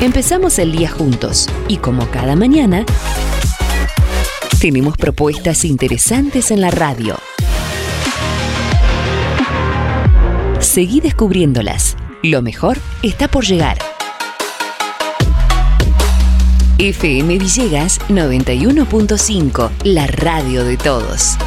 Empezamos el día juntos y como cada mañana, tenemos propuestas interesantes en la radio. Seguí descubriéndolas. Lo mejor está por llegar. FM Villegas 91.5, la radio de todos.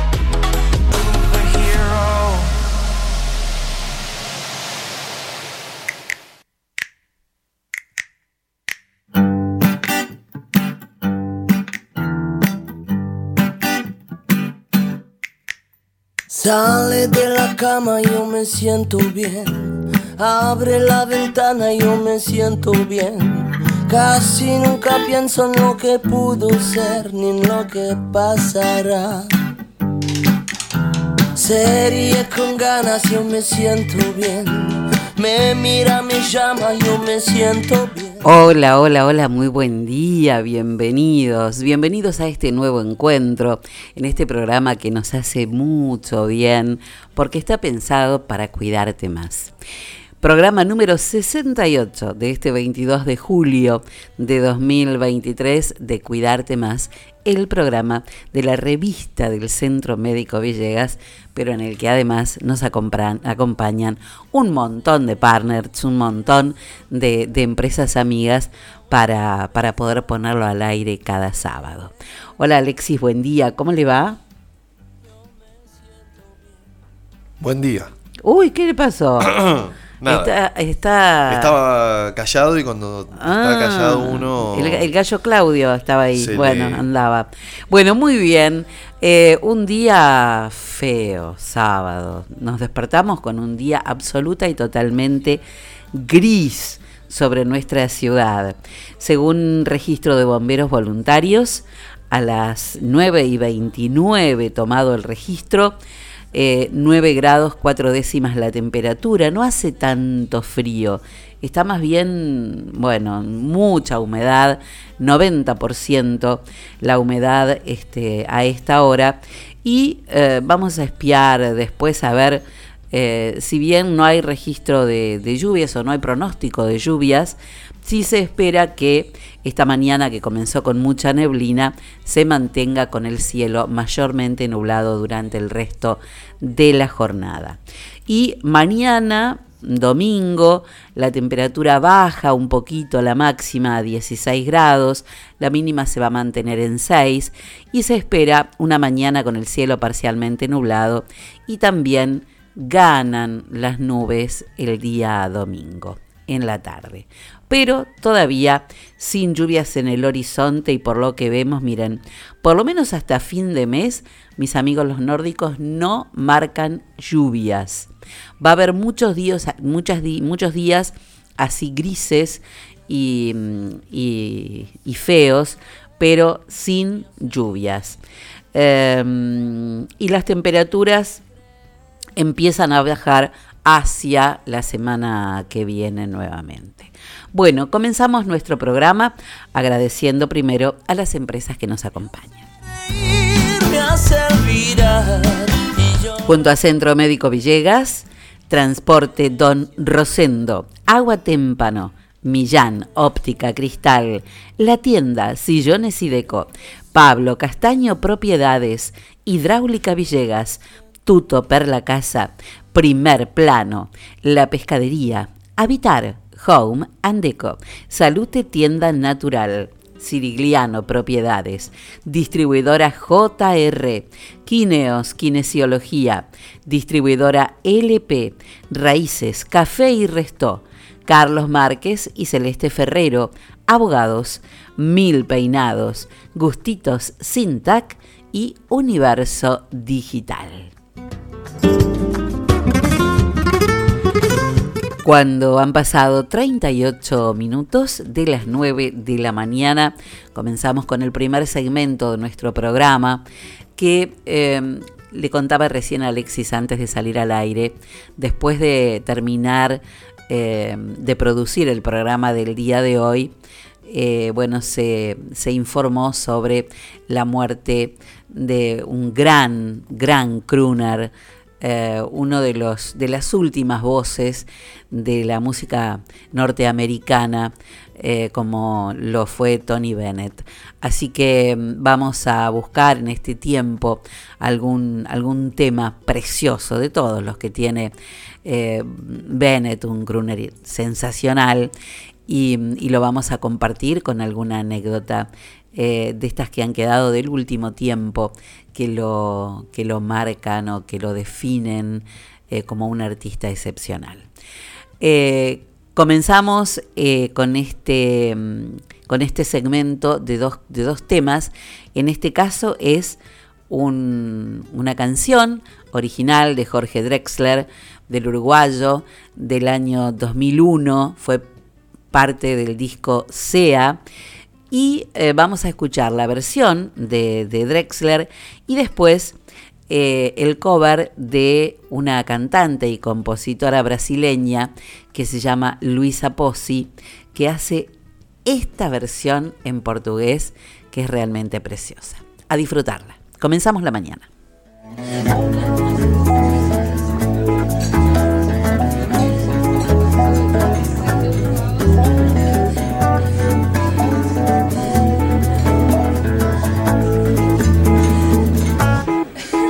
Sale de la cama, yo me siento bien. Abre la ventana, yo me siento bien. Casi nunca pienso en lo que pudo ser ni en lo que pasará. Serie con ganas, yo me siento bien. Me mira, me llama, yo me siento bien. Hola, hola, hola, muy buen día, bienvenidos, bienvenidos a este nuevo encuentro, en este programa que nos hace mucho bien, porque está pensado para cuidarte más. Programa número 68 de este 22 de julio de 2023 de Cuidarte Más, el programa de la revista del Centro Médico Villegas, pero en el que además nos acompañan un montón de partners, un montón de, empresas amigas para, para poder ponerlo al aire cada sábado. Hola Alexis, buen día, ¿cómo le va? Buen día. Uy, ¿qué le pasó? Está, Estaba callado y cuando está ah, callado uno... El, gallo Claudio estaba ahí, bueno, andaba. Bueno, muy bien. Eh, un día feo, sábado. Nos despertamos con un día absoluta y totalmente gris sobre nuestra ciudad. Según registro de bomberos voluntarios, a las 9 y 29 tomado el registro, 9 eh, grados 4 décimas la temperatura, no hace tanto frío, está más bien, bueno, mucha humedad, 90% la humedad este, a esta hora y eh, vamos a espiar después a ver eh, si bien no hay registro de, de lluvias o no hay pronóstico de lluvias, Sí se espera que esta mañana que comenzó con mucha neblina se mantenga con el cielo mayormente nublado durante el resto de la jornada. Y mañana, domingo, la temperatura baja un poquito, la máxima a 16 grados, la mínima se va a mantener en 6 y se espera una mañana con el cielo parcialmente nublado y también ganan las nubes el día domingo en la tarde pero todavía sin lluvias en el horizonte y por lo que vemos, miren, por lo menos hasta fin de mes, mis amigos los nórdicos no marcan lluvias. Va a haber muchos días, muchos días así grises y, feos, pero sin lluvias. Em, y las temperaturas empiezan a bajar hacia la semana que viene nuevamente. Bueno, comenzamos nuestro programa agradeciendo primero a las empresas que nos acompañan. Junto a Centro Médico Villegas, Transporte Don Rosendo, Agua Témpano, Millán, Óptica Cristal, La Tienda, Sillones y Deco, Pablo Castaño Propiedades, Hidráulica Villegas, Tuto Perla Casa, Primer Plano, La Pescadería, Habitar, Home and Deco, Salute Tienda Natural, Sirigliano Propiedades, distribuidora JR, Quineos Kinesiología, distribuidora LP, Raíces, Café y Resto, Carlos Márquez y Celeste Ferrero, abogados, Mil Peinados, Gustitos Sintac y Universo Digital. Cuando han pasado 38 minutos de las 9 de la mañana, comenzamos con el primer segmento de nuestro programa que em, le contaba recién Alexis antes de salir al aire, después de terminar em, de producir el programa del día de hoy, eh, bueno, se, se, informó sobre la muerte de un gran, gran crooner eh, uno de, los, de las últimas voces de la música norteamericana, eh, como lo fue Tony Bennett. Así que mm, vamos a buscar en este tiempo algún, algún tema precioso de todos los que tiene eh, Bennett, un crooner sensacional, y, lo vamos a compartir con alguna anécdota eh, de estas que han quedado del último tiempo que lo, que lo marcan o que lo definen como un artista excepcional. Comenzamos eh, con, este, mm, con este segmento de dos, de dos temas. En este caso es una canción original de Jorge Drexler, del uruguayo, del año 2001. Fue parte del disco SEA. Y eh, vamos a escuchar la versión de, Drexler y después eh, el cover de una cantante y compositora brasileña que se llama Luisa Pozzi, que hace esta versión en portugués que es realmente preciosa. A disfrutarla. Comenzamos la mañana.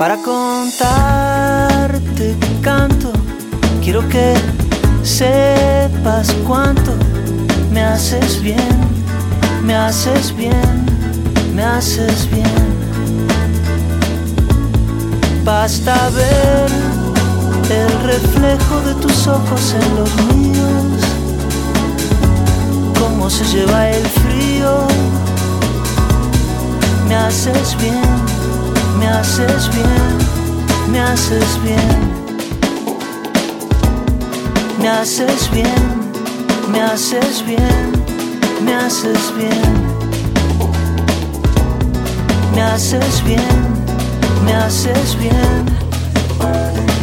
Para contarte canto, quiero que sepas cuánto me haces bien, me haces bien, me haces bien. Basta ver el reflejo de tus ojos en los míos, cómo se lleva el frío, me haces bien me haces bien, me haces bien. Me haces bien, me haces bien, me haces bien. Me haces bien, me haces bien.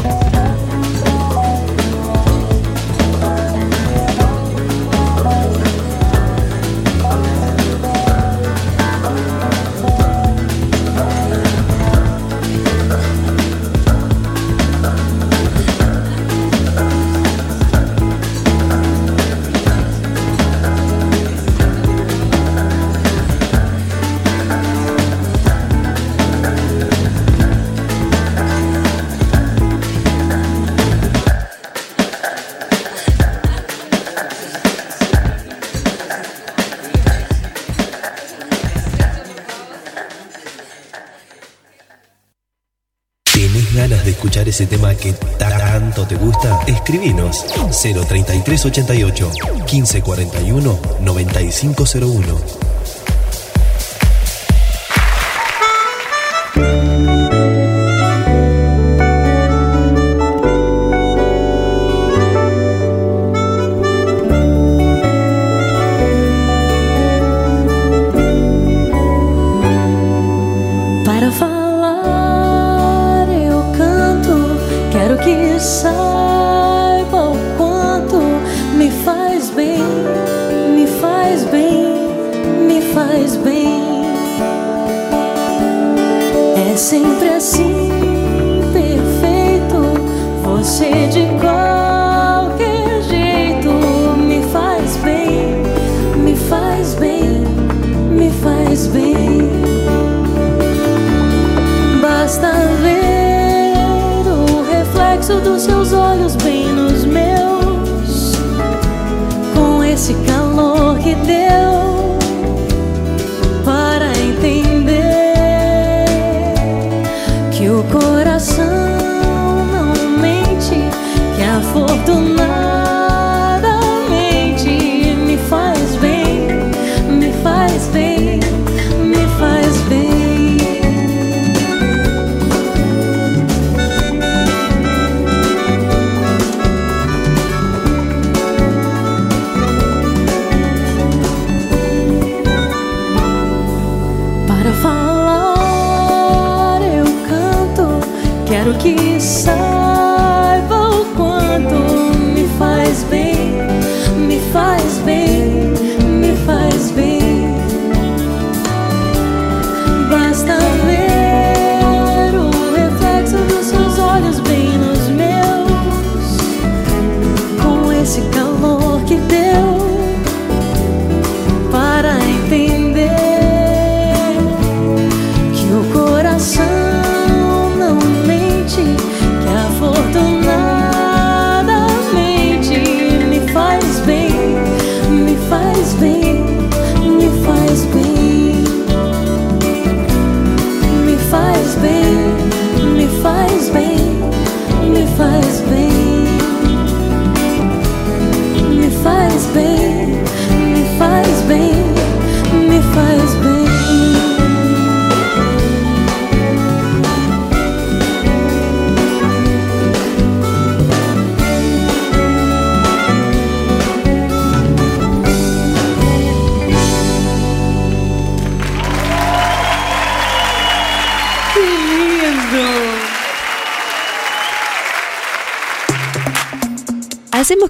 Ese tema que tanto te gusta, escribinos 03388 1541 9501.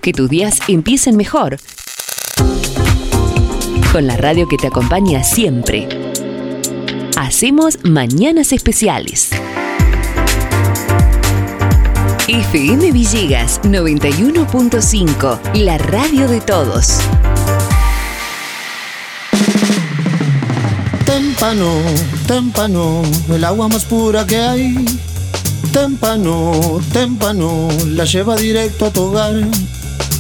Que tus días empiecen mejor. Con la radio que te acompaña siempre. Hacemos Mañanas Especiales. FM Villegas 91.5, la radio de todos. Témpano, témpano, el agua más pura que hay Témpano, témpano, la lleva directo a tu hogar.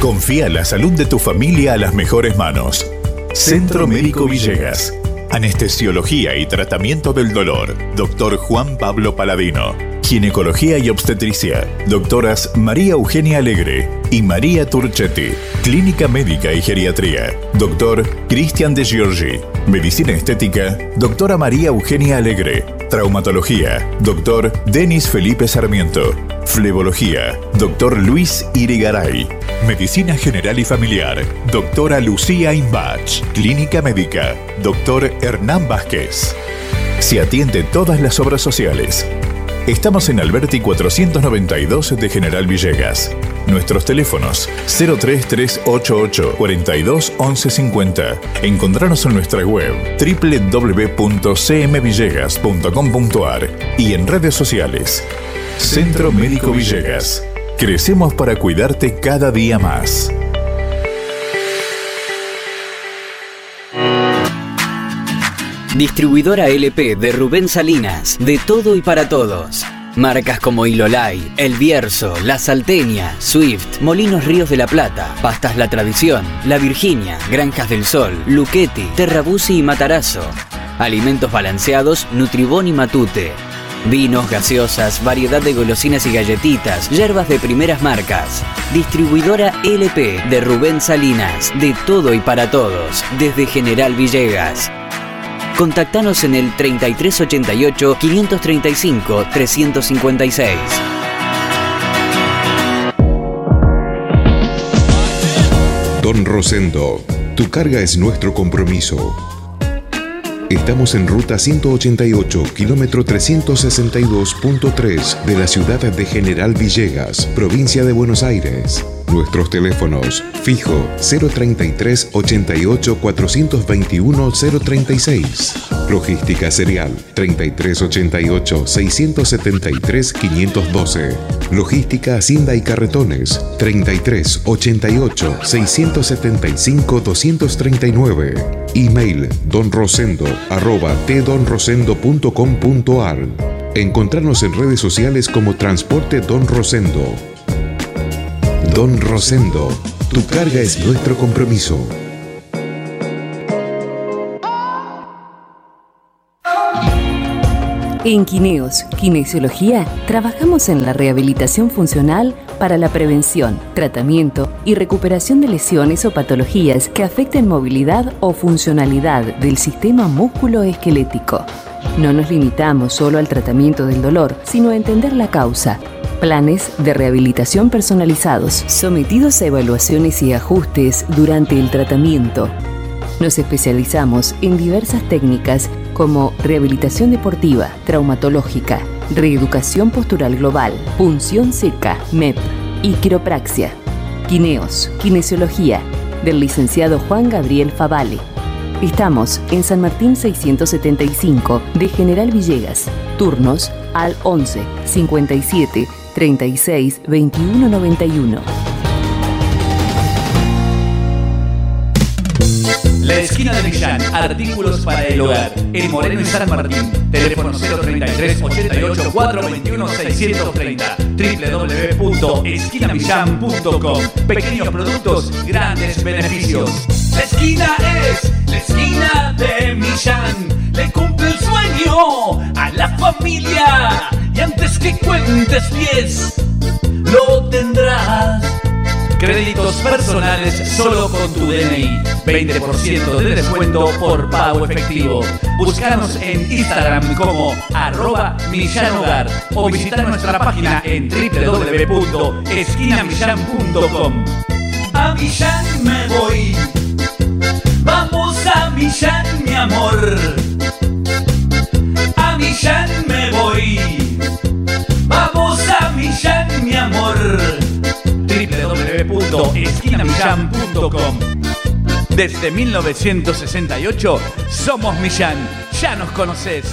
Confía la salud de tu familia a las mejores manos. Centro Médico Villegas. Anestesiología y tratamiento del dolor. Doctor Juan Pablo Paladino. Ginecología y obstetricia. Doctoras María Eugenia Alegre y María Turchetti. Clínica Médica y Geriatría. Doctor Cristian de Giorgi. Medicina Estética. Doctora María Eugenia Alegre. Traumatología. Doctor Denis Felipe Sarmiento. Flebología. Doctor Luis Irigaray. Medicina General y Familiar. Doctora Lucía Imbach. Clínica Médica. Doctor Hernán Vázquez. Se atiende todas las obras sociales. Estamos en Alberti 492 de General Villegas. Nuestros teléfonos 03388 42 1150. Encontrarnos en nuestra web www.cmvillegas.com.ar y en redes sociales. Centro Médico Villegas. Crecemos para cuidarte cada día más. Distribuidora LP de Rubén Salinas, de todo y para todos. Marcas como Ilolay, El Bierzo, La Salteña, Swift, Molinos Ríos de la Plata, Pastas La Tradición, La Virginia, Granjas del Sol, Luquetti, Terrabusi y Matarazo. Alimentos balanceados, Nutribón y Matute. Vinos, gaseosas, variedad de golosinas y galletitas, hierbas de primeras marcas. Distribuidora LP de Rubén Salinas, de todo y para todos, desde General Villegas. Contactanos en el 3388 535 356. Don Rosendo, tu carga es nuestro compromiso. Estamos en ruta 188, kilómetro 362.3 de la ciudad de General Villegas, provincia de Buenos Aires. Nuestros teléfonos fijo 033 88 421 036. Logística serial 33 88 673 512. Logística Hacienda y Carretones 33 88 675 239. Email donrosendo arroba tdonrosendo.com.ar. Encontrarnos en redes sociales como Transporte Don Rosendo. Don Rosendo, tu carga es nuestro compromiso. En Quineos, Kinesiología, trabajamos en la rehabilitación funcional para la prevención, tratamiento y recuperación de lesiones o patologías que afecten movilidad o funcionalidad del sistema músculo-esquelético. No nos limitamos solo al tratamiento del dolor, sino a entender la causa Planes de rehabilitación personalizados, sometidos a evaluaciones y ajustes durante el tratamiento. Nos especializamos en diversas técnicas como rehabilitación deportiva, traumatológica, reeducación postural global, punción seca, MEP y quiropraxia. Quineos, kinesiología, del licenciado Juan Gabriel Favale. Estamos en San Martín 675 de General Villegas. Turnos al 11 57 36 21 91. La esquina de Millán, artículos para el hogar. En Moreno y San Martín. Teléfono 033 88 421 630. www.esquinamillán.com. Pequeños productos, grandes beneficios. La esquina es la esquina de Millán. Le cumple el sueño a la familia. Y antes que cuentes 10, lo tendrás. Créditos personales solo con tu DNI. 20% de descuento por pago efectivo. Búscanos en Instagram como arroba millanogar o visita nuestra página en www.esquinamillan.com. A Millán me voy. Vamos a Millán, mi amor. A Millán me voy. www.esquinamillán.com Desde 1968 somos Millán. Ya nos conoces.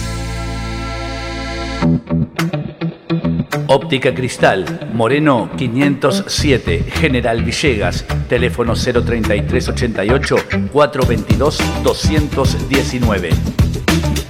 Óptica Cristal, Moreno 507, General Villegas, teléfono 03388 422 219.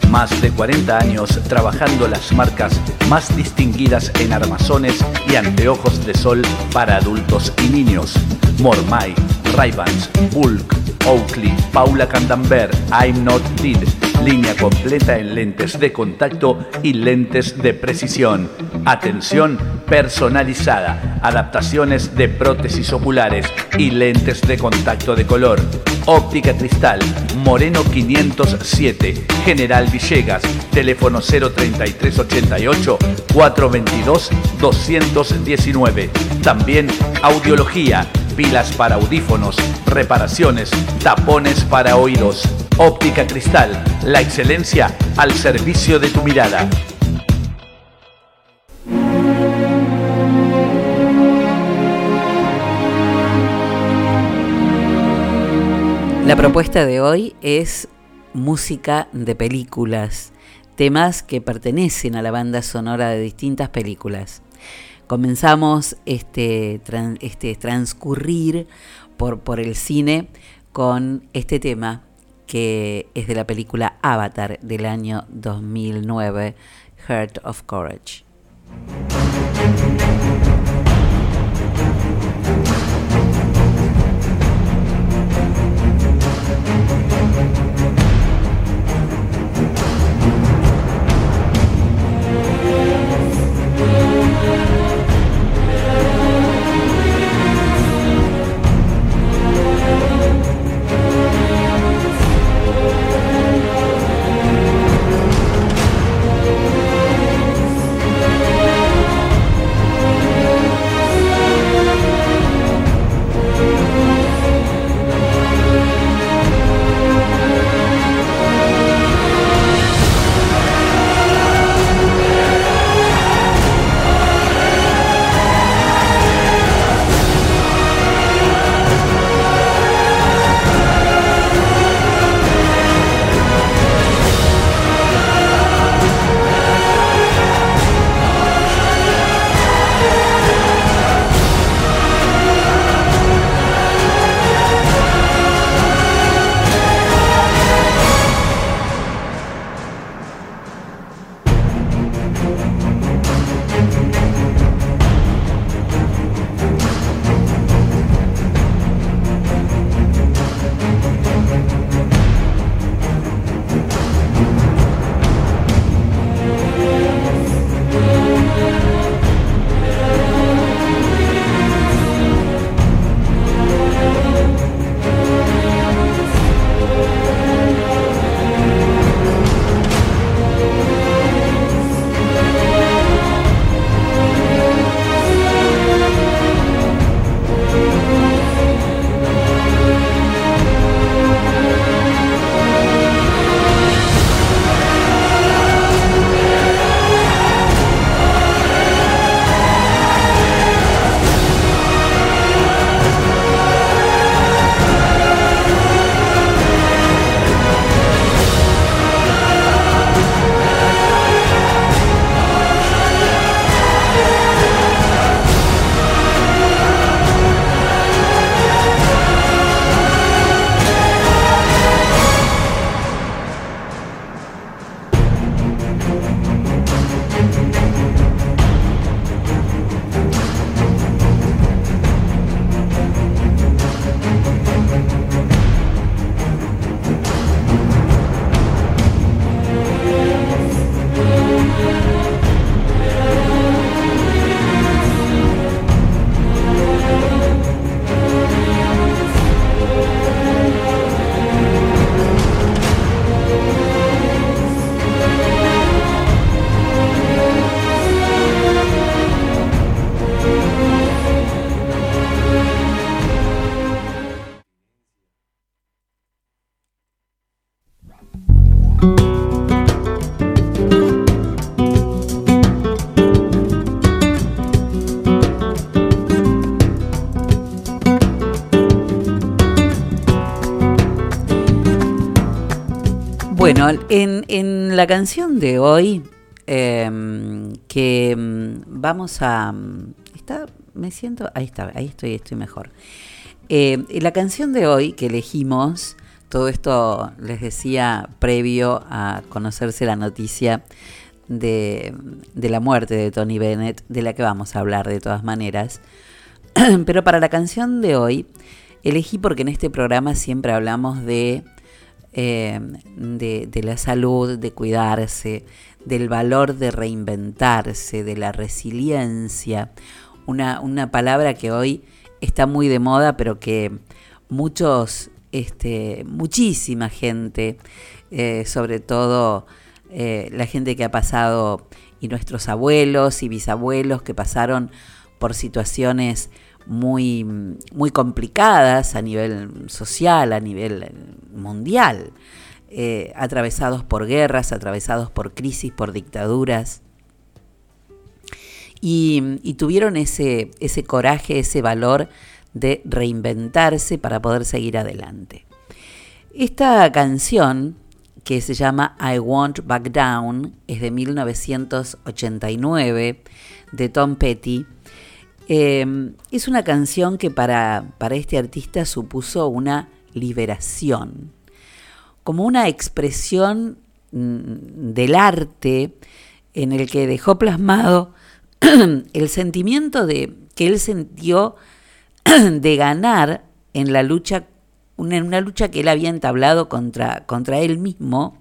Más de 40 años trabajando las marcas más distinguidas en armazones y anteojos de sol para adultos y niños. Mormai, Ray-Bans, Bulk, Oakley, Paula Candambert, I'm Not Dead. Línea completa en lentes de contacto y lentes de precisión. Atención personalizada. Adaptaciones de prótesis oculares y lentes de contacto de color. Óptica Cristal, Moreno 507, General Villegas, teléfono 03388 422 219. También audiología, pilas para audífonos, reparaciones, tapones para oídos. Óptica Cristal, la excelencia al servicio de tu mirada. La propuesta de hoy es música de películas, temas que pertenecen a la banda sonora de distintas películas. Comenzamos este, este transcurrir por, por el cine con este tema que es de la película Avatar del año 2009, Heart of Courage. En, la canción de hoy, em, que em, vamos a... Está, me siento... Ahí está, ahí estoy, estoy mejor. Eh, la canción de hoy que elegimos, todo esto les decía previo a conocerse la noticia de, de la muerte de Tony Bennett, de la que vamos a hablar de todas maneras. Pero para la canción de hoy, elegí porque en este programa siempre hablamos de eh, de, la salud, de cuidarse, del valor de reinventarse, de la resiliencia, una, palabra que hoy está muy de moda, pero que muchos, este, muchísima gente, eh, sobre todo eh, la gente que ha pasado y nuestros abuelos y bisabuelos que pasaron por situaciones muy, muy complicadas a nivel social, a nivel mundial, eh, atravesados por guerras, atravesados por crisis, por dictaduras. Y, tuvieron ese, ese coraje, ese valor de reinventarse para poder seguir adelante. Esta canción, que se llama I Won't Back Down, es de 1989, de Tom Petty, Em, es una canción que para, para este artista supuso una liberación, como una expresión mm, del arte en el que dejó plasmado el sentimiento de que él sintió de ganar en la lucha, en una lucha que él había entablado contra, contra él mismo,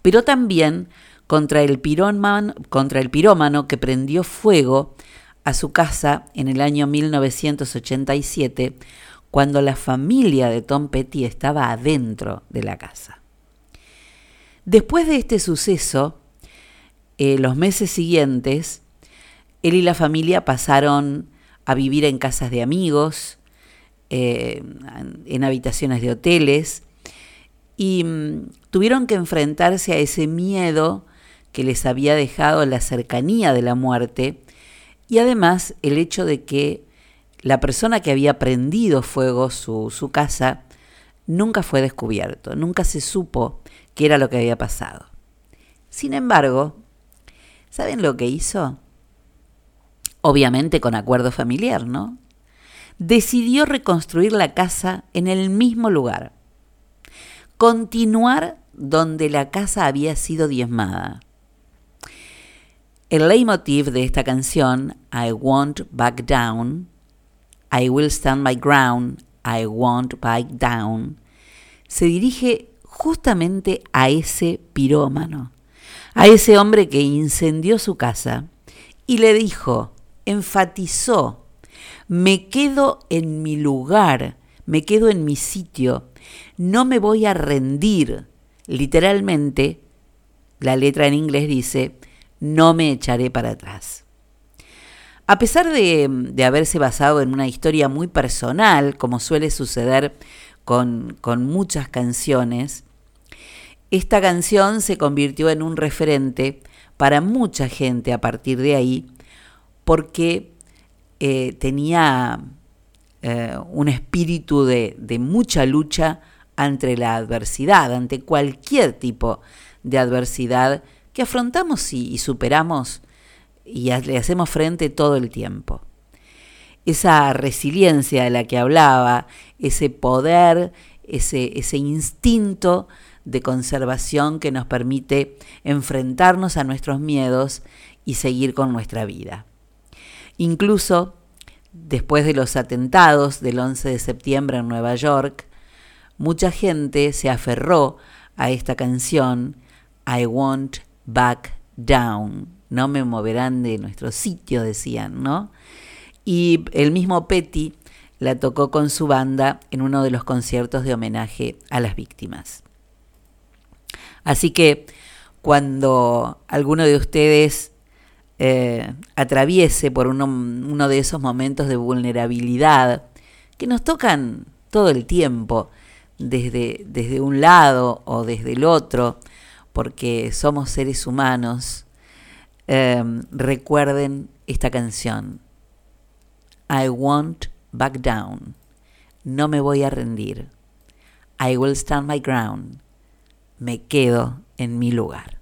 pero también contra el, contra el pirómano que prendió fuego a su casa en el año 1987, cuando la familia de Tom Petty estaba adentro de la casa. Después de este suceso, eh, los meses siguientes, él y la familia pasaron a vivir en casas de amigos, eh, en habitaciones de hoteles, y mm, tuvieron que enfrentarse a ese miedo que les había dejado la cercanía de la muerte y además el hecho de que la persona que había prendido fuego su, su casa nunca fue descubierto, nunca se supo qué era lo que había pasado. Sin embargo, ¿saben lo que hizo? Obviamente con acuerdo familiar, ¿no? Decidió reconstruir la casa en el mismo lugar, continuar donde la casa había sido diezmada. El leitmotiv de esta canción, I Won't Back Down, I Will Stand My Ground, I Won't Back Down, se dirige justamente a ese pirómano, a ese hombre que incendió su casa y le dijo, enfatizó, me quedo en mi lugar, me quedo en mi sitio, no me voy a rendir. Literalmente, la letra en inglés dice, no me echaré para atrás. A pesar de, haberse basado en una historia muy personal, como suele suceder con, muchas canciones, esta canción se convirtió en un referente para mucha gente a partir de ahí, porque eh, tenía eh, un espíritu de, de mucha lucha ante la adversidad, ante cualquier tipo de adversidad que afrontamos y, superamos y le hacemos frente todo el tiempo. Esa resiliencia de la que hablaba, ese poder, ese, ese instinto de conservación que nos permite enfrentarnos a nuestros miedos y seguir con nuestra vida. Incluso después de los atentados del 11 de septiembre en Nueva York, mucha gente se aferró a esta canción, I Want back down, no me moverán de nuestro sitio, decían, ¿no? Y el mismo Petty la tocó con su banda en uno de los conciertos de homenaje a las víctimas. Así que cuando alguno de ustedes eh, atraviese por uno, uno de esos momentos de vulnerabilidad que nos tocan todo el tiempo, desde, desde un lado o desde el otro, porque somos seres humanos, em, recuerden esta canción. I won't back down. No me voy a rendir. I will stand my ground. me quedo en mi lugar.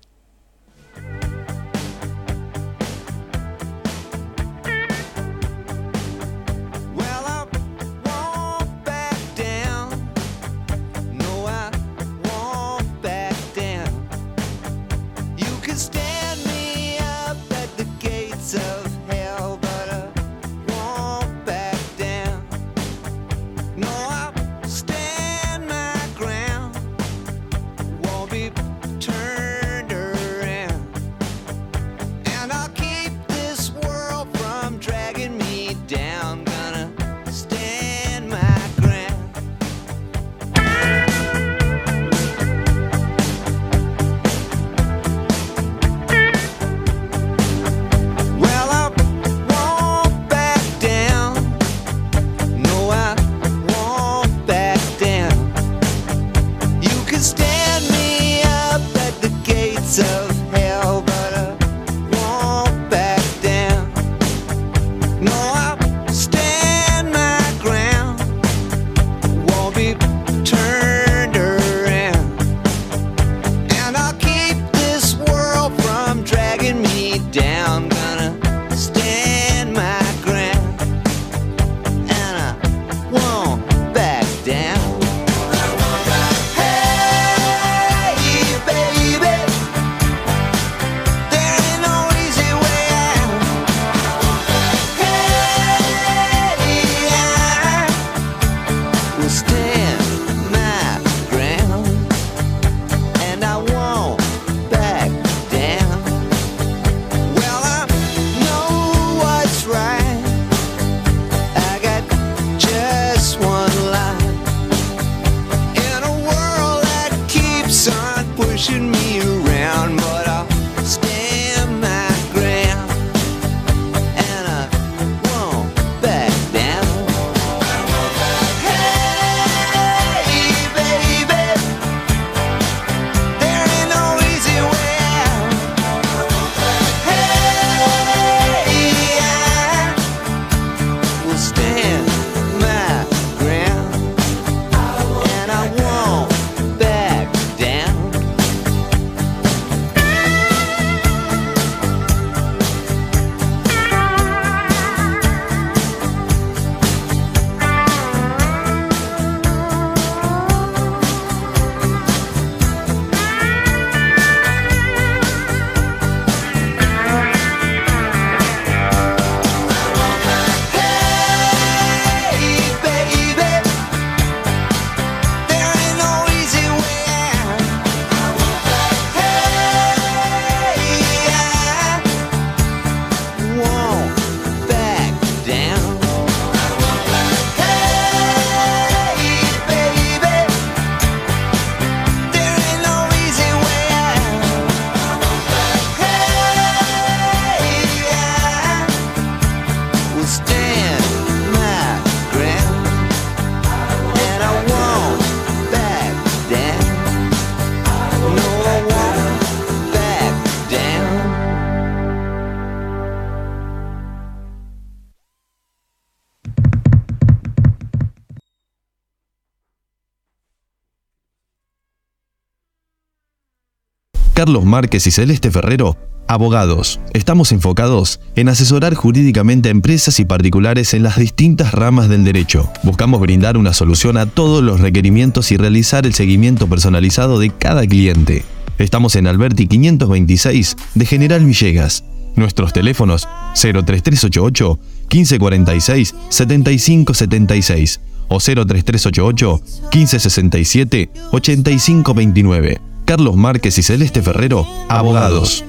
Carlos Márquez y Celeste Ferrero, abogados. Estamos enfocados en asesorar jurídicamente a empresas y particulares en las distintas ramas del derecho. Buscamos brindar una solución a todos los requerimientos y realizar el seguimiento personalizado de cada cliente. Estamos en Alberti 526 de General Villegas. Nuestros teléfonos 03388 1546 7576 o 03388 1567 8529. Carlos Márquez y Celeste Ferrero, abogados.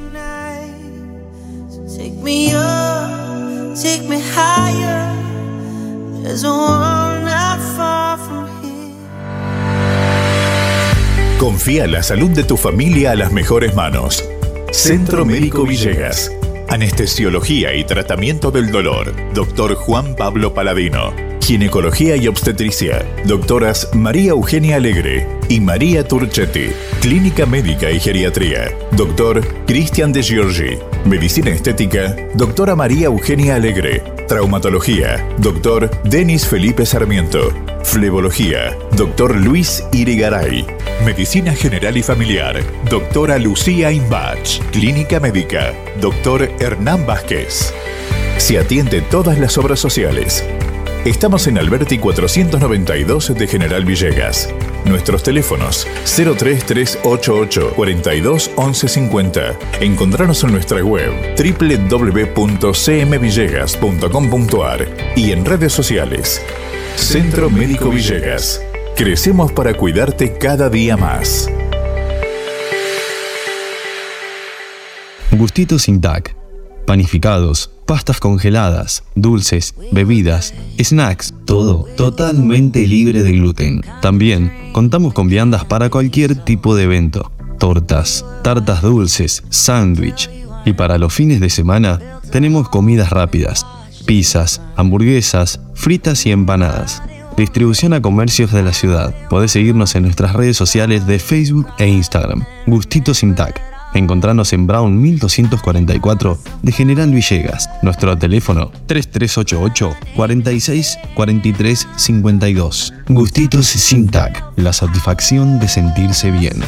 Confía la salud de tu familia a las mejores manos. Centro Médico Villegas. Anestesiología y tratamiento del dolor. Doctor Juan Pablo Paladino. Ginecología y Obstetricia, doctoras María Eugenia Alegre y María Turchetti. Clínica Médica y Geriatría, doctor Cristian de Giorgi. Medicina Estética, doctora María Eugenia Alegre. Traumatología, doctor Denis Felipe Sarmiento. Flebología, doctor Luis Irigaray. Medicina General y Familiar, doctora Lucía Imbach. Clínica Médica, doctor Hernán Vázquez. Se atiende todas las obras sociales. Estamos en Alberti 492 de General Villegas. Nuestros teléfonos 03388 42 1150. Encontrarnos en nuestra web www.cmvillegas.com.ar y en redes sociales. Centro Médico Villegas. Crecemos para cuidarte cada día más. Gustitos Intac. Panificados, pastas congeladas, dulces, bebidas, snacks, todo totalmente libre de gluten. También contamos con viandas para cualquier tipo de evento. Tortas, tartas dulces, sándwich. Y para los fines de semana tenemos comidas rápidas, pizzas, hamburguesas, fritas y empanadas. Distribución a comercios de la ciudad. Podés seguirnos en nuestras redes sociales de Facebook e Instagram. Gustitos Intac. Encontrarnos en Brown 1244 de General Villegas. Nuestro teléfono 3388 46 43 52. Gustitos Sintac. La satisfacción de sentirse bien.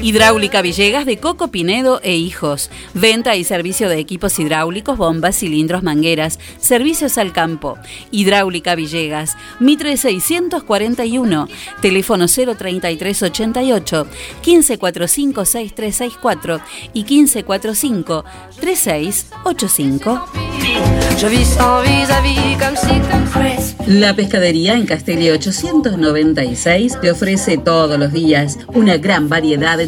Hidráulica Villegas de Coco Pinedo e Hijos. Venta y servicio de equipos hidráulicos, bombas, cilindros, mangueras. Servicios al campo. Hidráulica Villegas. Mitre 641. Teléfono 03388 1545 6364 y 1545 3685. La pescadería en Castelli 896 te ofrece todos los días una gran variedad de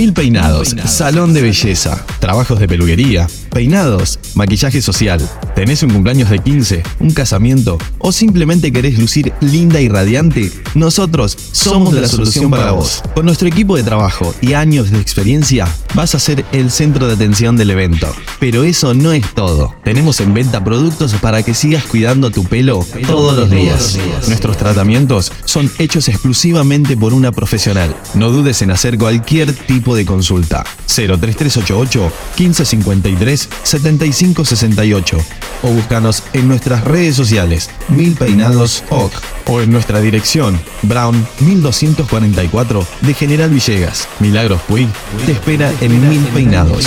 Mil peinados, salón de belleza, trabajos de peluquería, peinados, maquillaje social. ¿Tenés un cumpleaños de 15, un casamiento o simplemente querés lucir linda y radiante? Nosotros somos la solución para vos. Con nuestro equipo de trabajo y años de experiencia, vas a ser el centro de atención del evento. Pero eso no es todo. Tenemos en venta productos para que sigas cuidando tu pelo todos los días. Nuestros tratamientos son hechos exclusivamente por una profesional. No dudes en hacer cualquier tipo de consulta. 03388 1553 7568 o búscanos en nuestras redes sociales Mil Peinados o en nuestra dirección Brown 1244 de General Villegas. Milagros Puig te espera en Mil Peinados.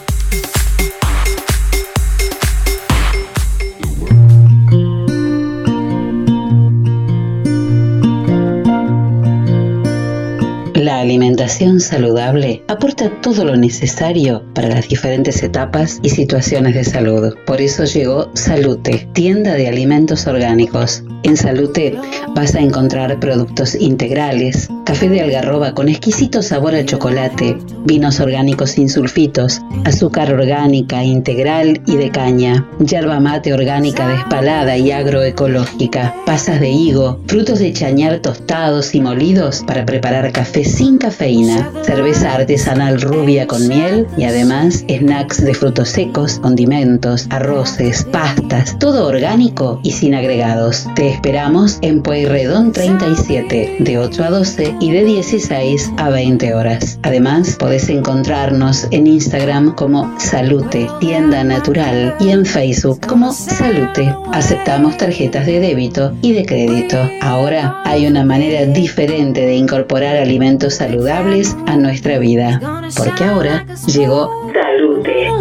Alimentación saludable aporta todo lo necesario para las diferentes etapas y situaciones de salud. Por eso llegó Salute, tienda de alimentos orgánicos. En Salute vas a encontrar productos integrales, café de algarroba con exquisito sabor a chocolate, vinos orgánicos sin sulfitos, azúcar orgánica integral y de caña, yerba mate orgánica despalada y agroecológica, pasas de higo, frutos de chañar tostados y molidos para preparar café sin cafeína, cerveza artesanal rubia con miel y además snacks de frutos secos, condimentos, arroces, pastas, todo orgánico y sin agregados. Te esperamos en Pueyrredón 37, de 8 a 12 y de 16 a 20 horas. Además, podés encontrarnos en Instagram como Salute, tienda natural, y en Facebook como Salute. Aceptamos tarjetas de débito y de crédito. Ahora hay una manera diferente de incorporar alimentos saludables a nuestra vida, porque ahora llegó Salute.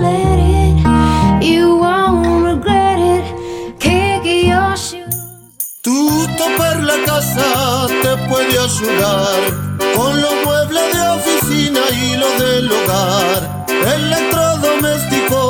Tu topar la casa te puede ayudar con los muebles de oficina y los del hogar, electrodomésticos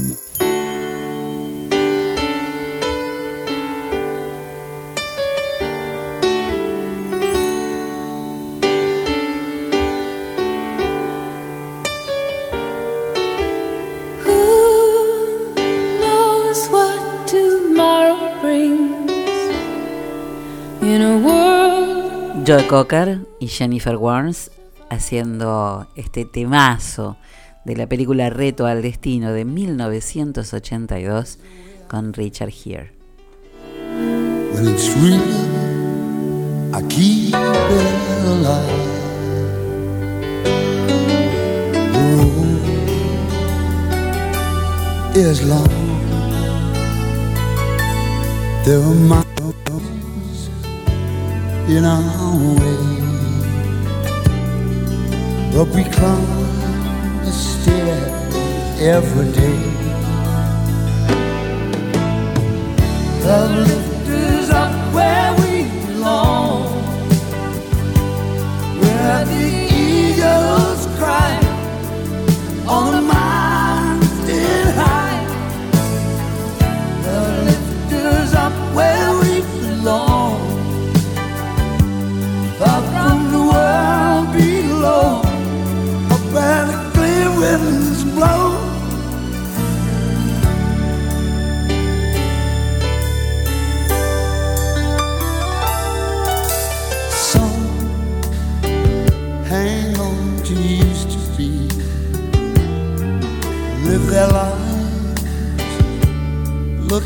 Joe Cocker y Jennifer Warnes haciendo este temazo de la película Reto al Destino de 1982 con Richard Gere. When it's real, I keep it alive. The road is long. There are in our way. But we climb the stair every day. The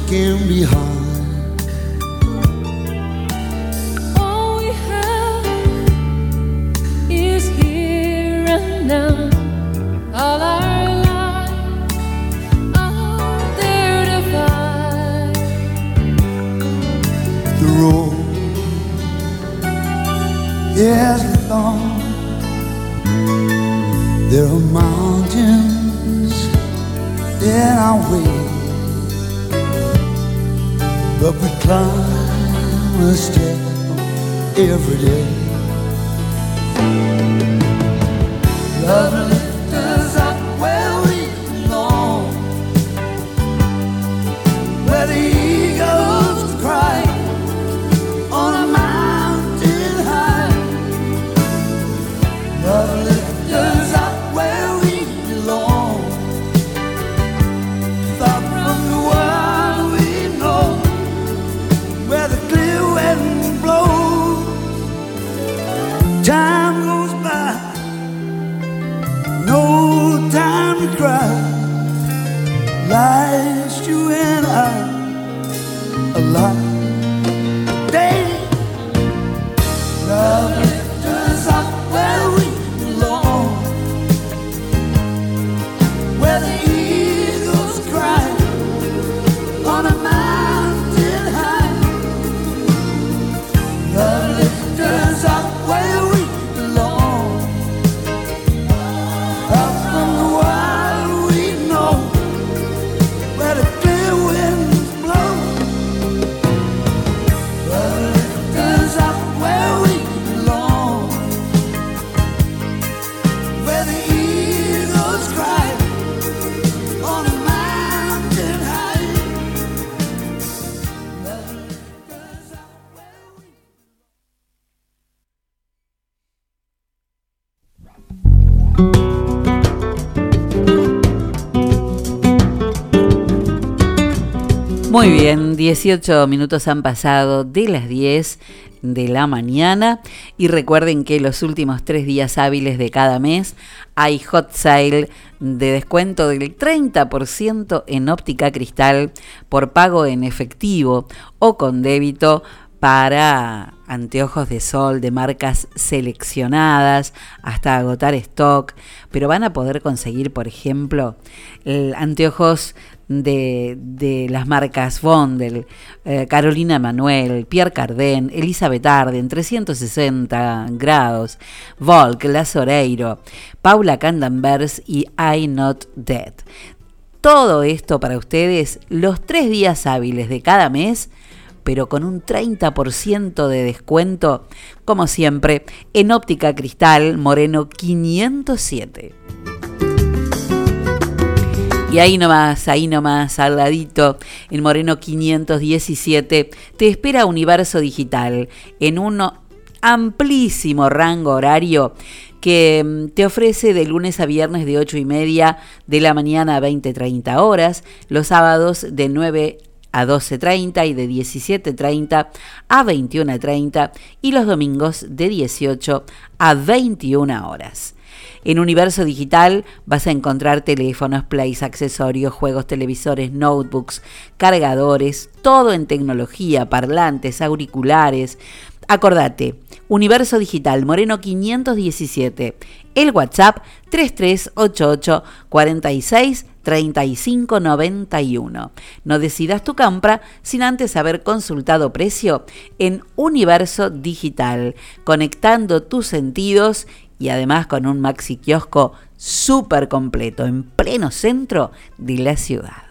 can be hard. Muy bien, 18 minutos han pasado de las 10 de la mañana y recuerden que los últimos tres días hábiles de cada mes hay hot sale de descuento del 30% en óptica cristal por pago en efectivo o con débito para anteojos de sol de marcas seleccionadas hasta agotar stock, pero van a poder conseguir, por ejemplo, anteojos de, de las marcas Vondel, eh, Carolina Manuel, Pierre Cardin, Elizabeth Arden, 360 grados, Volk, Lazoreiro, Paula Candanvers y I Not Dead. Todo esto para ustedes los tres días hábiles de cada mes, pero con un 30% de descuento, como siempre, en óptica cristal Moreno 507. Y ahí nomás, ahí nomás, al ladito, en Moreno 517, te espera Universo Digital en un amplísimo rango horario que mm, te ofrece de lunes a viernes de 8 y media de la mañana a 20-30 horas, los sábados de 9 a 12.30 y de 17.30 a 21.30 y los domingos de 18 a 21 horas. En Universo Digital vas a encontrar teléfonos, plays, accesorios, juegos, televisores, notebooks, cargadores, todo en tecnología, parlantes, auriculares. Acordate, Universo Digital Moreno 517, el WhatsApp 3388 46 3591. No decidas tu compra sin antes haber consultado precio en Universo Digital, conectando tus sentidos y además con un maxi kiosco súper completo en pleno centro de la ciudad.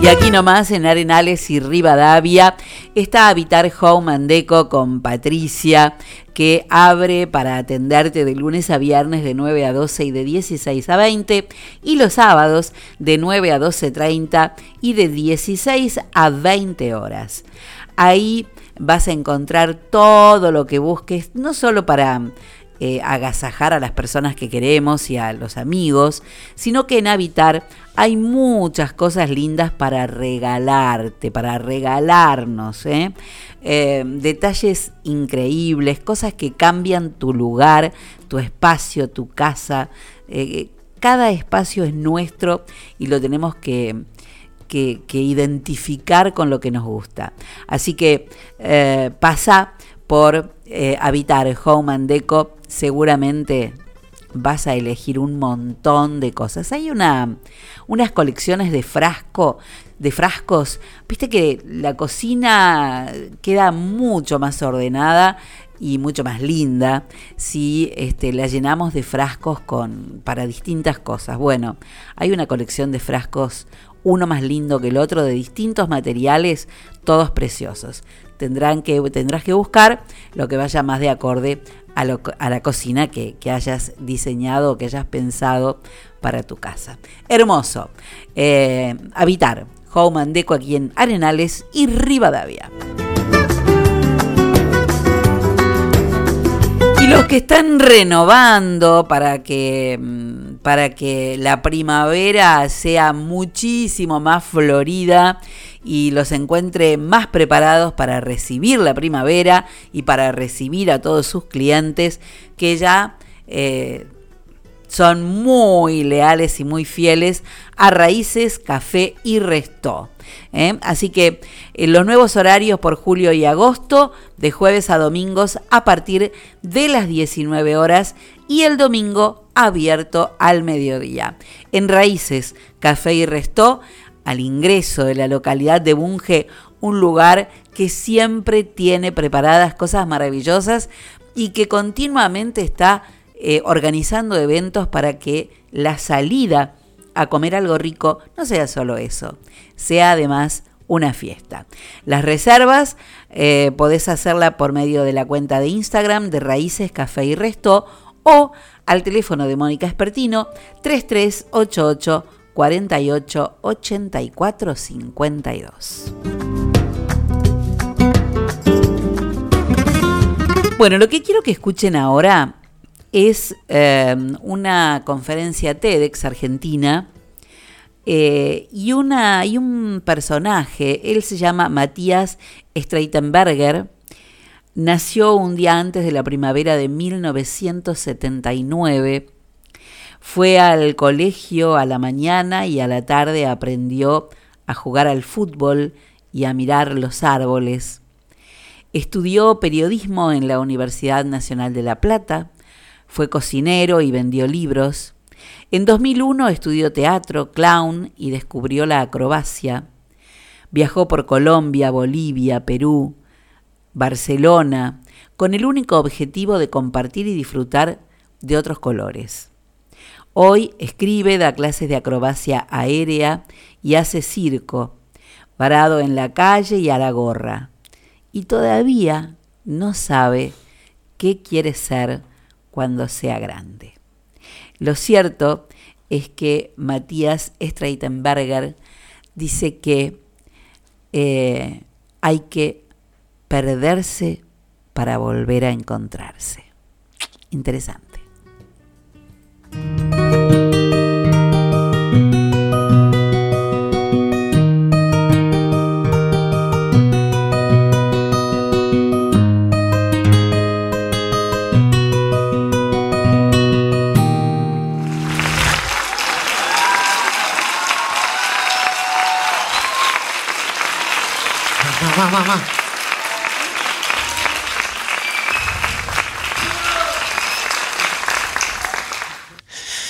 Y aquí nomás en Arenales y Rivadavia está Habitar Home and Deco con Patricia, que abre para atenderte de lunes a viernes de 9 a 12 y de 16 a 20, y los sábados de 9 a 12.30 y de 16 a 20 horas. Ahí vas a encontrar todo lo que busques, no solo para eh, agasajar a las personas que queremos y a los amigos, sino que en Habitar hay muchas cosas lindas para regalarte, para regalarnos. ¿eh? Eh, detalles increíbles, cosas que cambian tu lugar, tu espacio, tu casa. Eh, cada espacio es nuestro y lo tenemos que, que, identificar con lo que nos gusta. Así que eh, pasa por eh, habitar Home and Deco, seguramente vas a elegir un montón de cosas. Hay una, unas colecciones de frasco, de frascos. Viste que la cocina queda mucho más ordenada y mucho más linda si este, la llenamos de frascos con, para distintas cosas. Bueno, hay una colección de frascos, uno más lindo que el otro, de distintos materiales, todos preciosos. Tendrán que, tendrás que buscar lo que vaya más de acorde a, la cocina que, que, hayas diseñado o que hayas pensado para tu casa. Hermoso. Eh, habitar. Home and Deco aquí en Arenales y Rivadavia. Y los que están renovando para que, para que la primavera sea muchísimo más florida y los encuentre más preparados para recibir la primavera y para recibir a todos sus clientes que ya eh, son muy leales y muy fieles a Raíces, Café y Resto. ¿eh? Así que eh, los nuevos horarios por julio y agosto, de jueves a domingos a partir de las 19 horas y el domingo abierto al mediodía. En Raíces, Café y Resto, al ingreso de la localidad de Bunge, un lugar que siempre tiene preparadas cosas maravillosas y que continuamente está eh, organizando eventos para que la salida a comer algo rico no sea solo eso, sea además una fiesta. Las reservas eh, podés hacerla por medio de la cuenta de Instagram de Raíces Café y Resto o al teléfono de Mónica Espertino 3388 48 84 52. Bueno, lo que quiero que escuchen ahora es em, una conferencia TEDx argentina eh, y, una, y un personaje, él se llama Matías Streitenberger, nació un día antes de la primavera de 1979, fue al colegio a la mañana y a la tarde aprendió a jugar al fútbol y a mirar los árboles. Estudió periodismo en la Universidad Nacional de La Plata, fue cocinero y vendió libros. En 2001 estudió teatro, clown y descubrió la acrobacia. Viajó por Colombia, Bolivia, Perú, Barcelona, con el único objetivo de compartir y disfrutar de otros colores. Hoy escribe, da clases de acrobacia aérea y hace circo, parado en la calle y a la gorra. Y todavía no sabe qué quiere ser cuando sea grande. Lo cierto es que Matías Streitenberger dice que eh, hay que perderse para volver a encontrarse. Interesante.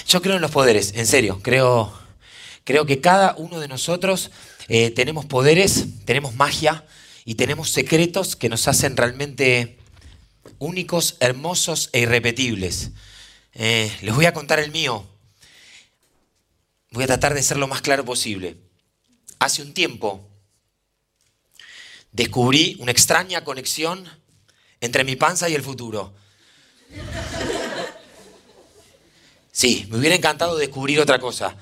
Yo creo en los poderes, en serio. Creo, creo que cada uno de nosotros eh, tenemos poderes, tenemos magia y tenemos secretos que nos hacen realmente únicos, hermosos e irrepetibles. Eh, les voy a contar el mío. Voy a tratar de ser lo más claro posible. Hace un tiempo descubrí una extraña conexión entre mi panza y el futuro. Sí, me hubiera encantado descubrir otra cosa.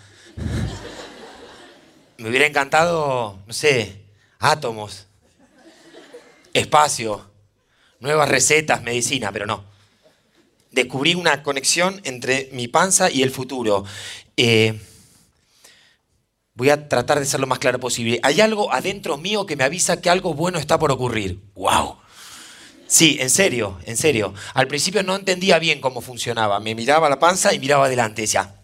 Me hubiera encantado, no sé, átomos, espacio, nuevas recetas, medicina, pero no. Descubrí una conexión entre mi panza y el futuro. Eh, voy a tratar de ser lo más claro posible. Hay algo adentro mío que me avisa que algo bueno está por ocurrir. ¡Wow! Sí, en serio, en serio. Al principio no entendía bien cómo funcionaba. Me miraba la panza y miraba adelante, decía.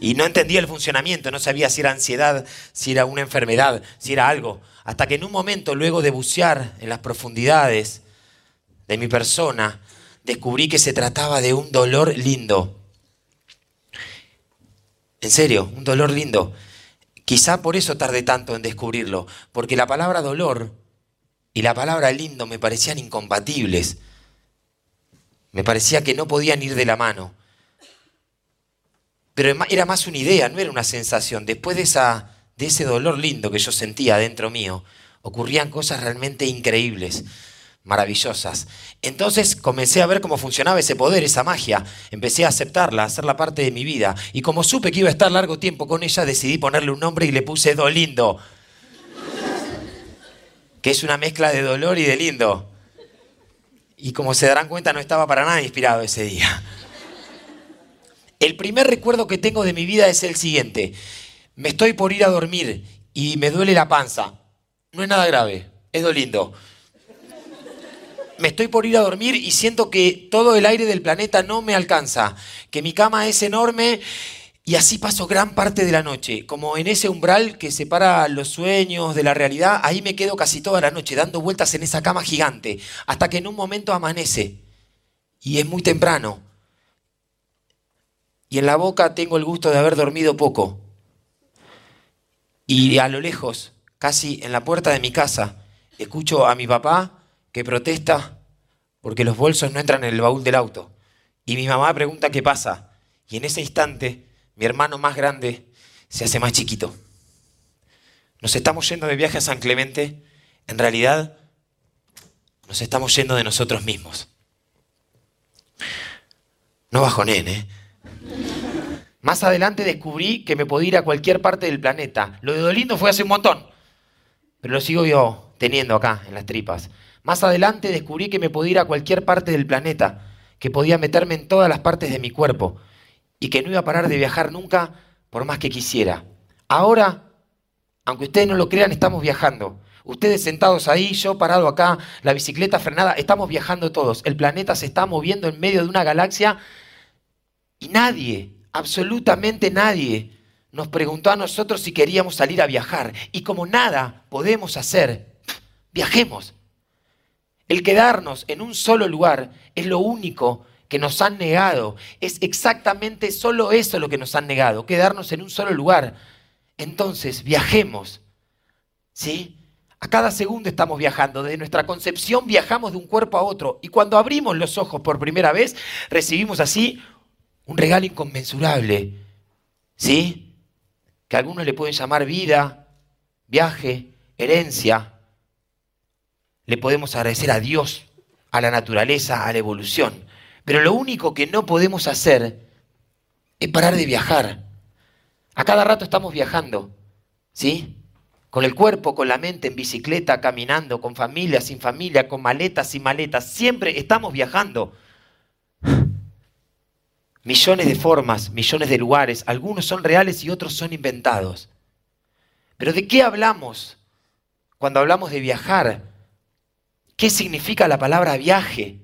Y no entendía el funcionamiento, no sabía si era ansiedad, si era una enfermedad, si era algo. Hasta que en un momento, luego de bucear en las profundidades de mi persona, descubrí que se trataba de un dolor lindo. En serio, un dolor lindo. Quizá por eso tardé tanto en descubrirlo, porque la palabra dolor y la palabra lindo me parecían incompatibles. Me parecía que no podían ir de la mano. Pero era más una idea, no era una sensación. Después de, esa, de ese dolor lindo que yo sentía dentro mío, ocurrían cosas realmente increíbles, maravillosas. Entonces comencé a ver cómo funcionaba ese poder, esa magia. Empecé a aceptarla, a hacerla parte de mi vida. Y como supe que iba a estar largo tiempo con ella, decidí ponerle un nombre y le puse Dolindo que es una mezcla de dolor y de lindo. Y como se darán cuenta, no estaba para nada inspirado ese día. El primer recuerdo que tengo de mi vida es el siguiente. Me estoy por ir a dormir y me duele la panza. No es nada grave, es dolindo. Me estoy por ir a dormir y siento que todo el aire del planeta no me alcanza, que mi cama es enorme y así paso gran parte de la noche, como en ese umbral que separa los sueños de la realidad, ahí me quedo casi toda la noche dando vueltas en esa cama gigante, hasta que en un momento amanece y es muy temprano. Y en la boca tengo el gusto de haber dormido poco. Y a lo lejos, casi en la puerta de mi casa, escucho a mi papá que protesta porque los bolsos no entran en el baúl del auto. Y mi mamá pregunta qué pasa. Y en ese instante, mi hermano más grande se hace más chiquito. Nos estamos yendo de viaje a San Clemente. En realidad, nos estamos yendo de nosotros mismos. No bajonen, ¿eh? Más adelante descubrí que me podía ir a cualquier parte del planeta. Lo de Dolindo fue hace un montón, pero lo sigo yo teniendo acá, en las tripas. Más adelante descubrí que me podía ir a cualquier parte del planeta, que podía meterme en todas las partes de mi cuerpo y que no iba a parar de viajar nunca por más que quisiera. Ahora, aunque ustedes no lo crean, estamos viajando. Ustedes sentados ahí, yo parado acá, la bicicleta frenada, estamos viajando todos. El planeta se está moviendo en medio de una galaxia y nadie, absolutamente nadie, nos preguntó a nosotros si queríamos salir a viajar. Y como nada podemos hacer, viajemos. El quedarnos en un solo lugar es lo único que nos han negado. Es exactamente solo eso lo que nos han negado, quedarnos en un solo lugar. Entonces, viajemos. ¿Sí? A cada segundo estamos viajando. Desde nuestra concepción viajamos de un cuerpo a otro. Y cuando abrimos los ojos por primera vez, recibimos así un regalo inconmensurable. ¿Sí? Que algunos le pueden llamar vida, viaje, herencia, le podemos agradecer a Dios, a la naturaleza, a la evolución. Pero lo único que no podemos hacer es parar de viajar. A cada rato estamos viajando, ¿sí? Con el cuerpo, con la mente, en bicicleta, caminando, con familia, sin familia, con maletas, sin maletas. Siempre estamos viajando. Millones de formas, millones de lugares. Algunos son reales y otros son inventados. Pero ¿de qué hablamos cuando hablamos de viajar? ¿Qué significa la palabra viaje?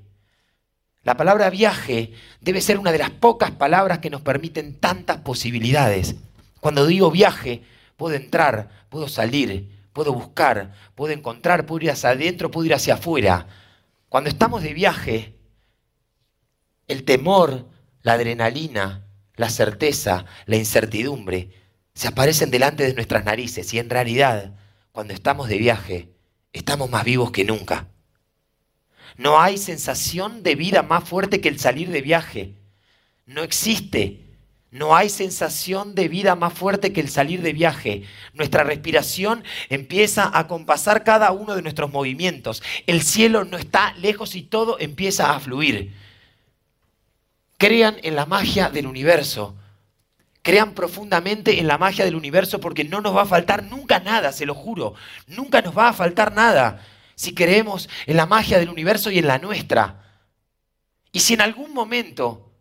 La palabra viaje debe ser una de las pocas palabras que nos permiten tantas posibilidades. Cuando digo viaje, puedo entrar, puedo salir, puedo buscar, puedo encontrar, puedo ir hacia adentro, puedo ir hacia afuera. Cuando estamos de viaje, el temor, la adrenalina, la certeza, la incertidumbre se aparecen delante de nuestras narices y en realidad, cuando estamos de viaje, estamos más vivos que nunca. No hay sensación de vida más fuerte que el salir de viaje. No existe. No hay sensación de vida más fuerte que el salir de viaje. Nuestra respiración empieza a compasar cada uno de nuestros movimientos. El cielo no está lejos y todo empieza a fluir. Crean en la magia del universo. Crean profundamente en la magia del universo porque no nos va a faltar nunca nada, se lo juro. Nunca nos va a faltar nada si creemos en la magia del universo y en la nuestra. Y si en algún momento,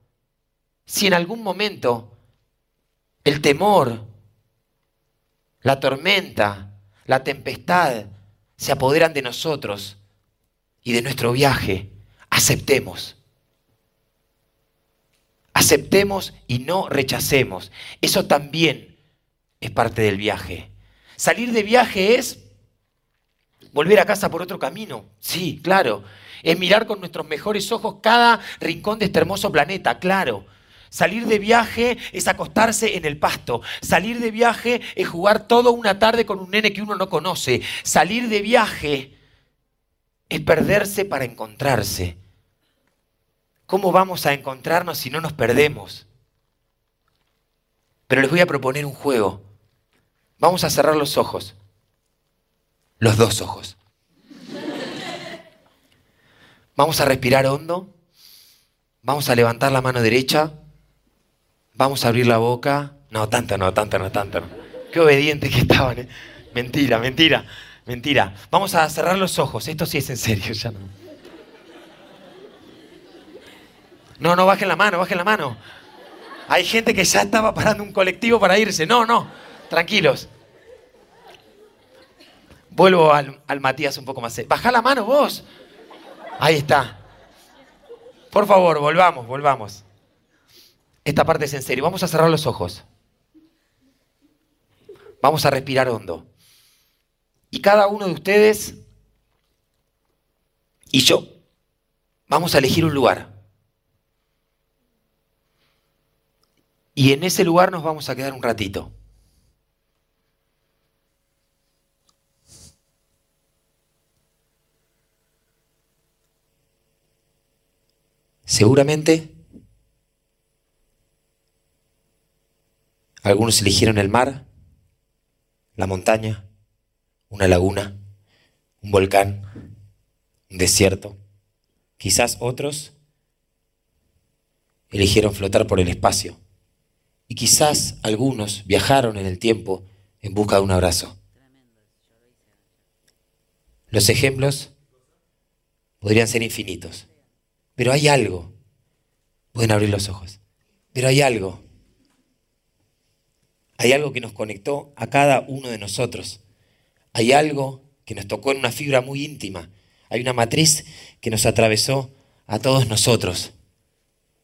si en algún momento el temor, la tormenta, la tempestad se apoderan de nosotros y de nuestro viaje, aceptemos. Aceptemos y no rechacemos. Eso también es parte del viaje. Salir de viaje es Volver a casa por otro camino, sí, claro. Es mirar con nuestros mejores ojos cada rincón de este hermoso planeta, claro. Salir de viaje es acostarse en el pasto. Salir de viaje es jugar toda una tarde con un nene que uno no conoce. Salir de viaje es perderse para encontrarse. ¿Cómo vamos a encontrarnos si no nos perdemos? Pero les voy a proponer un juego. Vamos a cerrar los ojos los dos ojos. Vamos a respirar hondo. Vamos a levantar la mano derecha. Vamos a abrir la boca. No, tanto no, tanto no, tanto no. Qué obedientes que estaban. ¿eh? Mentira, mentira, mentira. Vamos a cerrar los ojos. Esto sí es en serio, ya no. No, no, bajen la mano, bajen la mano. Hay gente que ya estaba parando un colectivo para irse. No, no, tranquilos. Vuelvo al, Matías un poco más. Baja la mano vos. Ahí está. Por favor, volvamos, volvamos. Esta parte es en serio. Vamos a cerrar los ojos. Vamos a respirar hondo. Y cada uno de ustedes y yo vamos a elegir un lugar. Y en ese lugar nos vamos a quedar un ratito. Seguramente algunos eligieron el mar, la montaña, una laguna, un volcán, un desierto. Quizás otros eligieron flotar por el espacio. Y quizás algunos viajaron en el tiempo en busca de un abrazo. Los ejemplos podrían ser infinitos. Pero hay algo. Pueden abrir los ojos. Pero hay algo. Hay algo que nos conectó a cada uno de nosotros. Hay algo que nos tocó en una fibra muy íntima. Hay una matriz que nos atravesó a todos nosotros.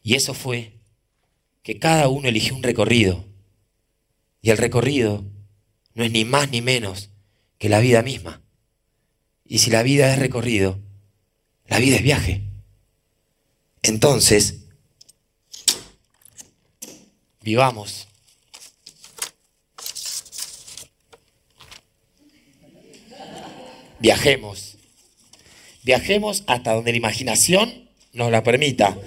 Y eso fue que cada uno eligió un recorrido. Y el recorrido no es ni más ni menos que la vida misma. Y si la vida es recorrido, la vida es viaje. Entonces, vivamos. Viajemos. Viajemos hasta donde la imaginación nos la permita.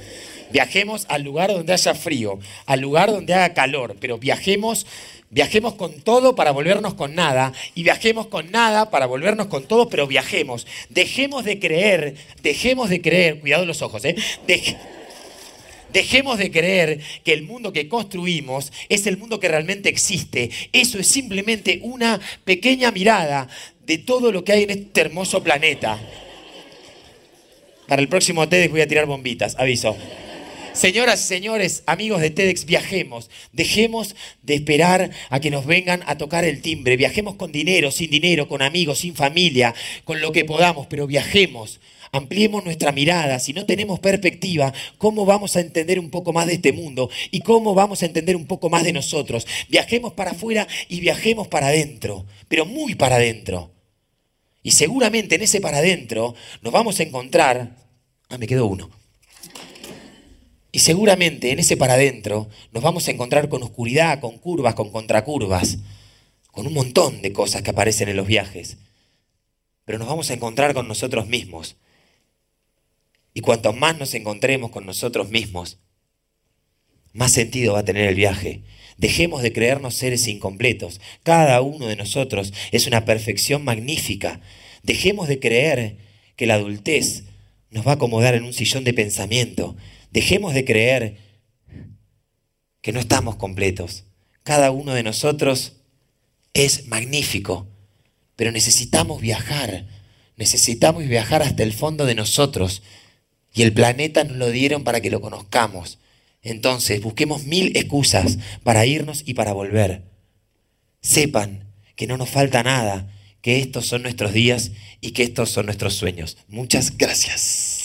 Viajemos al lugar donde haya frío, al lugar donde haga calor, pero viajemos, viajemos con todo para volvernos con nada y viajemos con nada para volvernos con todo, pero viajemos. Dejemos de creer, dejemos de creer, cuidado los ojos, ¿eh? Dej- Dejemos de creer que el mundo que construimos es el mundo que realmente existe. Eso es simplemente una pequeña mirada de todo lo que hay en este hermoso planeta. Para el próximo TEDx voy a tirar bombitas, aviso. Señoras y señores, amigos de TEDx, viajemos. Dejemos de esperar a que nos vengan a tocar el timbre. Viajemos con dinero, sin dinero, con amigos, sin familia, con lo que podamos, pero viajemos. Ampliemos nuestra mirada. Si no tenemos perspectiva, ¿cómo vamos a entender un poco más de este mundo? ¿Y cómo vamos a entender un poco más de nosotros? Viajemos para afuera y viajemos para adentro, pero muy para adentro. Y seguramente en ese para adentro nos vamos a encontrar... Ah, me quedó uno. Y seguramente en ese para adentro nos vamos a encontrar con oscuridad, con curvas, con contracurvas, con un montón de cosas que aparecen en los viajes. Pero nos vamos a encontrar con nosotros mismos. Y cuanto más nos encontremos con nosotros mismos, más sentido va a tener el viaje. Dejemos de creernos seres incompletos. Cada uno de nosotros es una perfección magnífica. Dejemos de creer que la adultez nos va a acomodar en un sillón de pensamiento. Dejemos de creer que no estamos completos. Cada uno de nosotros es magnífico, pero necesitamos viajar. Necesitamos viajar hasta el fondo de nosotros. Y el planeta nos lo dieron para que lo conozcamos. Entonces, busquemos mil excusas para irnos y para volver. Sepan que no nos falta nada, que estos son nuestros días y que estos son nuestros sueños. Muchas gracias.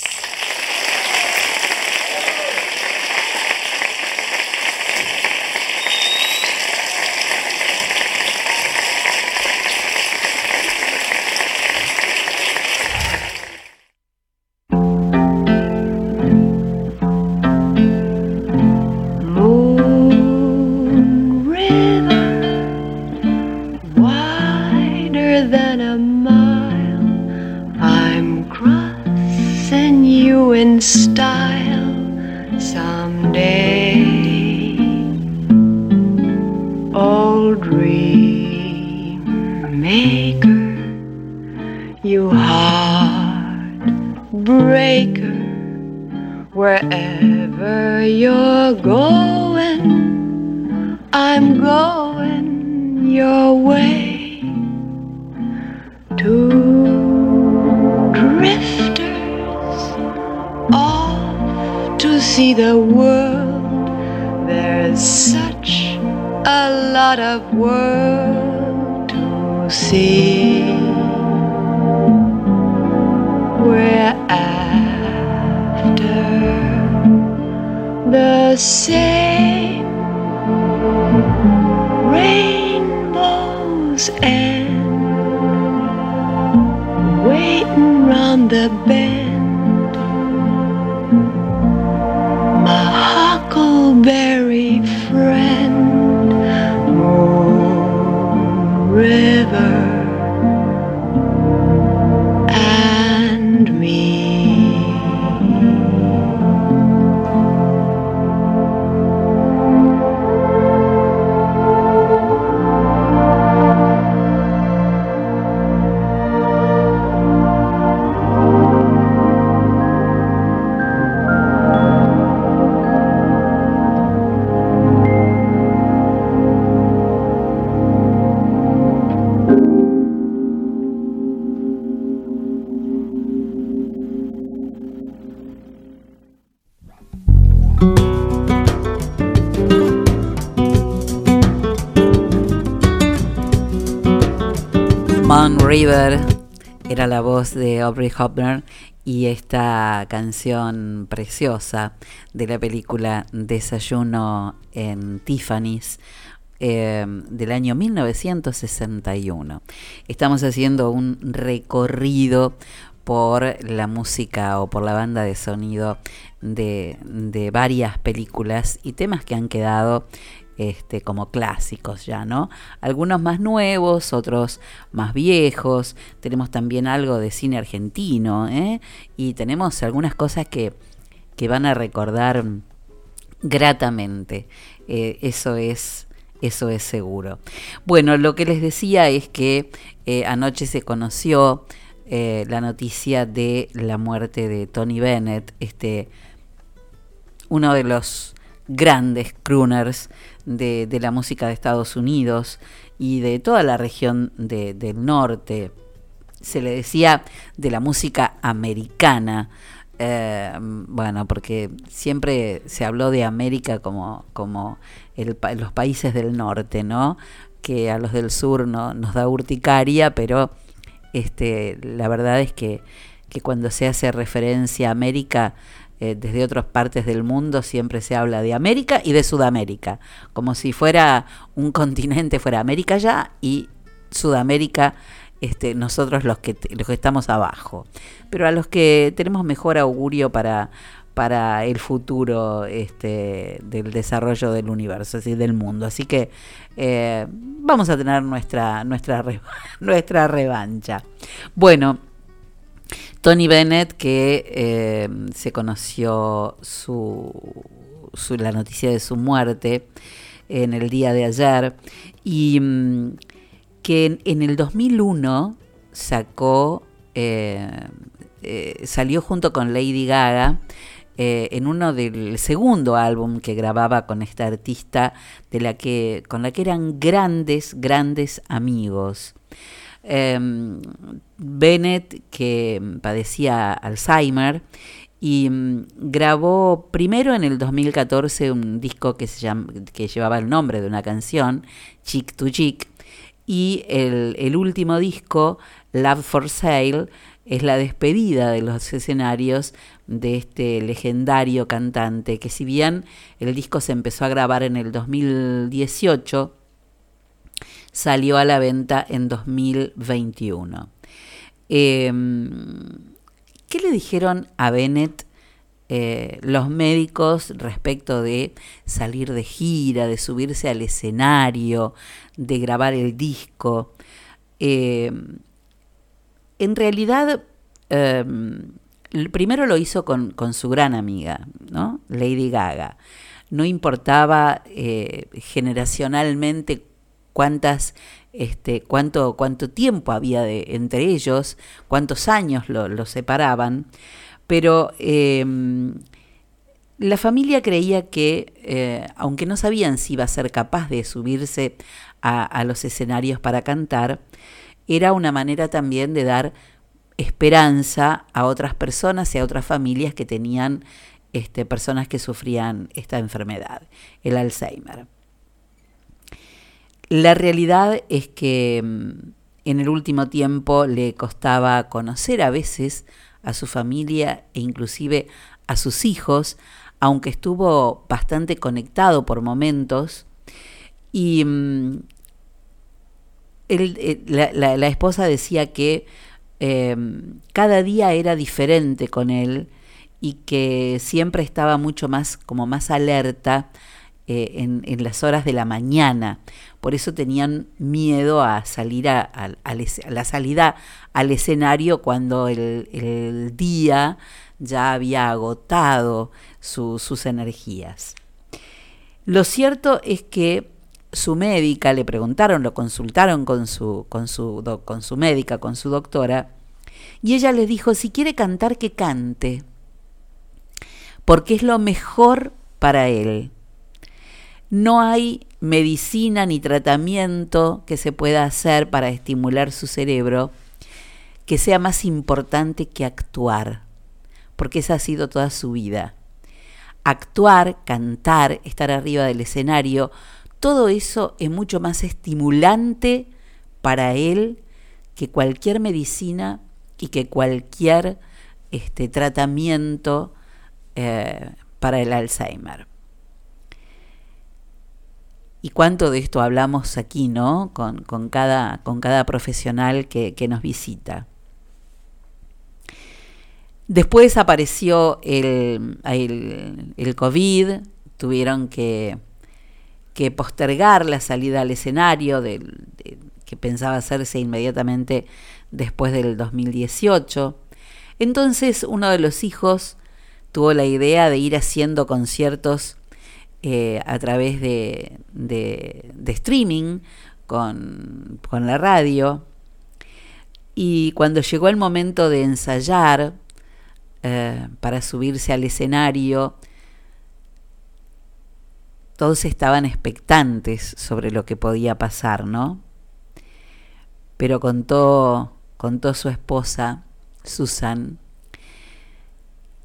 Era la voz de Aubrey Hopner y esta canción preciosa de la película Desayuno en Tiffany's eh, del año 1961. Estamos haciendo un recorrido por la música o por la banda de sonido de, de varias películas y temas que han quedado este, como clásicos ya, ¿no? Algunos más nuevos, otros más viejos. Tenemos también algo de cine argentino, ¿eh? Y tenemos algunas cosas que, que van a recordar gratamente. Eh, eso es. Eso es seguro. Bueno, lo que les decía es que eh, anoche se conoció eh, la noticia de la muerte de Tony Bennett, este, uno de los grandes crooners de, la música de Estados Unidos y de toda la región de, del norte. Se le decía de la música americana, eh, bueno, porque siempre se habló de América como, como los países del norte, ¿no? Que a los del sur no, nos da urticaria, pero este, la verdad es que, que cuando se hace referencia a América, eh, desde otras partes del mundo siempre se habla de América y de Sudamérica, como si fuera un continente, fuera América ya y Sudamérica, este, nosotros los que, los que estamos abajo. Pero a los que tenemos mejor augurio para, para el futuro este, del desarrollo del universo, así del mundo. Así que eh, vamos a tener nuestra, nuestra, nuestra revancha. Bueno, Tony Bennett, que eh, se conoció su, la noticia de su muerte en el día de ayer, y mm, que en, en, el 2001 sacó, eh, eh, salió junto con Lady Gaga eh, en uno del segundo álbum que grababa con esta artista de la que, con la que eran grandes, grandes amigos. Eh, Bennett, que padecía Alzheimer, y um, grabó primero en el 2014 un disco que, se llama, que llevaba el nombre de una canción, Chick to Chick, y el, el último disco, Love for Sale, es la despedida de los escenarios de este legendario cantante, que si bien el disco se empezó a grabar en el 2018, salió a la venta en 2021. Eh, ¿Qué le dijeron a Bennett eh, los médicos respecto de salir de gira, de subirse al escenario, de grabar el disco? Eh, en realidad, eh, primero lo hizo con, con, su gran amiga, ¿no? Lady Gaga. No importaba eh, generacionalmente cuántas, este, cuánto, cuánto tiempo había de, entre ellos, cuántos años lo, lo separaban, pero eh, la familia creía que, eh, aunque no sabían si iba a ser capaz de subirse a, a los escenarios para cantar, era una manera también de dar esperanza a otras personas y a otras familias que tenían este, personas que sufrían esta enfermedad, el Alzheimer. La realidad es que mm, en el último tiempo le costaba conocer a veces a su familia e inclusive a sus hijos aunque estuvo bastante conectado por momentos, y mm, él, la, la, la, esposa decía que eh, cada día era diferente con él y que siempre estaba mucho más, como más alerta eh, en, las horas de la mañana. Por eso tenían miedo a salir a, la salida al escenario cuando el, día ya había agotado su, sus energías. Lo cierto es que su médica, le preguntaron, lo consultaron con su, con su, con su médica, con su doctora, y ella le dijo, si quiere cantar, que cante, porque es lo mejor para él. No hay medicina ni tratamiento que se pueda hacer para estimular su cerebro que sea más importante que actuar, porque esa ha sido toda su vida. Actuar, cantar, estar arriba del escenario, todo eso es mucho más estimulante para él que cualquier medicina y que cualquier este, tratamiento eh, para el Alzheimer. Y cuánto de esto hablamos aquí, ¿no? Con, cada, profesional que, nos visita. Después apareció el, COVID, tuvieron que postergar la salida al escenario que pensaba hacerse inmediatamente después del 2018. Entonces uno de los hijos tuvo la idea de ir haciendo conciertos eh, a través de, de, streaming con, con, la radio. Y cuando llegó el momento de ensayar eh, para subirse al escenario, todos estaban expectantes sobre lo que podía pasar, ¿no? Pero contó, contó su esposa, Susan,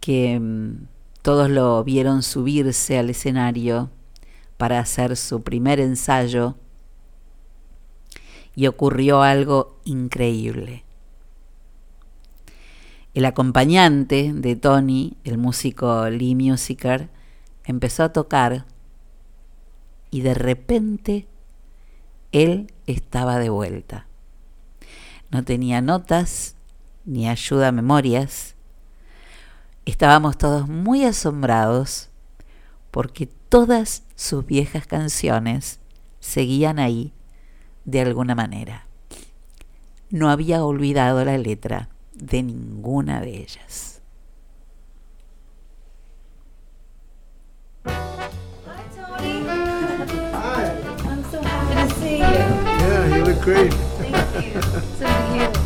que mm, todos lo vieron subirse al escenario para hacer su primer ensayo y ocurrió algo increíble. El acompañante de Tony, el músico Lee Musiker, empezó a tocar y de repente él estaba de vuelta. No tenía notas ni ayuda a memorias. Estábamos todos muy asombrados porque todas sus viejas canciones seguían ahí de alguna manera. No había olvidado la letra de ninguna de ellas. look great. Thank you. So you.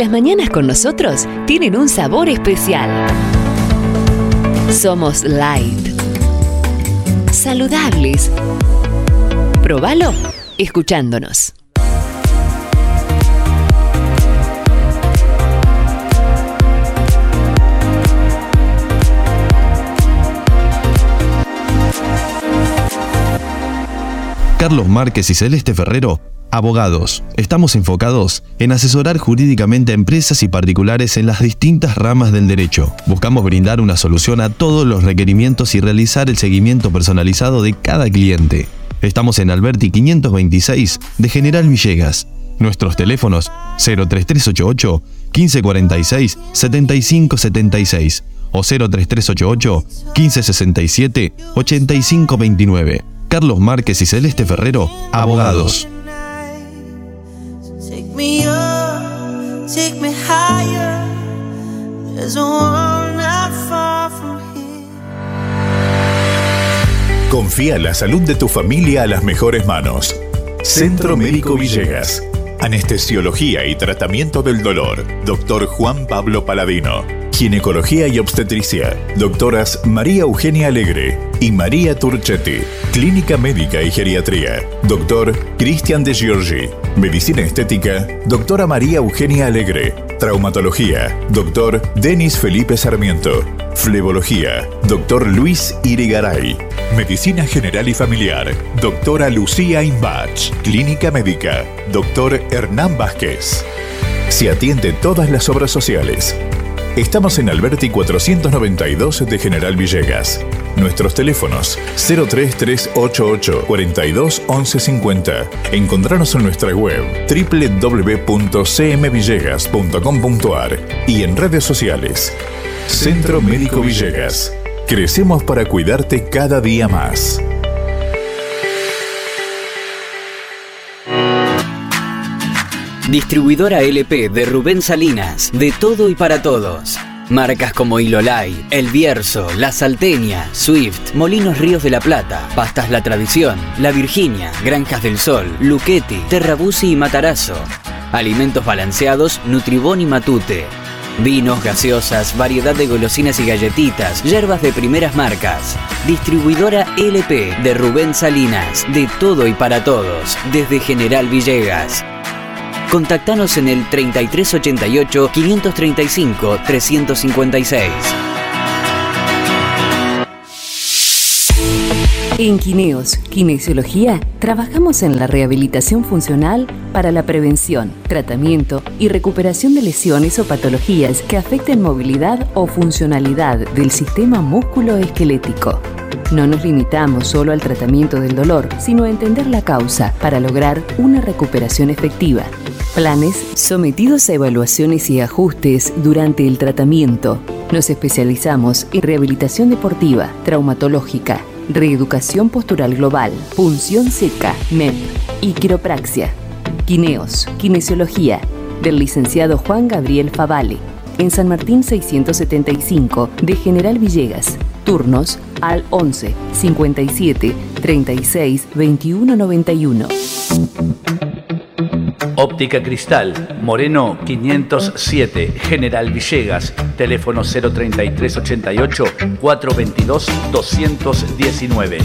Las mañanas con nosotros tienen un sabor especial. Somos light. Saludables. Probalo escuchándonos. Carlos Márquez y Celeste Ferrero, abogados. Estamos enfocados en asesorar jurídicamente a empresas y particulares en las distintas ramas del derecho. Buscamos brindar una solución a todos los requerimientos y realizar el seguimiento personalizado de cada cliente. Estamos en Alberti 526 de General Villegas. Nuestros teléfonos 03388 1546 7576 o 03388 1567 8529. Carlos Márquez y Celeste Ferrero, abogados. Confía la salud de tu familia a las mejores manos. Centro Médico Villegas. Anestesiología y tratamiento del dolor. Doctor Juan Pablo Paladino. Ginecología y obstetricia. Doctoras María Eugenia Alegre y María Turchetti. Clínica médica y geriatría. Doctor Cristian de Giorgi. Medicina estética. Doctora María Eugenia Alegre. Traumatología. Doctor Denis Felipe Sarmiento. Flebología. Doctor Luis Irigaray. Medicina General y Familiar. Doctora Lucía Imbach. Clínica Médica. Doctor Hernán Vázquez. Se atiende todas las obras sociales. Estamos en Alberti 492 de General Villegas. Nuestros teléfonos 03388 42 1150. Encontrarnos en nuestra web www.cmvillegas.com.ar y en redes sociales. Centro Médico Villegas. Crecemos para cuidarte cada día más. Distribuidora LP de Rubén Salinas, de todo y para todos. Marcas como Ilolay, El Bierzo, La Salteña, Swift, Molinos Ríos de la Plata, Pastas La Tradición, La Virginia, Granjas del Sol, Luchetti, Terrabusi y Matarazo. Alimentos balanceados, Nutribón y Matute. Vinos, gaseosas, variedad de golosinas y galletitas, hierbas de primeras marcas. Distribuidora LP de Rubén Salinas, de todo y para todos, desde General Villegas. Contactanos en el 3388 535 356. En Quineos, Kinesiología, trabajamos en la rehabilitación funcional para la prevención, tratamiento y recuperación de lesiones o patologías que afecten movilidad o funcionalidad del sistema músculo-esquelético. No nos limitamos solo al tratamiento del dolor, sino a entender la causa para lograr una recuperación efectiva. Planes sometidos a evaluaciones y ajustes durante el tratamiento. Nos especializamos en rehabilitación deportiva, traumatológica, reeducación postural global, punción seca, MEP y quiropraxia. Quineos, Kinesiología, del licenciado Juan Gabriel Favale, en San Martín 675 de General Villegas. Turnos al 11 57 36 21 91. Óptica Cristal, Moreno 507, General Villegas, teléfono 03388 422 219.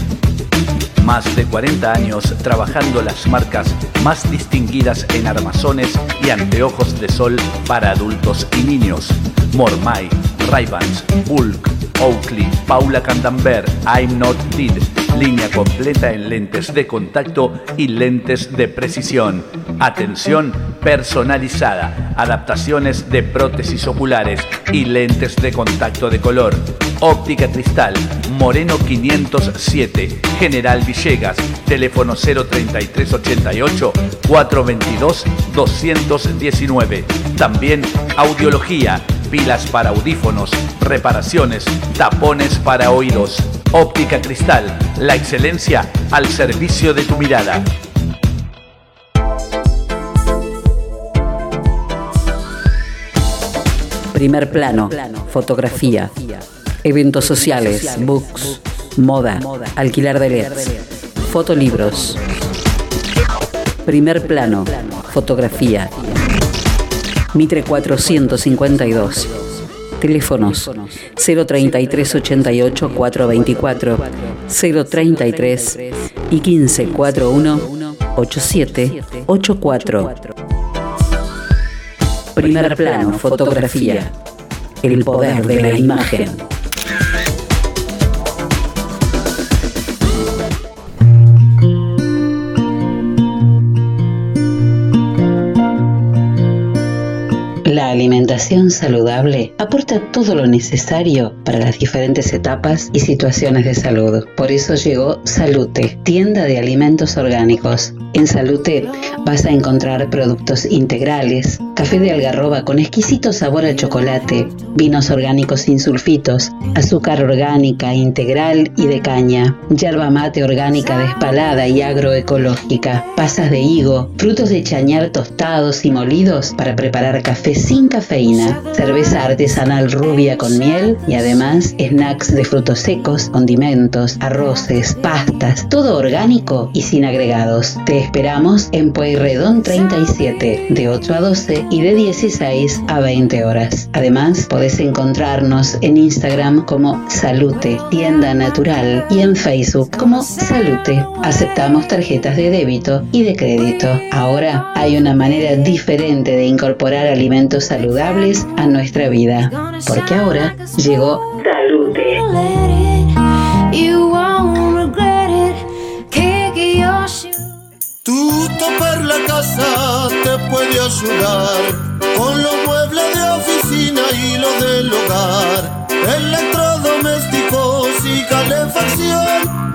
Más de 40 años trabajando las marcas más distinguidas en armazones y anteojos de sol para adultos y niños. Mormai, Ray-Bans, Bulk, Oakley, Paula Candambert, I'm Not Dead. Línea completa en lentes de contacto y lentes de precisión. Atención personalizada. Adaptaciones de prótesis oculares y lentes de contacto de color. Óptica Cristal, Moreno 507, General Villegas, teléfono 03388 422 219. También audiología, pilas para audífonos, reparaciones, tapones para oídos. Óptica Cristal, la excelencia al servicio de tu mirada. Primer plano, fotografía, eventos sociales, books, moda, alquilar de LEDs, fotolibros. Primer plano, fotografía. Mitre 452. Teléfonos 03388 424 033 y 1541 8784. Primer plano, fotografía. El poder de la imagen. La alimentación saludable aporta todo lo necesario para las diferentes etapas y situaciones de salud. Por eso llegó Salute, tienda de alimentos orgánicos. En Salute vas a encontrar productos integrales, café de algarroba con exquisito sabor a chocolate, vinos orgánicos sin sulfitos, azúcar orgánica integral y de caña, yerba mate orgánica despalada y agroecológica, pasas de higo, frutos de chañar tostados y molidos para preparar café sin cafeína, cerveza artesanal rubia con miel y además snacks de frutos secos, condimentos, arroces, pastas, todo orgánico y sin agregados. Te esperamos en Pueyrredón 37, de 8 a 12 y de 16 a 20 horas. Además, podés encontrarnos en Instagram como Salute, tienda natural, y en Facebook como Salute. Aceptamos tarjetas de débito y de crédito. Ahora hay una manera diferente de incorporar alimentos saludables a nuestra vida, porque ahora llegó Salute. Tutto per la casa te puede ayudar con los muebles de oficina y lo del hogar, electrodomésticos y calefacción.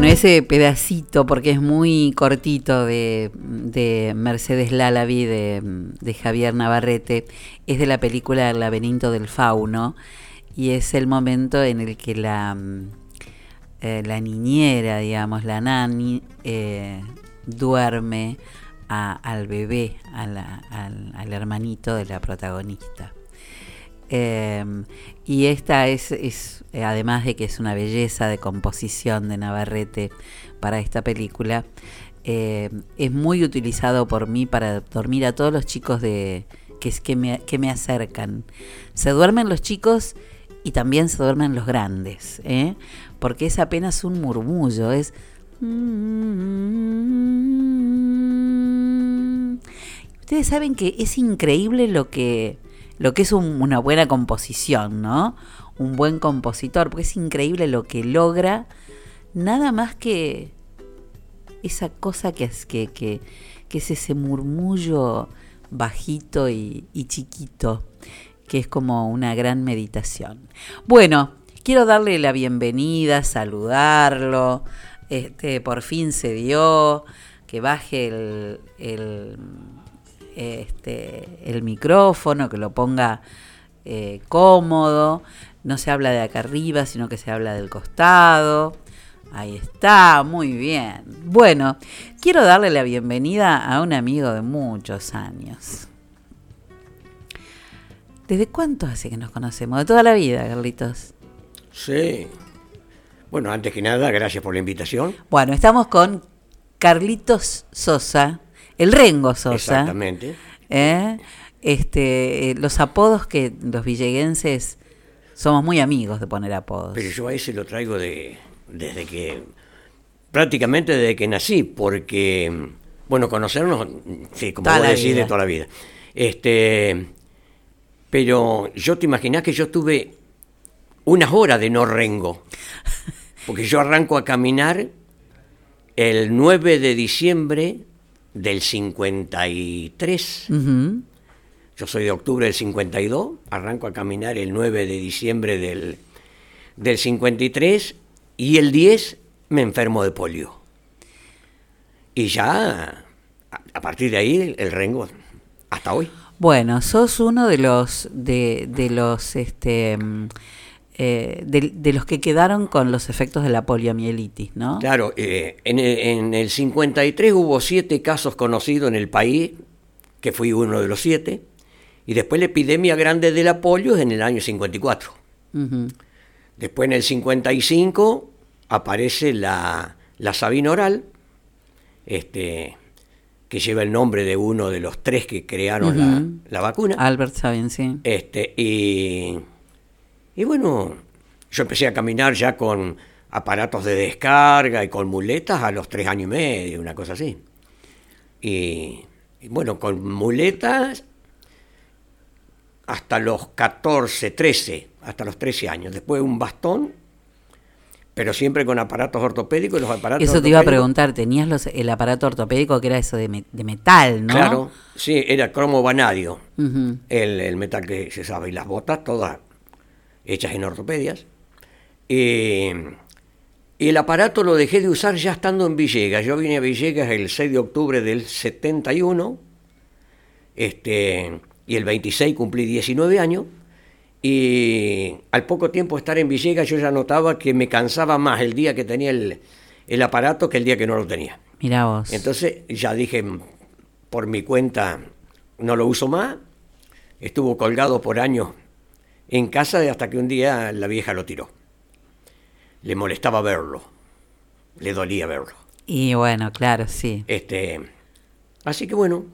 Bueno, ese pedacito, porque es muy cortito de, de Mercedes Lalavi, de, Javier Navarrete, es de la película El laberinto del fauno, y es el momento en el que la, eh, la niñera, digamos, la nani, eh, duerme al bebé, al, al, hermanito de la protagonista. Eh, y esta es, es, además de que es una belleza de composición de Navarrete para esta película, eh, es muy utilizado por mí para dormir a todos los chicos de, que, que, me, que me acercan. Se duermen los chicos y también se duermen los grandes, ¿eh? porque es apenas un murmullo, es... Ustedes saben que es increíble lo que, lo que es un, una buena composición, ¿no? Un buen compositor, porque es increíble lo que logra, nada más que esa cosa que es, que, que, que es ese murmullo bajito y, y chiquito, que es como una gran meditación. Bueno, quiero darle la bienvenida, saludarlo. Este, por fin se dio, que baje el, el, este, el micrófono, que lo ponga eh, cómodo. No se habla de acá arriba, sino que se habla del costado. Ahí está, muy bien. Bueno, quiero darle la bienvenida a un amigo de muchos años. ¿Desde cuánto hace que nos conocemos? De toda la vida, Carlitos. Sí. Bueno, antes que nada, gracias por la invitación. Bueno, estamos con Carlitos Sosa, el Rengo Sosa. Exactamente. ¿eh? Este, eh, los apodos que los villeguenses somos muy amigos de poner apodos. Pero yo a ese lo traigo de desde que prácticamente desde que nací, porque bueno, conocernos, sí, como vos decís, de toda la vida. Este, pero yo te imaginás que yo tuve unas horas de no rengo. Porque yo arranco a caminar el 9 de diciembre del 53. Yo soy de octubre del 52. Arranco a caminar el 9 de diciembre del, del 53 y el 10 me enfermo de polio. Y ya, a partir de ahí, el rengo, hasta hoy. Bueno, sos uno de los, de, de los, este, eh, de, de, los que quedaron con los efectos de la poliomielitis, ¿no? Claro, eh, en, el, en, el, 53 hubo siete casos conocidos en el país, que fui uno de los siete, y después la epidemia grande de la polio es en el año 54. Uh -huh. Después en el 55 aparece la, la sabina oral, este, que lleva el nombre de uno de los tres que crearon uh -huh. la, la, vacuna. Albert Sabin, sí. Este, y y bueno, yo empecé a caminar ya con aparatos de descarga y con muletas a los tres años y medio, una cosa así. Y, y bueno, con muletas hasta los 14, 13, hasta los 13 años. Después un bastón, pero siempre con aparatos ortopédicos. Los aparatos eso te iba a preguntar, ¿tenías los, el aparato ortopédico que era eso de, me, de metal, no? Claro, sí, era cromo vanadio, uh -huh. el, el metal que se sabe, y las botas todas hechas en ortopedias. Eh, y el aparato lo dejé de usar ya estando en Villegas. Yo vine a Villegas el 6 de octubre del 71, este, y el 26 cumplí 19 años. Y al poco tiempo de estar en Villegas yo ya notaba que me cansaba más el día que tenía el, el aparato que el día que no lo tenía. Mira vos. Entonces ya dije, por mi cuenta, no lo uso más. Estuvo colgado por años en casa hasta que un día la vieja lo tiró. Le molestaba verlo, le dolía verlo. Y bueno, claro, sí. Este, así que bueno,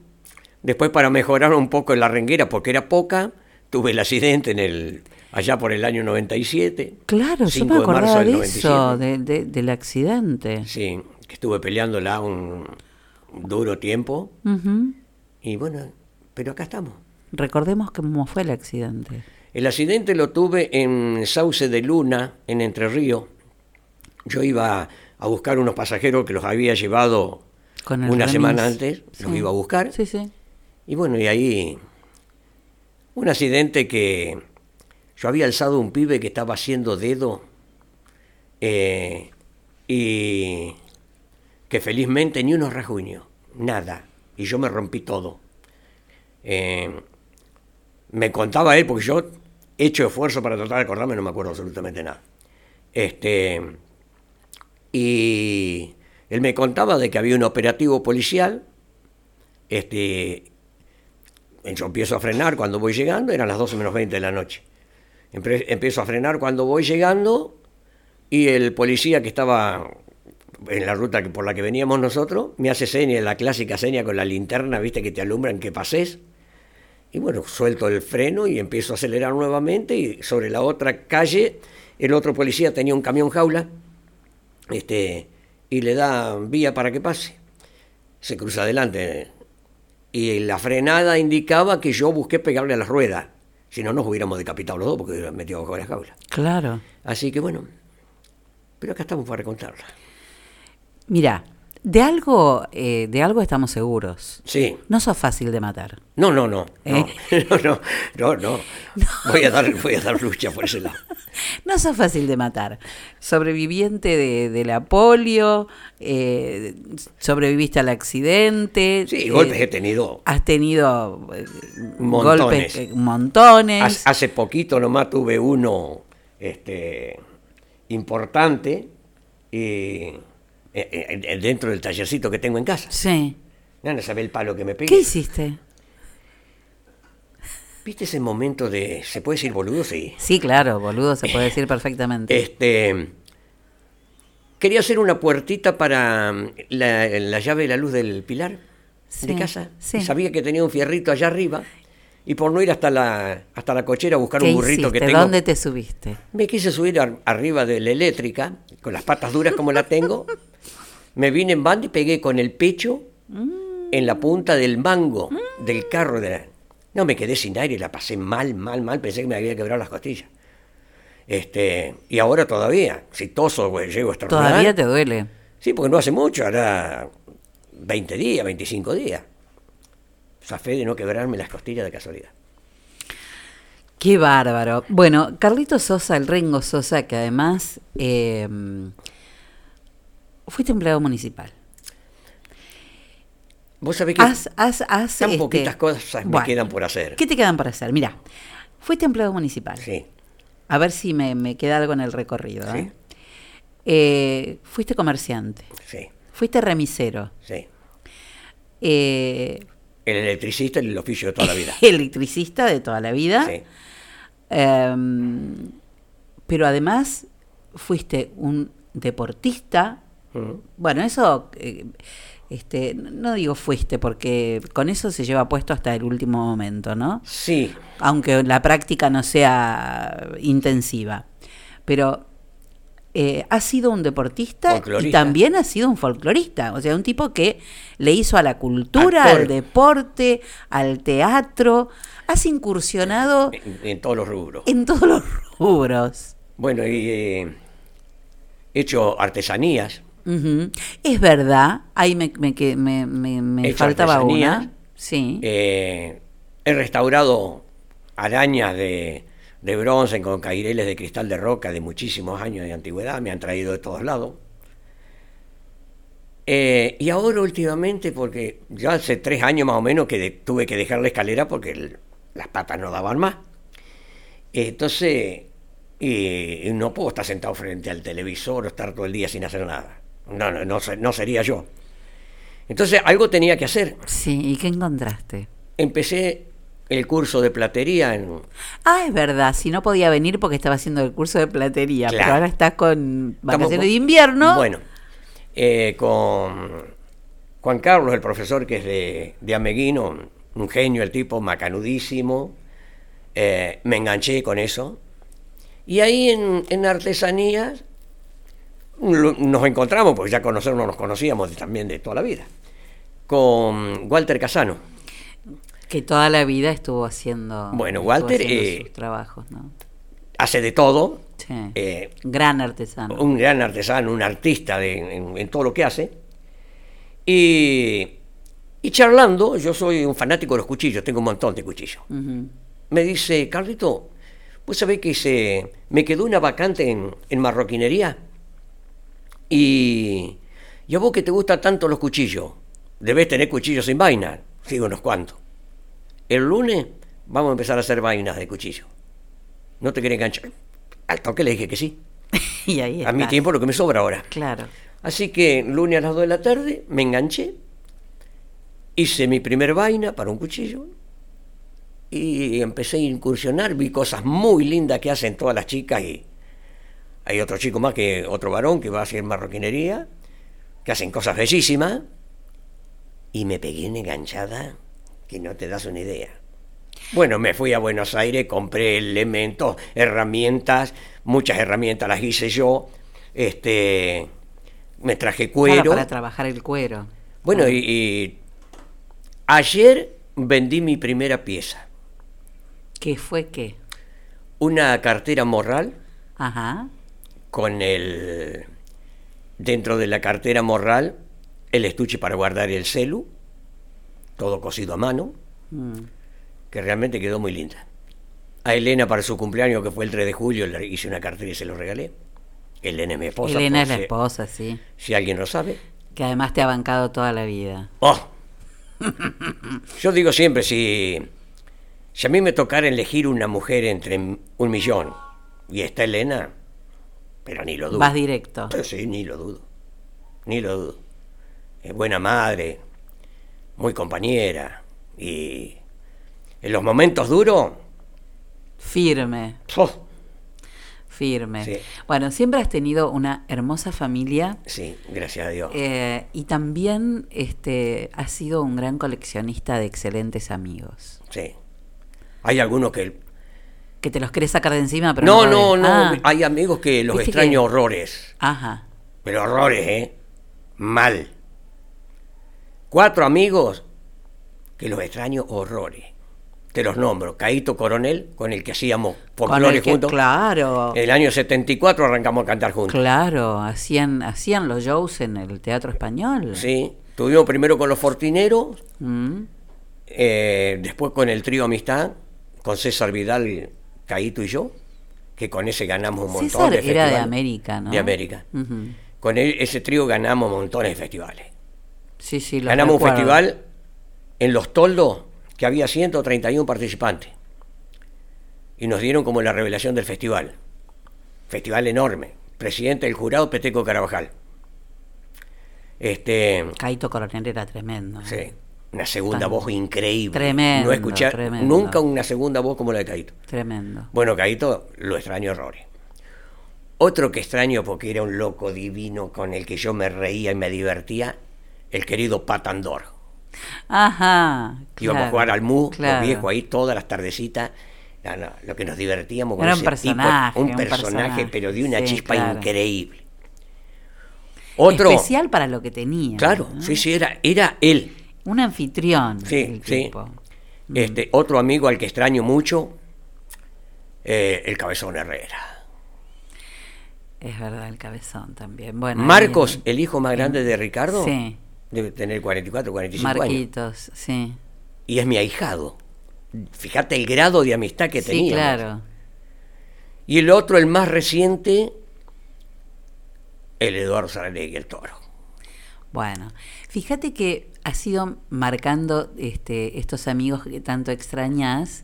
después para mejorar un poco en la renguera, porque era poca, tuve el accidente en el allá por el año 97. Claro, yo me acordaba de, de eso, de, de, del accidente. Sí, que estuve peleándola un duro tiempo. Uh -huh. Y bueno, pero acá estamos. Recordemos cómo fue el accidente. El accidente lo tuve en Sauce de Luna, en Entre Ríos. Yo iba a buscar unos pasajeros que los había llevado una remis. semana antes, sí. los iba a buscar. Sí, sí. Y bueno, y ahí un accidente que yo había alzado un pibe que estaba haciendo dedo eh, y que felizmente ni unos rasguños, nada. Y yo me rompí todo. Eh, me contaba él, porque yo hecho esfuerzo para tratar de acordarme, no me acuerdo absolutamente nada. Este, y él me contaba de que había un operativo policial. Este, yo empiezo a frenar cuando voy llegando, eran las 12 menos 20 de la noche. Empiezo a frenar cuando voy llegando y el policía que estaba en la ruta por la que veníamos nosotros me hace seña, la clásica seña con la linterna, viste, que te alumbran que pases. Y bueno, suelto el freno y empiezo a acelerar nuevamente y sobre la otra calle el otro policía tenía un camión jaula este, y le da vía para que pase. Se cruza adelante y la frenada indicaba que yo busqué pegarle a la rueda. Si no, nos hubiéramos decapitado los dos porque hubiera metido bajo la jaula. Claro. Así que bueno, pero acá estamos para contarla. Mira, de algo, eh, de algo estamos seguros. Sí. No sos fácil de matar. No, no, no. ¿Eh? No, no, no, no, Voy, a dar, voy a dar lucha por ese lado. No sos fácil de matar. Sobreviviente de, la polio, eh, sobreviviste al accidente. Sí, golpes he tenido. Has tenido montones. golpes montones. Hace poquito nomás tuve uno este, importante. Y eh, eh, dentro del tallercito que tengo en casa. Sí. No, sabe el palo que me pegué. ¿Qué hiciste? ¿Viste ese momento de. ¿Se puede decir boludo? Sí. Sí, claro, boludo se puede decir perfectamente. Este. Quería hacer una puertita para mm, la, llave de la luz del pilar de casa. Sí. Sabía que tenía un fierrito allá arriba y por no ir hasta la, hasta la cochera a buscar un burrito que tengo. ¿Dónde te subiste? Me quise subir arriba de la eléctrica, con las patas duras como la tengo. me vine en banda y pegué con el pecho en la punta del mango del carro. De No, me quedé sin aire, la pasé mal, mal, mal. Pensé que me había quebrado las costillas. Este, y ahora todavía, si toso, güey, llego a ¿Todavía te duele? Sí, porque no hace mucho, ahora 20 días, 25 días fe de no quebrarme las costillas de casualidad. Qué bárbaro. Bueno, Carlito Sosa, el Rengo Sosa, que además eh, fuiste empleado municipal. Vos sabés que has, tan este, poquitas cosas me quedan por hacer. ¿Qué te quedan por hacer? Mira, fuiste empleado municipal. Sí. A ver si me, queda algo en el recorrido. ¿eh? Eh, fuiste comerciante. Sí. Fuiste remisero. Sí. El electricista, el oficio de toda la vida. electricista de toda la vida. Sí. Em, pero además fuiste un deportista. Bueno, eso, eh, este, no digo fuiste porque con eso se lleva puesto hasta el último momento, ¿no? Sí. Aunque la práctica no sea intensiva. Pero eh, ha sido un deportista y también ha sido un folclorista, o sea, un tipo que le hizo a la cultura, al deporte, al teatro, has incursionado en, todos los rubros. En todos los rubros. Bueno, y he eh, hecho artesanías. Es verdad, ahí me, me, faltaba una. Sí. Eh, he restaurado arañas de de bronce con caireles de cristal de roca de muchísimos años de antigüedad, me han traído de todos lados. Eh, y ahora últimamente, porque ya hace tres años más o menos que tuve que dejar la escalera porque las patas no daban más. Entonces, y, no puedo estar sentado frente al televisor o estar todo el día sin hacer nada. No, no, no, no sería yo. Entonces, algo tenía que hacer. Sí, ¿y qué encontraste? Empecé el curso de platería en... Ah, es verdad, si no podía venir porque estaba haciendo el curso de platería, pero ahora está con vacaciones de invierno. Bueno, eh, con Juan Carlos, el profesor que es de, de Ameguino, un genio, el tipo macanudísimo, eh, me enganché con eso. Y ahí en, en artesanías nos encontramos, porque ya conocernos nos conocíamos también de toda la vida, con Walter Casano que toda la vida estuvo haciendo. Bueno, Walter. Eh, trabajos, ¿no? Hace de todo. Sí. Eh, gran artesano. Un gran artesano, un artista en, todo lo que hace. Y, y, charlando, yo soy un fanático de los cuchillos, tengo un montón de cuchillos. Me dice, Carlito, ¿vos sabés que se, me quedó una vacante en, en marroquinería? Y, y a vos que te gustan tanto los cuchillos, debes tener cuchillos sin vaina. Sigo unos cuantos. El lunes vamos a empezar a hacer vainas de cuchillo. ¿No te querés enganchar? Al toque le dije que sí. y ahí A mi tiempo lo que me sobra ahora. Claro. Así que lunes a las 2 de la tarde me enganché, hice mi primer vaina para un cuchillo y empecé a incursionar, vi cosas muy lindas que hacen todas las chicas y hay otro chico más que otro varón que va a hacer marroquinería, que hacen cosas bellísimas y me pegué en enganchada que no te das una idea. Bueno, me fui a Buenos Aires, compré elementos, herramientas, muchas herramientas las hice yo, este, me traje cuero. Claro, para trabajar el cuero. Bueno, Ah. y, y ayer vendí mi primera pieza, ¿Qué fue qué? una cartera morral Ajá. con el dentro de la cartera morral el estuche para guardar el celu, todo cosido a mano, Mm. que realmente quedó muy linda. A Elena para su cumpleaños, que fue el 3 de julio, le hice una cartera y se lo regalé. Elena es mi esposa. Elena es la si- esposa, sí. Si alguien lo sabe. Que además te ha bancado toda la vida. Oh. Yo digo siempre, si, si a mí me tocara elegir una mujer entre un millón y está Elena, pero ni lo dudo. Vas directo. Pero sí, ni lo dudo. Ni lo dudo. Es buena madre, muy compañera y en los momentos duros, Firme. oh, Firme. Sí. Bueno, siempre has tenido una hermosa familia. sí, gracias a Dios. eh, y también este, has sido un gran coleccionista de excelentes amigos. Sí. Hay algunos que... Que te los querés sacar de encima, pero No, no, no, Ah, hay amigos que los extraño que- horrores. Ajá. Pero horrores, ¿eh? Mal. Cuatro amigos que los extraño horrores. Te los nombro. Caíto Coronel, con el que hacíamos folclore juntos. claro. En el año 74 arrancamos a cantar juntos. Claro, hacían, hacían los shows en el teatro español. Sí. Tuvimos primero con los Fortineros, Mm. eh, después con el trío Amistad, con César Vidal, Caíto y yo, que con ese ganamos un montón César de era de festivales. América, ¿no? De América. Con él- ese trío ganamos montones de festivales. Sí, sí, lo Ganamos un festival en Los Toldos que había 131 participantes. Y nos dieron como la revelación del festival. Festival enorme. Presidente del jurado, Peteco Carabajal. Este, Caito Coronel era tremendo. ¿eh? sí, una segunda Tan- voz increíble. Tremendo, No escuché tremendo. nunca una segunda voz como la de Caito. Tremendo. Bueno, Caito lo extraño horrores. Otro que extraño porque era un loco divino con el que yo me reía y me divertía, el querido Patandor. Ajá. Íbamos a jugar al MU, claro. los viejos ahí todas las tardecitas. No, no, lo que nos divertíamos con Era un ese tipo, personaje, un un personaje, personaje, pero de una sí, chispa claro. increíble. Otro, Especial para lo que tenía. claro, ¿no? sí, sí, era, era él. Un anfitrión. Sí, el sí. tipo. Este, otro amigo al que extraño mucho, eh, el Cabezón Herrera. Es verdad, el cabezón también. Bueno, Marcos, ahí- el hijo más grande de Ricardo, Sí. Debe tener 44, 45 años. Marquitos, sí. Y es mi ahijado. Fíjate el grado de amistad que Sí, teníamos. claro. Y el otro, el más reciente, el Eduardo Saralegui, el toro. Bueno, fíjate que has ido marcando este, estos amigos que tanto extrañas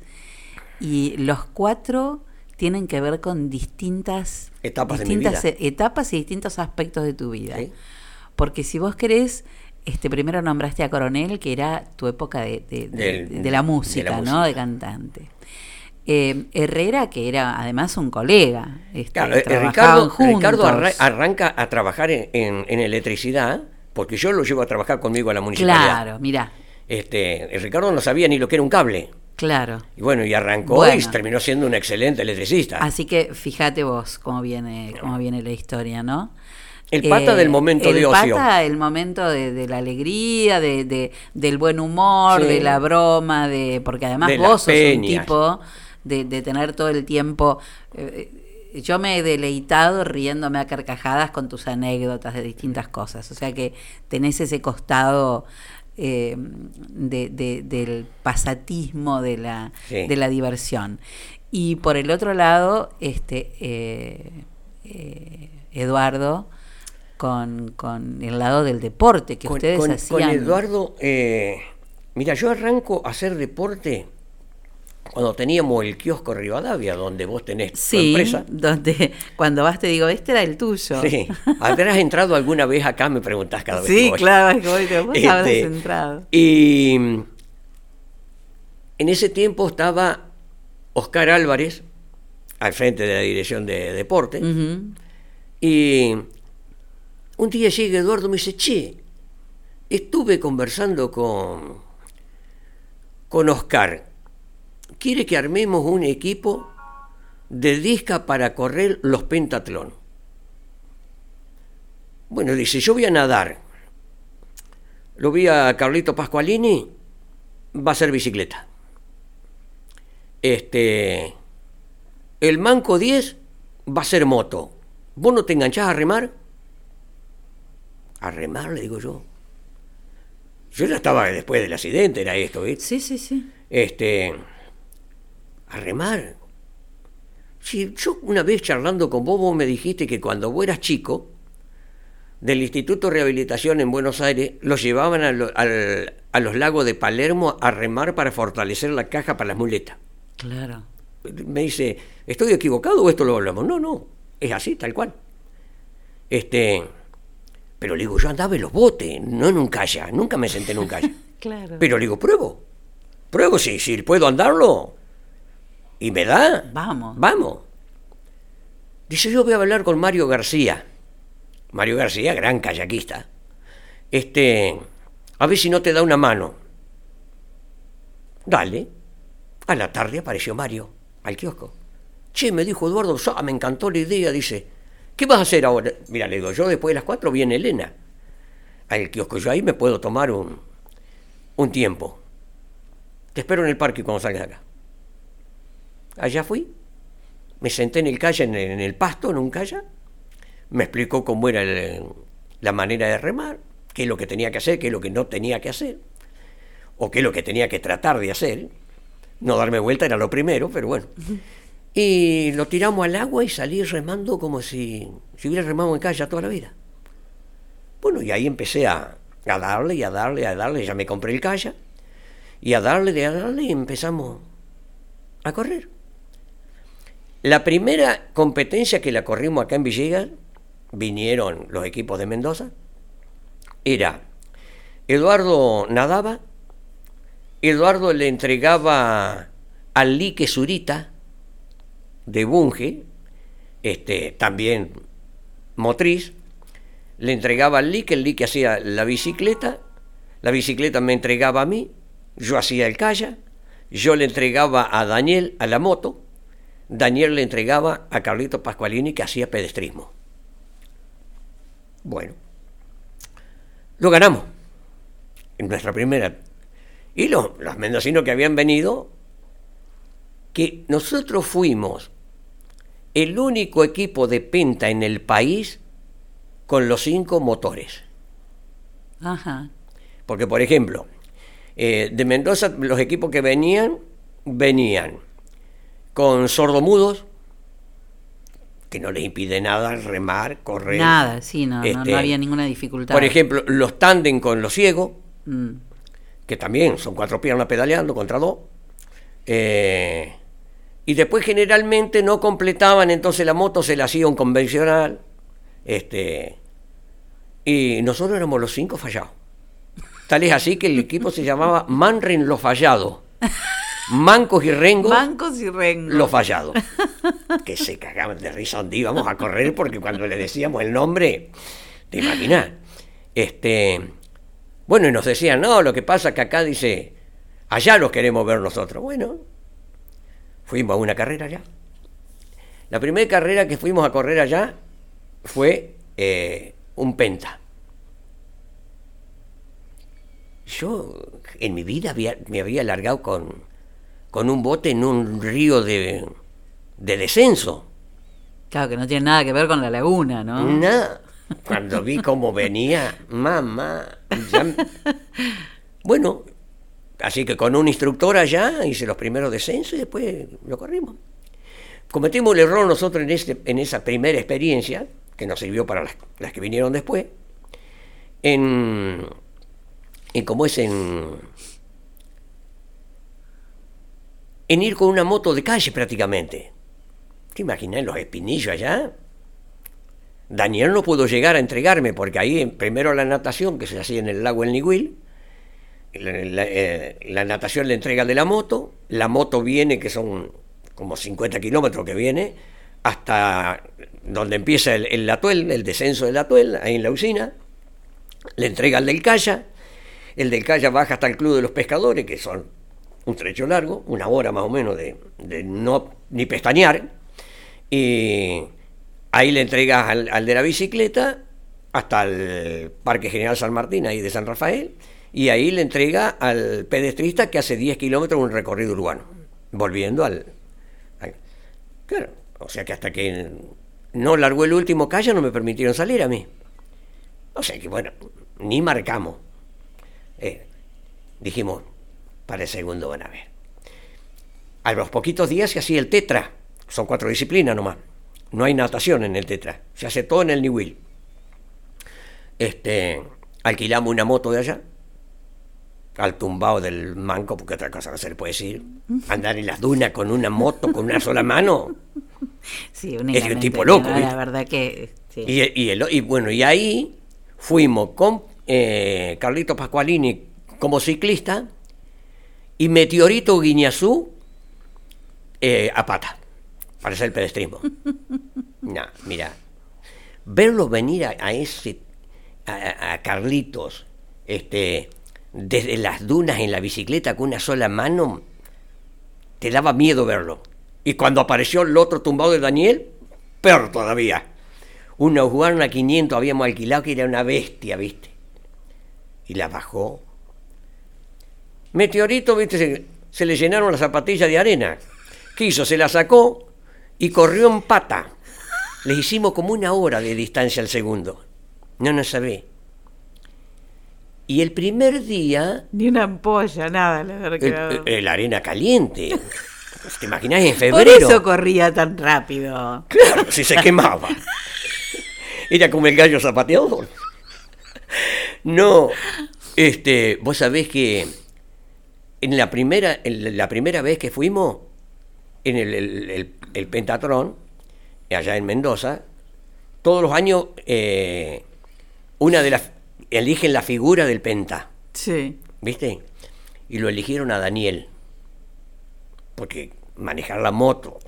y los cuatro tienen que ver con distintas Etapas de mi vida. etapas y distintos aspectos de tu vida. Porque si vos querés, este, primero nombraste a Coronel, que era tu época de, de- de- Del- de la música, ¿no? De cantante. Eh, Herrera, que era además un colega. este, Claro, eh, Ricardo. Ricardo arra- arranca a trabajar en, en- en electricidad, porque yo lo llevo a trabajar conmigo a la municipalidad. Claro, mira, Este, el Ricardo no sabía ni lo que era un cable. claro. Y bueno, y arrancó Bueno. y terminó siendo un excelente electricista. Así que fíjate vos cómo viene, cómo viene la historia, ¿no? Eh, El pata del momento el de ocio. pata, el momento de, de la alegría, de, de- del buen humor, Sí. de la broma, de porque además De vos sos un tipo de, de tener todo el tiempo. eh, yo me he deleitado riéndome a carcajadas con tus anécdotas de distintas cosas. O sea que tenés ese costado eh, de- de- del pasatismo, de la, Sí. de la diversión. Y por el otro lado, este eh, eh, Eduardo con, con el lado del deporte que ustedes con, hacían. Con Eduardo, eh, mira, yo arranco a hacer deporte cuando teníamos el kiosco Rivadavia, donde vos tenés sí, tu empresa. donde cuando vas te digo, este era el tuyo. Sí. ¿Habrás entrado alguna vez acá? Me preguntás cada vez Sí, que voy. claro, es que voy, vos Este, habrás entrado. Y en ese tiempo estaba Oscar Álvarez al frente de la dirección de deporte. Y un día llega Eduardo y me dice, che, estuve conversando con, con Oscar. Quiere que armemos un equipo de disca para correr los pentatlón. Bueno, dice, yo voy a nadar. Lo vi a Carlito Pascualini, va a hacer bicicleta. Este, el Manco 10 va a ser moto. ¿Vos no te enganchás a remar? A remar, le digo yo. Yo ya estaba después del accidente, era esto, ¿viste? Sí, sí, sí. Este, a remar. Si yo una vez charlando con vos, vos me dijiste que cuando vos eras chico, del Instituto de Rehabilitación en Buenos Aires, los llevaban a, lo- al- a los lagos de Palermo a remar para fortalecer la caja para las muletas. Claro. Me dice, ¿estoy equivocado o esto lo hablamos? No, no, es así, tal cual. Este, pero le digo, yo andaba en los botes, no en un calla, nunca me senté en un calla. Claro. Pero le digo, pruebo, pruebo si, si puedo andarlo. Y me da. Vamos. Vamos. Dice, yo voy a hablar con Mario García. Mario García, gran kayakista. Este, a ver si no te da una mano. Dale. A la tarde apareció Mario, al kiosco. Che, me dijo Eduardo, "Sa, me encantó la idea, dice. ¿Qué vas a hacer ahora? Mira, le digo, yo después de las cuatro viene Elena. Al kiosco, yo ahí me puedo tomar un, un tiempo. Te espero en el parque cuando salgas acá. Allá fui, me senté en el calle, en el, pasto, en un calla, me explicó cómo era la manera de remar, qué es lo que tenía que hacer, qué es lo que no tenía que hacer, o qué es lo que tenía que tratar de hacer. No darme vuelta era lo primero, pero bueno. Y lo tiramos al agua y salí remando como si, si hubiera remado en calle toda la vida. Bueno, y ahí empecé a, a darle y a darle y a darle, ya me compré el calla, y a darle y a darle y empezamos a correr. La primera competencia que la corrimos acá en Villegas, vinieron los equipos de Mendoza, era Eduardo nadaba, Eduardo le entregaba al Lique Zurita de Bunge, este, también motriz, le entregaba al Lique, el Lique hacía la bicicleta, la bicicleta me entregaba a mí, yo hacía el calla, yo le entregaba a Daniel a la moto, Daniel le entregaba a Carlito Pascualini que hacía pedestrismo. Bueno, lo ganamos en nuestra primera. Y los, los mendocinos que habían venido, que nosotros fuimos el único equipo de penta en el país con los cinco motores. Ajá. Porque, por ejemplo, eh, de Mendoza los equipos que venían, venían con sordomudos, que no les impide nada remar, correr. Nada, sí, no, no- Este, no, había ninguna dificultad. Por ejemplo, los tándem con los ciegos, Mm. que también son cuatro piernas pedaleando contra dos. Eh, y después generalmente no completaban, entonces la moto se la hacía un convencional. Este, y nosotros éramos los cinco fallados. Tal es así que el equipo se llamaba Manren los fallados. Mancos y Rengo Bancos y rengos. los fallados. Que se cagaban de risa donde íbamos a correr porque cuando le decíamos el nombre, te imaginas. Este, bueno, y nos decían, no, lo que pasa es que acá dice, allá los queremos ver nosotros. Bueno, fuimos a una carrera allá. La primera carrera que fuimos a correr allá fue eh, un penta. Yo en mi vida había- me había largado con, con un bote en un río de, de descenso. Claro, que no tiene nada que ver con la laguna, ¿no? Nada. Cuando vi cómo venía, mamá. ya- Bueno, así que con un instructor allá hice los primeros descensos y después lo corrimos. Cometimos el error nosotros en, este, en esa primera experiencia que nos sirvió para las, que vinieron después, en, en como es en, en ir con una moto de calle prácticamente. ¿Te imaginas los espinillos allá? Daniel no pudo llegar a entregarme porque ahí primero la natación que se hacía en el lago El Niguil, eh, la natación le entrega de la moto, la moto viene que son como 50 kilómetros que viene, hasta donde empieza el, el atuel, el descenso del atuel, ahí en la usina, le entrega al del Calla, el del Calla baja hasta el Club de los Pescadores, que son un trecho largo, una hora más o menos de, de no ni pestañear, y ahí le entregas al, al, de la bicicleta hasta el Parque General San Martín, ahí de San Rafael, y ahí le entrega al pedestrista que hace 10 kilómetros un recorrido urbano, volviendo al. Claro, o sea que hasta que no largó el último calle no me permitieron salir a mí. O sea que bueno, ni marcamos. Eh, dijimos, para el segundo van a ver. A los poquitos días se hacía el tetra. Son cuatro disciplinas nomás. No hay natación en el tetra. Se hace todo en el Niwil. Este, alquilamos una moto de allá. Al tumbado del manco, porque otra cosa no se le puede decir. Andar en las dunas con una moto, con una sola mano. Sí, es un tipo loco. No, la verdad que. Sí. Y, y, el, y, bueno, y ahí fuimos con eh, Carlito Pascualini como ciclista y Meteorito Guiñazú eh, a pata, para hacer el pedestrismo. no, mira, verlo venir a, a ese, a, a, Carlitos, este, desde las dunas en la bicicleta con una sola mano, te daba miedo verlo. Y cuando apareció el otro tumbado de Daniel, peor todavía. Una Juana 500 habíamos alquilado que era una bestia, ¿viste? Y la bajó Meteorito, viste, se, le llenaron las zapatillas de arena. Quiso, se la sacó y corrió en pata. Le hicimos como una hora de distancia al segundo. No nos sabe. Y el primer día. Ni una ampolla, nada, la verdad. El, el, arena caliente. ¿Te imaginas en febrero? Por eso corría tan rápido. Claro, si se quemaba. Era como el gallo zapateador. No, este, vos sabés que en la primera, en la primera vez que fuimos en el, el, el, el Pentatrón, allá en Mendoza, todos los años eh, una de las eligen la figura del Penta. Sí. ¿Viste? Y lo eligieron a Daniel. Porque manejar la moto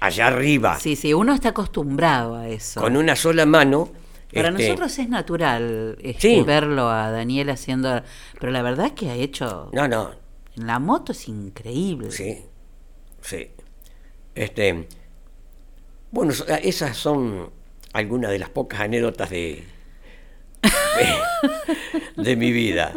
allá arriba. Sí, sí, uno está acostumbrado a eso. Con una sola mano. Para este, nosotros es natural este, sí. verlo a Daniel haciendo. Pero la verdad es que ha hecho. No, no. La moto es increíble. Sí, sí. Este, bueno, esas son algunas de las pocas anécdotas de, de, mi vida.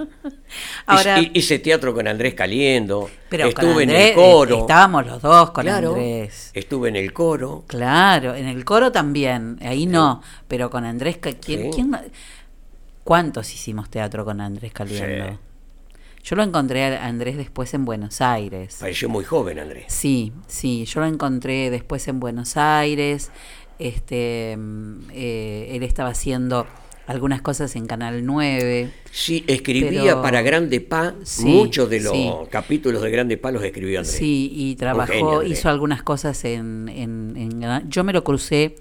Ahora, hice teatro con Andrés Caliendo, pero estuve Andrés, en el coro. Estábamos los dos con claro, Andrés. Estuve en el coro. Claro, en el coro también, ahí sí. no, pero con Andrés, ¿quién, sí. ¿quién, ¿cuántos hicimos teatro con Andrés Caliendo? Sí. Yo lo encontré a Andrés después en Buenos Aires. Pareció muy joven Andrés. Sí, sí, yo lo encontré después en Buenos Aires. Este, eh, él estaba haciendo algunas cosas en Canal 9. Sí, escribía pero, para Grande Pa, sí, muchos de los sí. capítulos de Grande Pa los escribió Andrés. Sí, y trabajó, genio, hizo algunas cosas en, en, en, Yo me lo crucé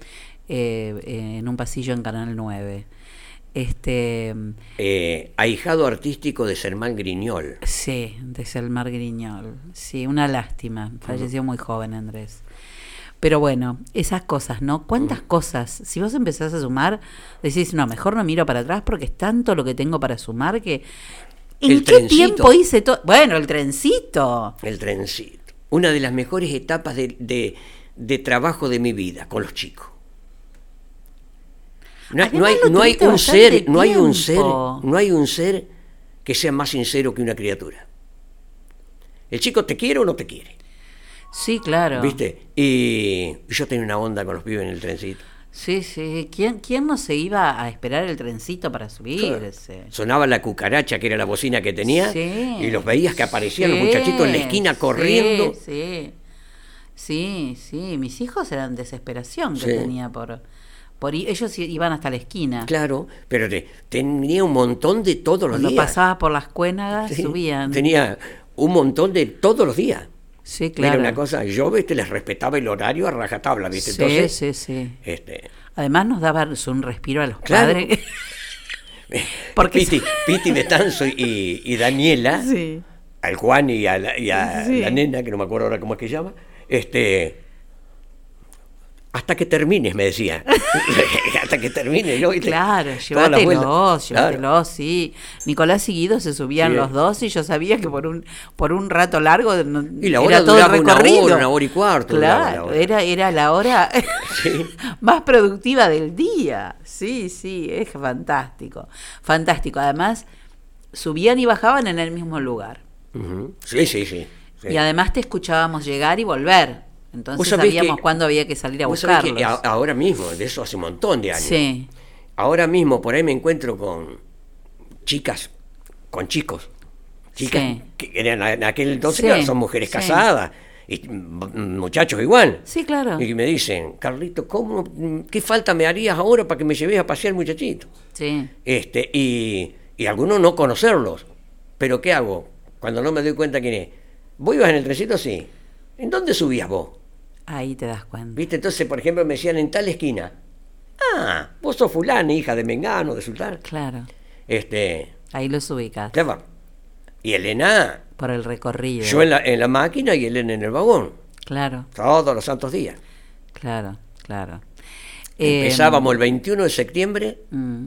eh, en un pasillo en Canal 9. Este, eh, ahijado artístico de Sermán Griñol. Sí, de Sermán Griñol. Sí, una lástima. Falleció uh -huh. muy joven Andrés. Pero bueno, esas cosas, ¿no? ¿Cuántas cosas? Si vos empezás a sumar, decís, no, mejor no miro para atrás porque es tanto lo que tengo para sumar que... ¿En el qué trencito. tiempo hice todo? Bueno, el trencito. El trencito. Una de las mejores etapas de, de, de trabajo de mi vida con los chicos. No, no, hay, no hay un ser, tiempo. no hay un ser, no hay un ser que sea más sincero que una criatura. El chico te quiere o no te quiere. Sí, claro. ¿Viste? Y yo tenía una onda con los pibes en el trencito. Sí, sí. ¿Quién, quién no se iba a esperar el trencito para subirse? Sonaba la cucaracha, que era la bocina que tenía, sí. y los veías que aparecían sí, los muchachitos en la esquina corriendo. Sí, sí. Sí, sí. Mis hijos eran desesperación que tenía por Por, ellos iban hasta la esquina. Claro, pero tenía un montón de todos los días. Cuando pasaba por las cuénagas, subían. Tenía un montón de todos los días. Sí, claro. Era una cosa, yo ¿viste? les respetaba el horario a rajatabla, ¿viste? Sí, Entonces, sí, sí. Este, Además nos daba un respiro a los padres. Porque Piti, Piti Betanzo y, y Daniela, al Juan y a, la, y a la nena, que no me acuerdo ahora cómo es que llama, este, hasta que termines, me decía. hasta que termine. Yo, claro, llévatelos, llévatelos, sí. Nicolás seguido se subían los dos y yo sabía que por un por un rato largo y la hora era todo recorrido. Una hora, una hora y cuarto. Claro, era, era la hora más productiva del día. Sí, sí, es fantástico. Fantástico. Además, subían y bajaban en el mismo lugar. sí, sí, sí. Y además te escuchábamos llegar y volver. Entonces sabíamos cuándo había que salir a buscarlos. Ahora mismo, de eso hace un montón de años. Sí. Ahora mismo por ahí me encuentro con chicas, con chicos, chicas que eran en aquel entonces son mujeres casadas y muchachos igual. Sí, claro. Y me dicen, Carlito, ¿cómo, ¿qué falta me harías ahora para que me lleves a pasear muchachito? Sí. Este, y, y algunos no conocerlos. Pero ¿qué hago? Cuando no me doy cuenta quién es. ¿Vos ibas en el trencito? Sí. ¿En dónde subías vos? Ahí te das cuenta. ¿Viste? Entonces, por ejemplo, me decían en tal esquina. Ah, vos sos fulana, hija de Mengano, de Sultán. Claro. Este. Ahí los ubicas. Claro. Y Elena. Por el recorrido. Yo en la, en la máquina y Elena en el vagón. Claro. Todos los santos días. Claro, claro. Empezábamos el 21 de septiembre mm.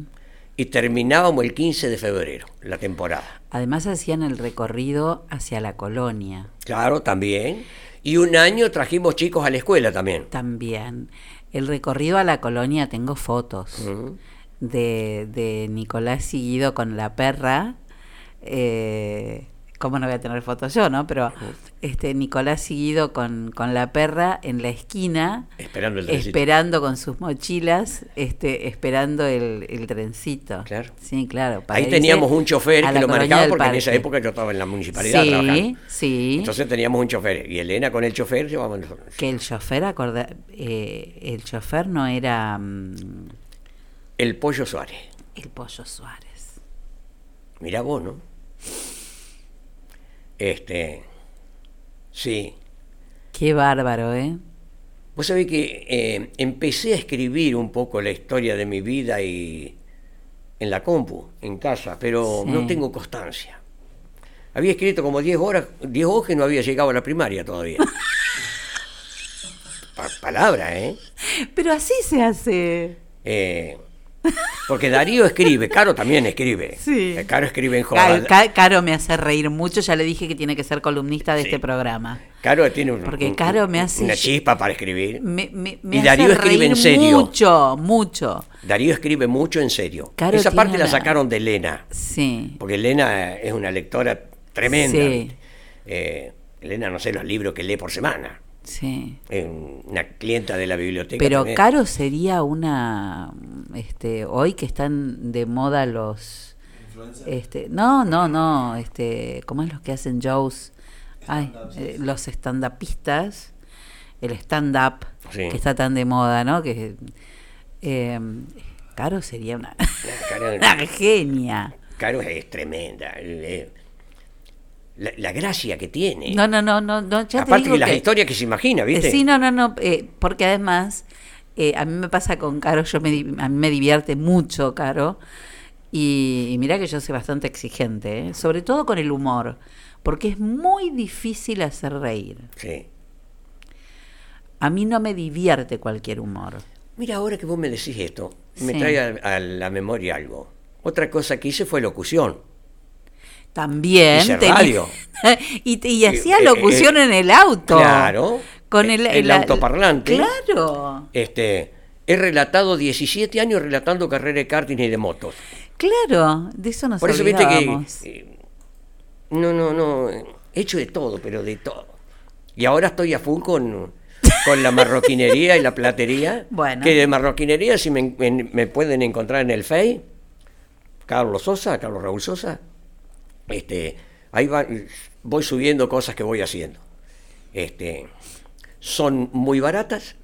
y terminábamos el 15 de febrero, la temporada. Además hacían el recorrido hacia la colonia. Claro, también. Y un año trajimos chicos a la escuela también. También. El recorrido a la colonia, tengo fotos de, de Nicolás seguido con la perra. Eh, ¿Cómo no voy a tener fotos yo, no? Pero este Nicolás seguido con, con la perra en la esquina, esperando, el esperando con sus mochilas, este, esperando el, el trencito. Claro. Sí, claro. Ahí teníamos un chofer que lo manejaba porque en esa época yo estaba en la municipalidad sí, Sí, Entonces teníamos un chofer y Elena con el chofer llevaban Que el chofer, acorda, eh, el chofer no era... Mm, el Pollo Suárez. El Pollo Suárez. Mira vos, ¿no? Este, sí. Qué bárbaro, ¿eh? Vos sabés que eh, empecé a escribir un poco la historia de mi vida y en la compu, en casa, pero no tengo constancia. Había escrito como 10 horas, 10 hojas y no había llegado a la primaria todavía. palabra, ¿eh? Pero así se hace. Eh, porque Darío escribe, Caro también escribe. Sí. Caro escribe en joda. Caro, me hace reír mucho, ya le dije que tiene que ser columnista de este programa. Caro tiene Porque Caro me hace, una chispa para escribir. Me, y Darío escribe en serio. Mucho, mucho. Darío escribe mucho en serio. Esa parte la... sacaron de Elena. Sí. Porque Elena es una lectora tremenda. Sí. Eh, Elena no sé los libros que lee por semana. Sí. Una clienta de la biblioteca. Pero Caro sería una. este Hoy que están de moda los. Este, no, no, no. Este, ¿Cómo es los que hacen shows? Ay, eh, los stand-upistas. El stand-up, que está tan de moda, ¿no? Que. Eh, Caro sería una, una genia. Caro es tremenda la, gracia que tiene. No, no, no, no. Aparte de las historias que se imagina, ¿viste? Sí, no, no, no. Eh, porque además, eh, a mí me pasa con Caro, yo me, a mí me divierte mucho, Caro. Y, mira que yo soy bastante exigente, ¿eh? sobre todo con el humor, porque es muy difícil hacer reír. Sí. A mí no me divierte cualquier humor. Mira, ahora que vos me decís esto, me trae a la memoria algo. Otra cosa que hice fue locución. También. y, y, hacía eh, locución eh, en el auto. Claro. Con el, el, autoparlante. Claro. Este, he relatado 17 años relatando carrera de karting y de motos. Claro, de eso nos Por eso viste que. Eh, no, no, no. He hecho de todo, pero de todo. Y ahora estoy a full con, con la marroquinería y la platería. Bueno. Que de marroquinería, si me, me pueden encontrar en el FEI, Carlos Sosa, Carlos Raúl Sosa este, ahí voy subiendo cosas que voy haciendo. Este, son muy baratas,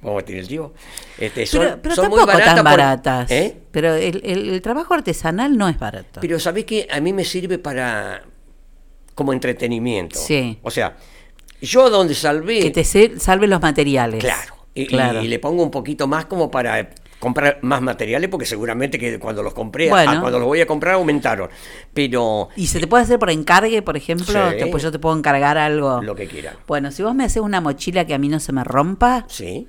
Vamos a tirar el chivo. Este, pero, son, pero son tampoco muy baratas. tan por- baratas. ¿Eh? Pero el, el- el trabajo artesanal no es barato. Pero ¿sabés que A mí me sirve para. como entretenimiento. Sí. O sea, yo donde salvé. Que te salve los materiales. Claro. Y- Claro. y le pongo un poquito más como para comprar más materiales, porque seguramente que cuando los compré, Bueno. cuando los voy a comprar aumentaron. Pero ¿Y se te puede hacer por encargue, por ejemplo? Sí. Te- pues yo te puedo encargar algo. lo que quieran. Bueno, si vos me haces una mochila que a mí no se me rompa. Sí.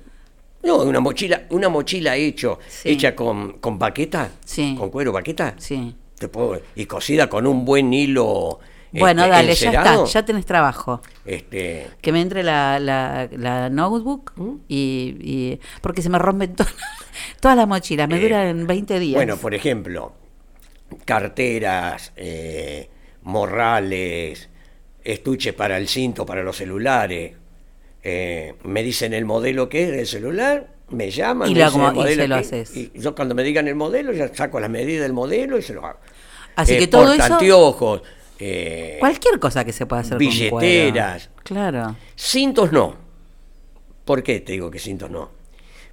No, una mochila, una mochila hecho, Sí. hecha con, con baqueta, Sí. con cuero baqueta, Sí. te puedo, y cosida con un buen hilo. Bueno, este, dale, ya está, ya tenés trabajo. Este, Que me entre la, la, la notebook ¿Mm? y, y- Porque se me rompen to- todas las mochilas, me Eh, duran 20 días. Bueno, por ejemplo, carteras, eh, morrales, estuches para el cinto, para los celulares. eh, me dicen el modelo que es del celular, me llaman, Y me lo dicen como- el y se lo que- haces. y yo cuando me digan el modelo, ya saco las medidas del modelo y se lo hago. Así Eh, que todo eso- eh, Cualquier cosa que se pueda hacer con billeteras. cuero. Claro. Cintos no. ¿Por qué te digo que cintos no?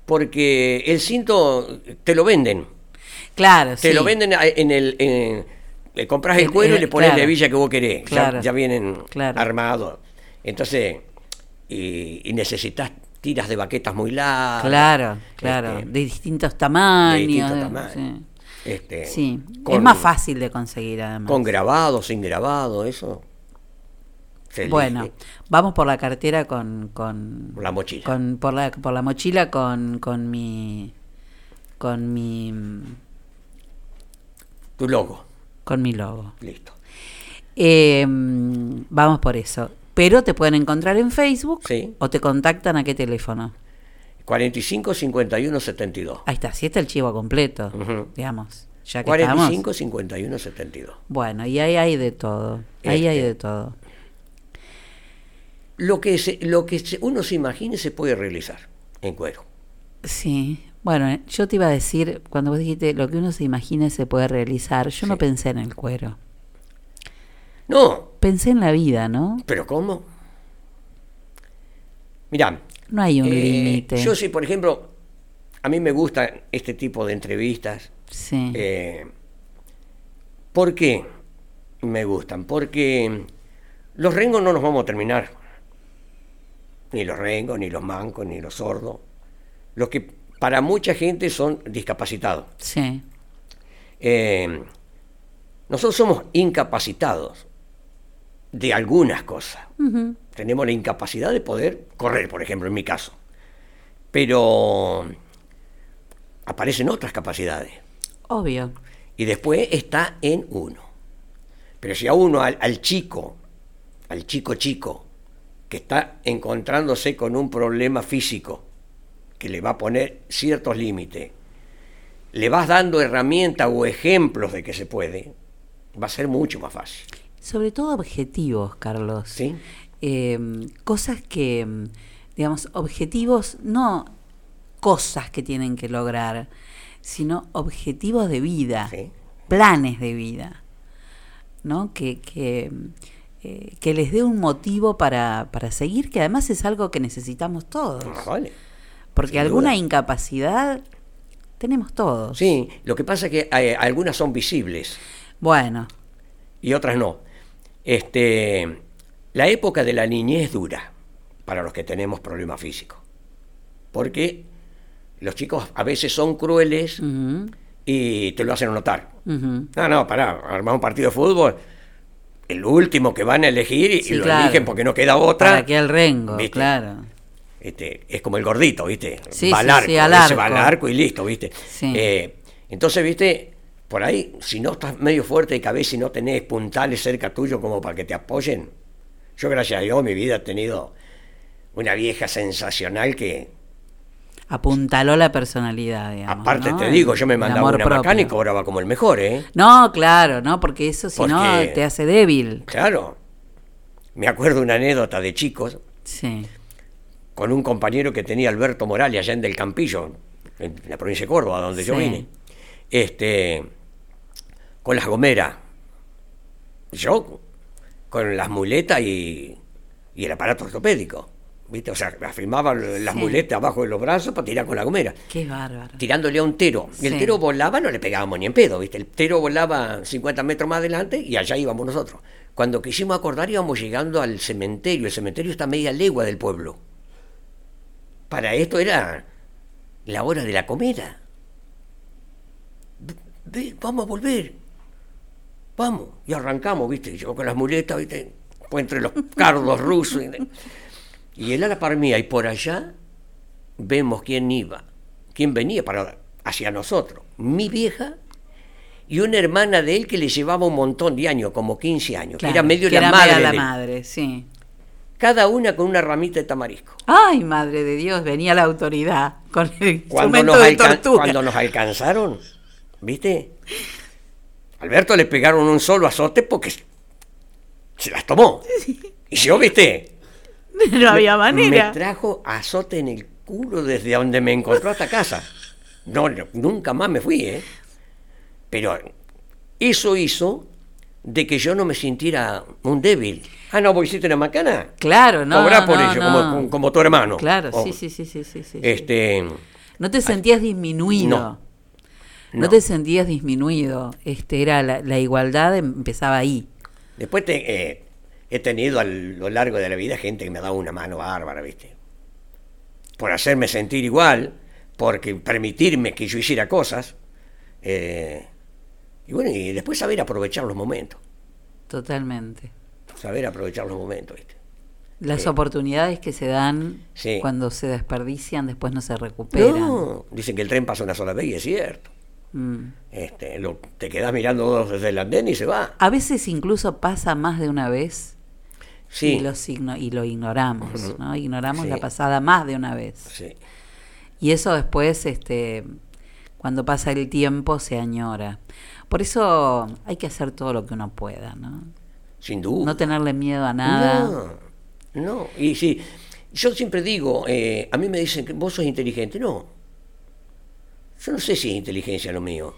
Porque el cinto te lo venden. Claro, Te sí. lo venden en el. en- le compras el cuero y le pones claro. la hebilla que vos querés. Ya- Claro. Ya, vienen Claro. armados. Entonces, y, y necesitas tiras de baquetas muy largas. Claro, claro. este, de distintos tamaños. de distintos tamaños. sí. Este, Sí, con- es más fácil de conseguir además. Con grabado, sin grabado, eso. Bueno, vamos por la cartera con, con Por la mochila. con- por la por la mochila con, con mi con mi Tu logo. con mi logo. Listo. Eh, vamos por eso. Pero te pueden encontrar en Facebook Sí. o te contactan a qué teléfono. 45 51 72. Ahí está, si está el chivo completo, Ujú. digamos. Ya que 45 estamos. 51 72. Bueno, y ahí hay de todo. Ahí hay Este. de todo. Lo que, se- lo que uno se imagine se puede realizar en cuero. Sí. Bueno, yo te iba a decir, cuando vos dijiste lo que uno se imagina se puede realizar, yo no pensé en el cuero. No, Pensé en la vida, ¿no? pero ¿cómo? Mirá. No hay un eh, límite. Yo sí, por ejemplo, a mí me gusta este tipo de entrevistas. Sí. Eh, ¿Por qué me gustan? Porque los rengos no los vamos a terminar. Ni los rengos, ni los mancos, ni los sordos. Los que para mucha gente son discapacitados. Sí. Eh, nosotros somos incapacitados de algunas cosas. Tenemos la incapacidad de poder correr, por ejemplo, en mi caso. Pero aparecen otras capacidades. Obvio. Y después está en uno. Pero si a uno, al, al chico, al chico chico, que está encontrándose con un problema físico, que le va a poner ciertos límites, le vas dando herramientas o ejemplos de que se puede, va a ser mucho más fácil. Sobre todo objetivos, Carlos. Sí. Eh, cosas que, digamos, objetivos, no cosas que tienen que lograr, sino objetivos de vida, planes de vida, ¿no? Que, que, eh, que les dé un motivo para, para seguir, que además es algo que necesitamos todos. Ah, vale. Porque sin alguna duda. incapacidad tenemos todos. Sí, lo que pasa es que eh, algunas son visibles Bueno, y otras no. Este, la época de la niñez dura para los que tenemos problemas físicos. Porque los chicos a veces son crueles y te lo hacen notar. ujú. No, no, pará, armamos un partido de fútbol. El último que van a elegir y, Sí, y lo claro. eligen porque no queda otra. para que el rengo, ¿Viste? claro. Este, es como el gordito, ¿viste? Sí, va sí, al arco, sí, al va al arco. y listo, ¿viste? Sí. Eh, entonces, ¿viste? Por ahí, si no estás medio fuerte de cabeza y no tenés puntales cerca tuyo como para que te apoyen, yo gracias a Dios mi vida he tenido una vieja sensacional que, Apuntaló la personalidad, digamos. aparte ¿no? te digo, yo me mandaba una propio. macana y cobraba como el mejor, ¿eh? No, claro, no, porque eso si no te hace débil. Claro. Me acuerdo una anécdota de chicos Sí. con un compañero que tenía Alberto Morales allá en Del Campillo, en la provincia de Córdoba, donde yo vine. Este, con las gomeras. Yo con las muletas y, y el aparato ortopédico. ¿Viste? O sea, afirmaba las Sí. muletas abajo de los brazos para tirar con la gomera. Qué bárbaro. Tirándole a un tero. Y el tero volaba, no le pegábamos ni en pedo, ¿viste? El tero volaba 50 metros más adelante y allá íbamos nosotros. Cuando quisimos acordar íbamos llegando al cementerio. El cementerio está a media legua del pueblo. Para esto era la hora de la comida. Ve, vamos a volver. Vamos. Y arrancamos, ¿viste? Yo con las muletas, ¿viste? Fue entre los cardos rusos. Y, y él a la par mía. Y por allá vemos quién iba. Quién venía para hacia nosotros. Mi vieja y una hermana de él que le llevaba un montón de años, como 15 años. que era medio que la era madre. media la de él. madre, sí. Cada una con una ramita de tamarisco. Ay, madre de Dios, venía la autoridad con el Cuando instrumento nos, de cuando nos alcanzaron, ¿viste? Alberto le pegaron un solo azote porque se las tomó. Y yo, ¿viste? No había manera. Me trajo azote en el culo desde donde me encontró hasta casa. No, nunca más me fui, ¿eh? Pero eso hizo de que yo no me sintiera un débil. Ah, no, vos hiciste una macana. Claro, no. Cobrá por no, ello, no. como, como tu hermano. Claro, O- sí, sí, sí, sí, sí, sí. Este, No te sentías disminuido. No. No, No. te sentías disminuido. Este era la, la igualdad empezaba ahí. Después te, eh, he tenido a lo largo de la vida gente que me ha dado una mano bárbara, ¿viste? Por hacerme sentir igual, porque permitirme que yo hiciera cosas. eh, y bueno, y después saber aprovechar los momentos. Totalmente. Saber aprovechar los momentos, ¿viste? Las Sí. oportunidades que se dan Sí. cuando se desperdician después no se recuperan. No, dicen que el tren pasa una sola vez y es cierto. Mm. Este, lo- te quedas mirando desde el andén y se va. A veces incluso pasa más de una vez Sí. y, los y lo ignoramos. ¿no? Ignoramos Sí. la pasada más de una vez. Sí. Y eso después, este, cuando pasa el tiempo, se añora. Por eso hay que hacer todo lo que uno pueda, ¿no? Sin duda. No tenerle miedo a nada. No, no. Y sí, yo siempre digo, eh, a mí me dicen que vos sos inteligente. No. Yo no sé si es inteligencia lo mío.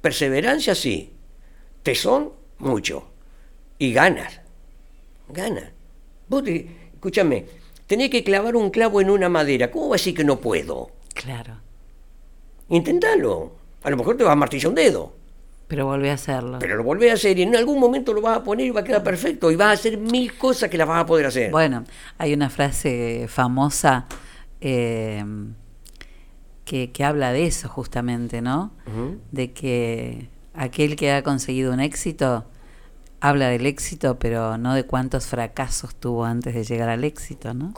Perseverancia sí. Tesón, mucho. Y ganas. Ganas. Vos, te- escúchame, tenés que clavar un clavo en una madera. ¿Cómo vas a decir que no puedo? Claro. Intentalo. A lo mejor te vas a martillar un dedo. Pero volví a hacerlo. Pero lo volvés a hacer y en algún momento lo vas a poner y va a quedar perfecto. Y vas a hacer mil cosas que las vas a poder hacer. Bueno, hay una frase famosa eh, que, que habla de eso justamente, ¿no? De que aquel que ha conseguido un éxito habla del éxito, pero no de cuántos fracasos tuvo antes de llegar al éxito, ¿no?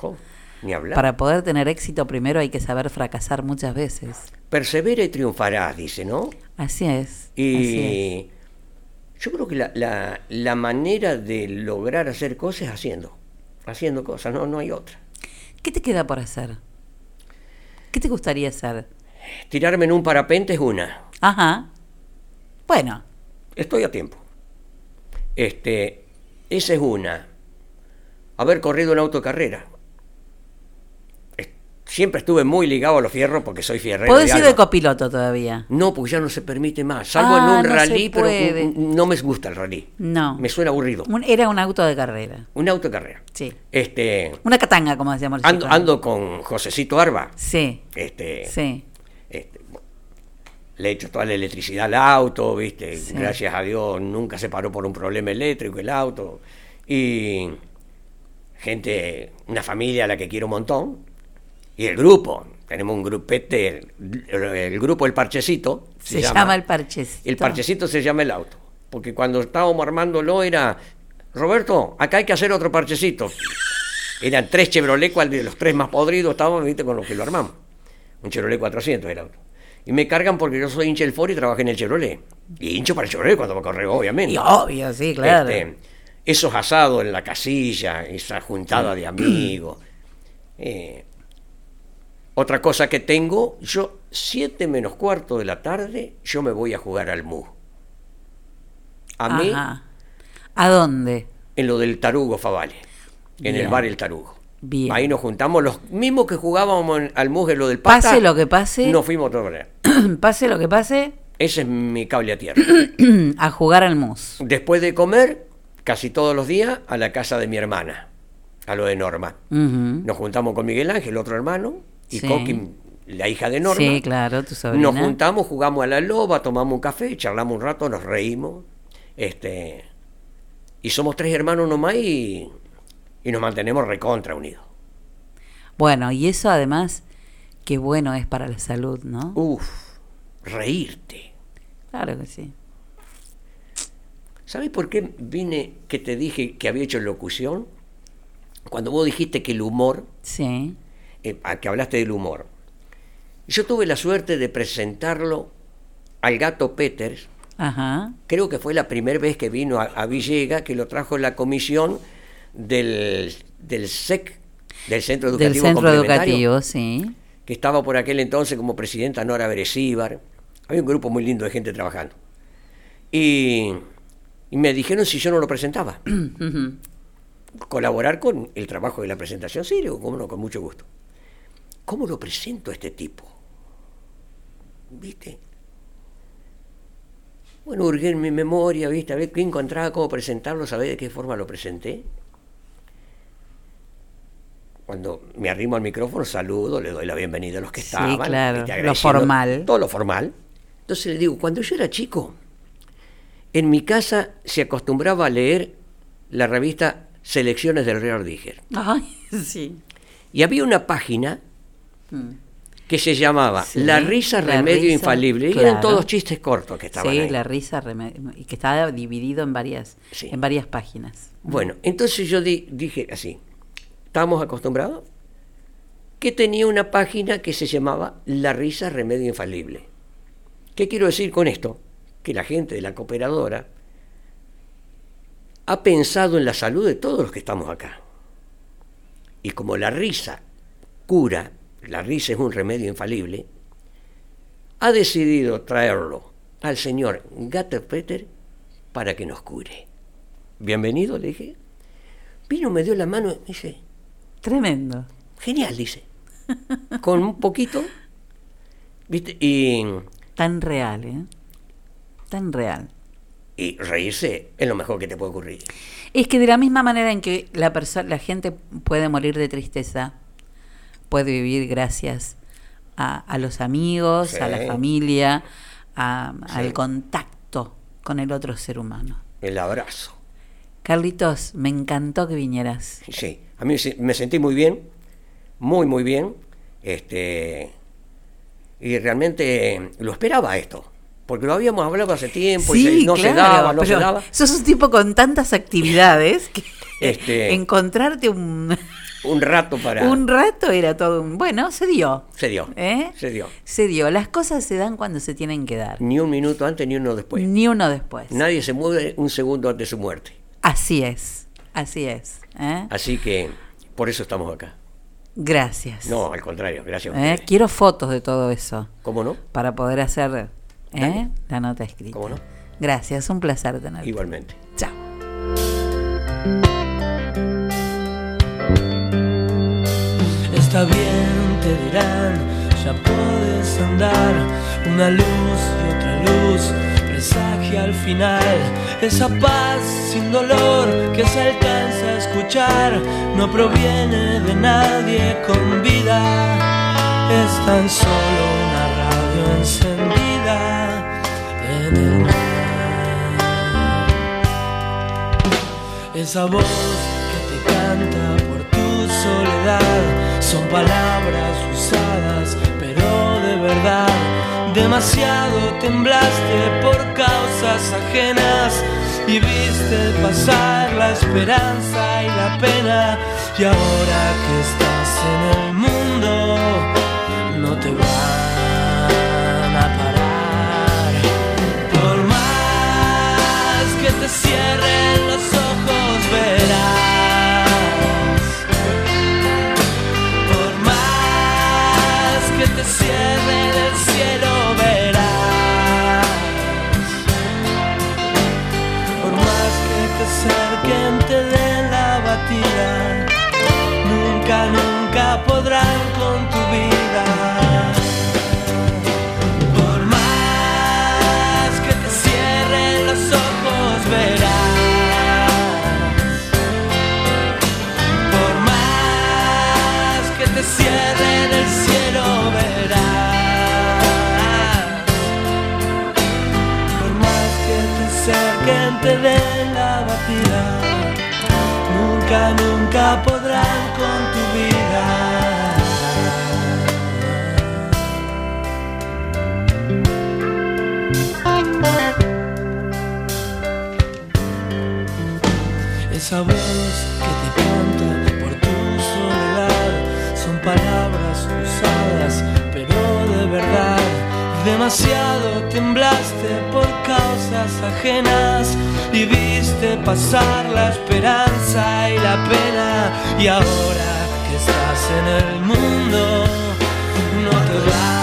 Ni hablar. Para poder tener éxito primero hay que saber fracasar muchas veces. Persevera y triunfarás, dice, ¿no? Así es. así Y yo creo que la, la- la manera de lograr hacer cosas es haciendo. Haciendo cosas, no, no hay otra. es. ¿Qué te queda por hacer? ¿Qué te gustaría hacer? Tirarme en un parapente es una. Ajá. Bueno. Estoy a tiempo. Este, esa es una. Haber corrido en autocarrera. Siempre estuve muy ligado a los fierros porque soy fierrero. Podés de ir de copiloto todavía. No, pues ya no se permite más. Salvo Ah, en un no rally, pero no me gusta el rally. No. Me suena aburrido. Un- era un auto de carrera. Un auto de carrera. Sí. Este, Una catanga, como decíamos ando, ando con Josecito Arba. Sí. Este, Sí. este, le he hecho toda la electricidad al auto, ¿viste? Sí. Gracias a Dios nunca se paró por un problema eléctrico el auto. Y gente, una familia a la que quiero un montón. Y el grupo, tenemos un grupete, el, el grupo El Parchecito. Se, llama, el parchecito. El parchecito se llama el auto. Porque cuando estábamos armándolo era, Roberto, acá hay que hacer otro parchecito. Eran tres Chevrolet, cual de los tres más podridos estábamos, viste, con los que lo armamos. Un Chevrolet 400 era auto. Y me cargan porque yo soy hincha del Ford y trabajé en el Chevrolet. Y hincho para el Chevrolet cuando me correo, obviamente. Y obvio, sí, claro. Este, esos asados en la casilla, esa juntada de amigos. Eh, otra cosa que tengo, yo, siete menos cuarto de la tarde, yo me voy a jugar al MU. A mí. ¿A dónde? en lo del Tarugo Favale, en el bar El Tarugo. Bien. Ahí nos juntamos, los mismos que jugábamos en- al MU en lo del Pata. Pase lo que pase. Nos fuimos manera. pase lo que pase, Ese es mi cable a tierra. a jugar al mus. Después de comer, casi todos los días, a la casa de mi hermana. a lo de Norma. Nos juntamos con Miguel Ángel, otro hermano, y Coqui, la hija de Norma. Sí, claro, tu sobrina. Nos juntamos, jugamos a la loba, tomamos un café, charlamos un rato, nos reímos. Este, y somos tres hermanos nomás y, y nos mantenemos recontra unidos. Bueno, y eso además, qué bueno es para la salud, ¿no? Uf, reírte. Claro que sí. ¿Sabes por qué vine que te dije que había hecho locución? Cuando vos dijiste que el humor, sí. Eh, que hablaste del humor. Yo tuve la suerte de presentarlo al gato Peters. Ajá. Creo que fue la primera vez que vino a, a Villega, que lo trajo la comisión del, del SEC, del Centro Educativo Del Centro Educativo, sí. Que estaba por aquel entonces como presidenta Nora Beresíbar. Había un grupo muy lindo de gente trabajando. Y, y me dijeron si yo no lo presentaba. Colaborar con el trabajo de la presentación, sí, digo, cómo no, con mucho gusto. ¿Cómo lo presento a este tipo? ¿Viste? Bueno, hurgué en mi memoria, ¿viste? A ver qué encontraba, cómo presentarlo, ¿sabés de qué forma lo presenté? Cuando me arrimo al micrófono, saludo, le doy la bienvenida a los que estaban. Sí, claro, ¿viste? lo formal. Todo lo formal. Entonces le digo, cuando yo era chico, en mi casa se acostumbraba a leer la revista Selecciones del Real Díger. Ay, sí. Y había una página Mm. que se llamaba Sí, La risa La remedio risa, infalible. Y claro. eran todos chistes cortos que estaban Sí, ahí. la risa remedio, y que estaba dividido en varias, en varias páginas. Bueno, entonces yo di- dije así, estábamos acostumbrados, que tenía una página que se llamaba La risa remedio infalible. ¿Qué quiero decir con esto? Que la gente de la cooperadora ha pensado en la salud de todos los que estamos acá. Y como la risa cura, la risa es un remedio infalible, ha decidido traerlo al señor Gatter Peter para que nos cure. Bienvenido, le dije. Vino, me dio la mano, y dice, Tremendo. genial, dice. Con un poquito, ¿viste? Y, Tan real, ¿eh? Tan real. y reírse es lo mejor que te puede ocurrir. Es que de la misma manera en que la persona, la gente puede morir de tristeza, puede vivir gracias a, a los amigos, a la familia, a- Sí. al contacto con el otro ser humano. El abrazo. Carlitos, me encantó que vinieras. Sí, a mí se- me sentí muy bien, muy, muy bien. Este, y realmente lo esperaba esto, porque lo habíamos hablado hace tiempo y se- no se claro, daba, no se daba. Sos un tipo con tantas actividades que Este, encontrarte un, un rato para... un rato era todo un... Bueno, se dio. Se dio, ¿eh? se dio. Se dio. Las cosas se dan cuando se tienen que dar. Ni un minuto antes ni uno después. Ni uno después. Nadie se mueve un segundo antes de su muerte. Así es. Así es. ¿eh? Así que por eso estamos acá. Gracias. No, al contrario, gracias ¿eh? Quiero fotos de todo eso. ¿Cómo no? Para poder hacer ¿eh? La nota escrita. ¿Cómo no? Gracias, un placer tenerte. Igualmente. Chao. Está bien, te dirán, ya puedes andar. Una luz y otra luz presagia al final. Esa paz sin dolor que se alcanza a escuchar no proviene de nadie con vida. Es tan solo una radio encendida en el mar. Esa voz que te canta por tu soledad son palabras usadas, pero de verdad. Demasiado temblaste por causas ajenas y viste pasar la esperanza y la pena. Y ahora que estás en el mundo, no te van a parar. Por más que te cierren podrán con tu vida. Por más que te cierren los ojos, verás. Por más que te cierren el cielo, verás. Por más que te cerquen, te den la batida. Nunca, nunca podrán con esa voz que te canta por tu soledad son palabras usadas, pero de verdad. Demasiado temblaste por causas ajenas y viste pasar la esperanza y la pena y ahora estás en el mundo no te van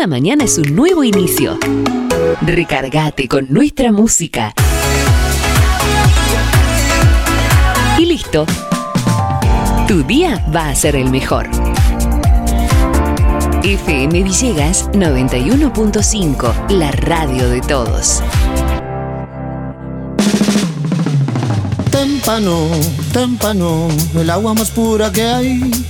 Cada mañana es un nuevo inicio. Recargate con nuestra música. Y listo. Tu día va a ser el mejor. FM Villegas 91.5, la radio de todos. Témpano, témpano, el agua más pura que hay.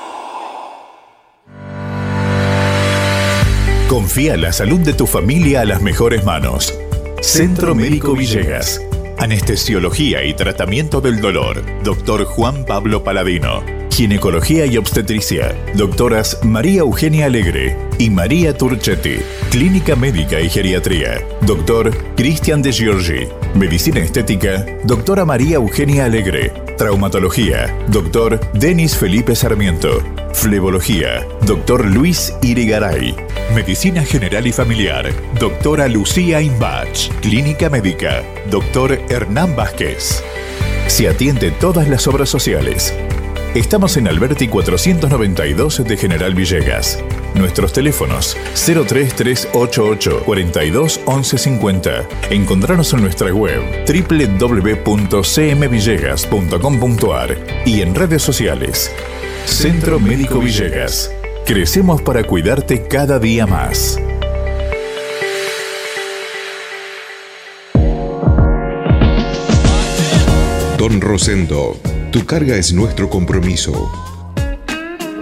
Confía la salud de tu familia a las mejores manos. Centro Médico Villegas. Anestesiología y tratamiento del dolor. Doctor Juan Pablo Paladino. Ginecología y obstetricia. Doctoras María Eugenia Alegre y María Turchetti. Clínica Médica y Geriatría. Doctor Cristian de Giorgi. Medicina Estética. Doctora María Eugenia Alegre. Traumatología. Doctor Denis Felipe Sarmiento. Flebología. Doctor Luis Irigaray. Medicina General y Familiar. Doctora Lucía Imbach. Clínica Médica. Doctor Hernán Vázquez. Se atiende todas las obras sociales. Estamos en Alberti 492 de General Villegas. Nuestros teléfonos 03388 42 11 50. Encontrarnos en nuestra web www.cmvillegas.com.ar y en redes sociales. Centro Médico Villegas. Crecemos para cuidarte cada día más. Don Rosendo, tu carga es nuestro compromiso.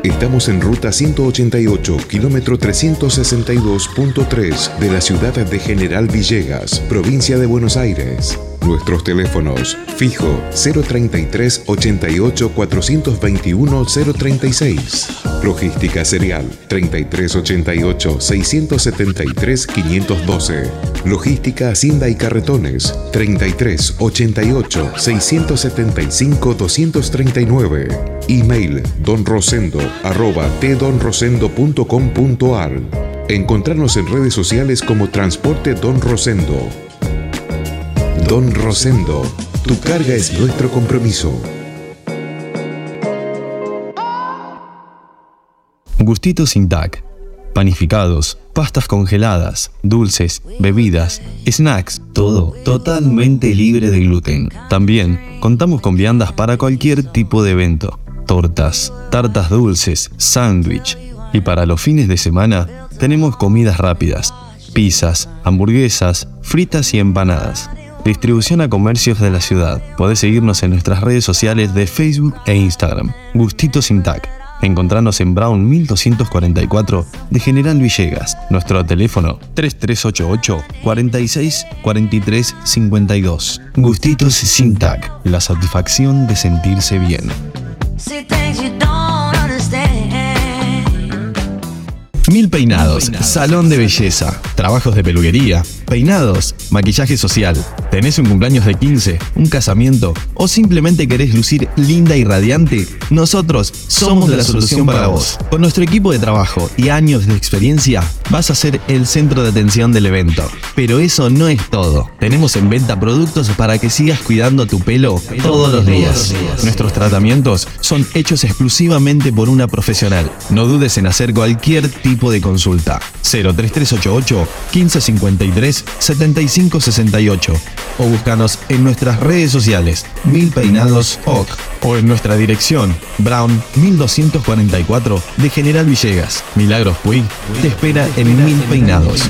Estamos en ruta 188, kilómetro 362.3 de la ciudad de General Villegas, provincia de Buenos Aires. Nuestros teléfonos fijo 033 88 421 036. Logística Serial 33 88 673 512. Logística Hacienda y Carretones 33 88 675 239. Email donrosendo arroba tdonrosendo.com.ar. Encontrarnos en redes sociales como Transporte Don Rosendo. Don Rosendo, tu carga es nuestro compromiso. Gustitos sin TAC. Panificados, pastas congeladas, dulces, bebidas, snacks, todo totalmente libre de gluten. También contamos con viandas para cualquier tipo de evento. Tortas, tartas dulces, sándwich. Y para los fines de semana tenemos comidas rápidas, pizzas, hamburguesas, fritas y empanadas. Distribución a comercios de la ciudad. Podés seguirnos en nuestras redes sociales de Facebook e Instagram. Gustitos sin TAC. Encontranos en Brown 1244 de General Villegas. Nuestro teléfono 3388 46 43 52. Gustitos sin TAC. La satisfacción de sentirse bien. Mil Peinados, Salón de Belleza, trabajos de peluquería, peinados, maquillaje social. ¿Tenés un cumpleaños de 15, un casamiento o simplemente querés lucir linda y radiante? Nosotros somos la solución para vos. Con nuestro equipo de trabajo y años de experiencia, vas a ser el centro de atención del evento. Pero eso no es todo. Tenemos en venta productos para que sigas cuidando tu pelo todos los días. Nuestros tratamientos son hechos exclusivamente por una profesional. No dudes en hacer cualquier tipo de consulta. 03388 1553 7568 o búscanos en nuestras redes sociales Mil Peinados o en nuestra dirección Brown 1244 de General Villegas. Milagros Puig te espera en Mil Peinados.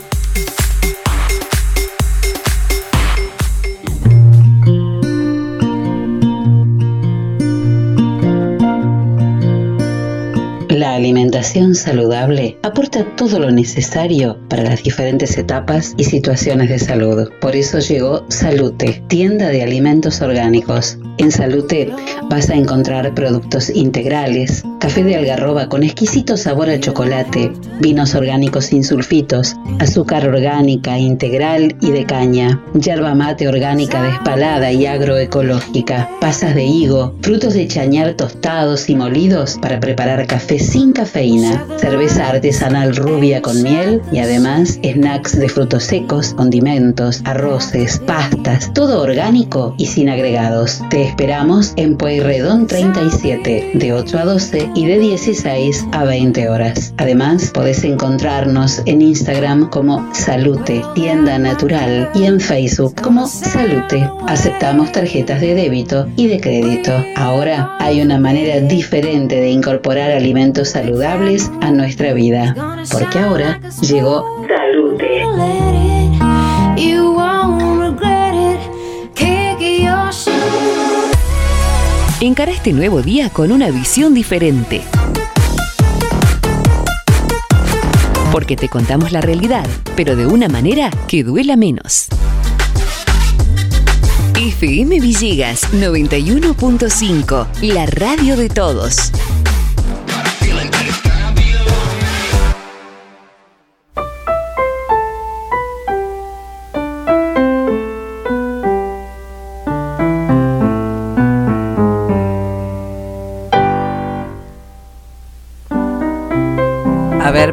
Alimentación saludable aporta todo lo necesario para las diferentes etapas y situaciones de salud. Por eso llegó Salute, tienda de alimentos orgánicos. En Salute vas a encontrar productos integrales, café de algarroba con exquisito sabor a chocolate, vinos orgánicos sin sulfitos, azúcar orgánica integral y de caña, yerba mate orgánica despalada y agroecológica, pasas de higo, frutos de chañar tostados y molidos para preparar café sin cafeína, cerveza artesanal rubia con miel y además snacks de frutos secos, condimentos, arroces, pastas, todo orgánico y sin agregados. Te esperamos en Pueyrredón 37, de 8 a 12 y de 16 a 20 horas. Además, podés encontrarnos en Instagram como Salute, tienda natural, y en Facebook como Salute. Aceptamos tarjetas de débito y de crédito. Ahora hay una manera diferente de incorporar alimentos saludables a nuestra vida, porque ahora llegó Salute. Encara este nuevo día con una visión diferente. Porque te contamos la realidad, pero de una manera que duela menos. FM Villegas 91.5, la radio de todos.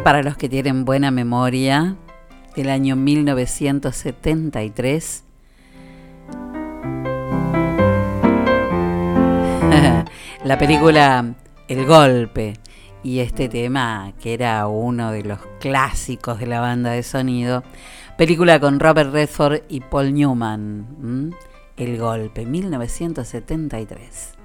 Para los que tienen buena memoria, del año 1973. la película El Golpe y este tema que era uno de los clásicos de la banda de sonido. Película con Robert Redford y Paul Newman. El golpe, 1973.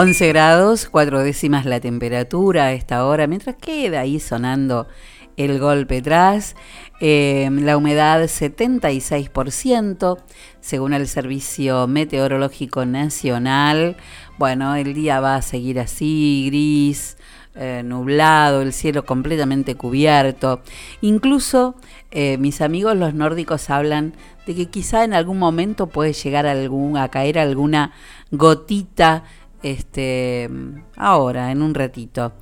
Grados, cuatro décimas la temperatura a esta hora, mientras queda ahí sonando el golpe tras. Em, la humedad 76%, según el Servicio Meteorológico Nacional. Bueno, el día va a seguir así, gris, eh, nublado, el cielo completamente cubierto. Incluso eh, mis amigos los nórdicos hablan de que quizá en algún momento puede llegar algún, a caer alguna gotita este, ahora, en un ratito.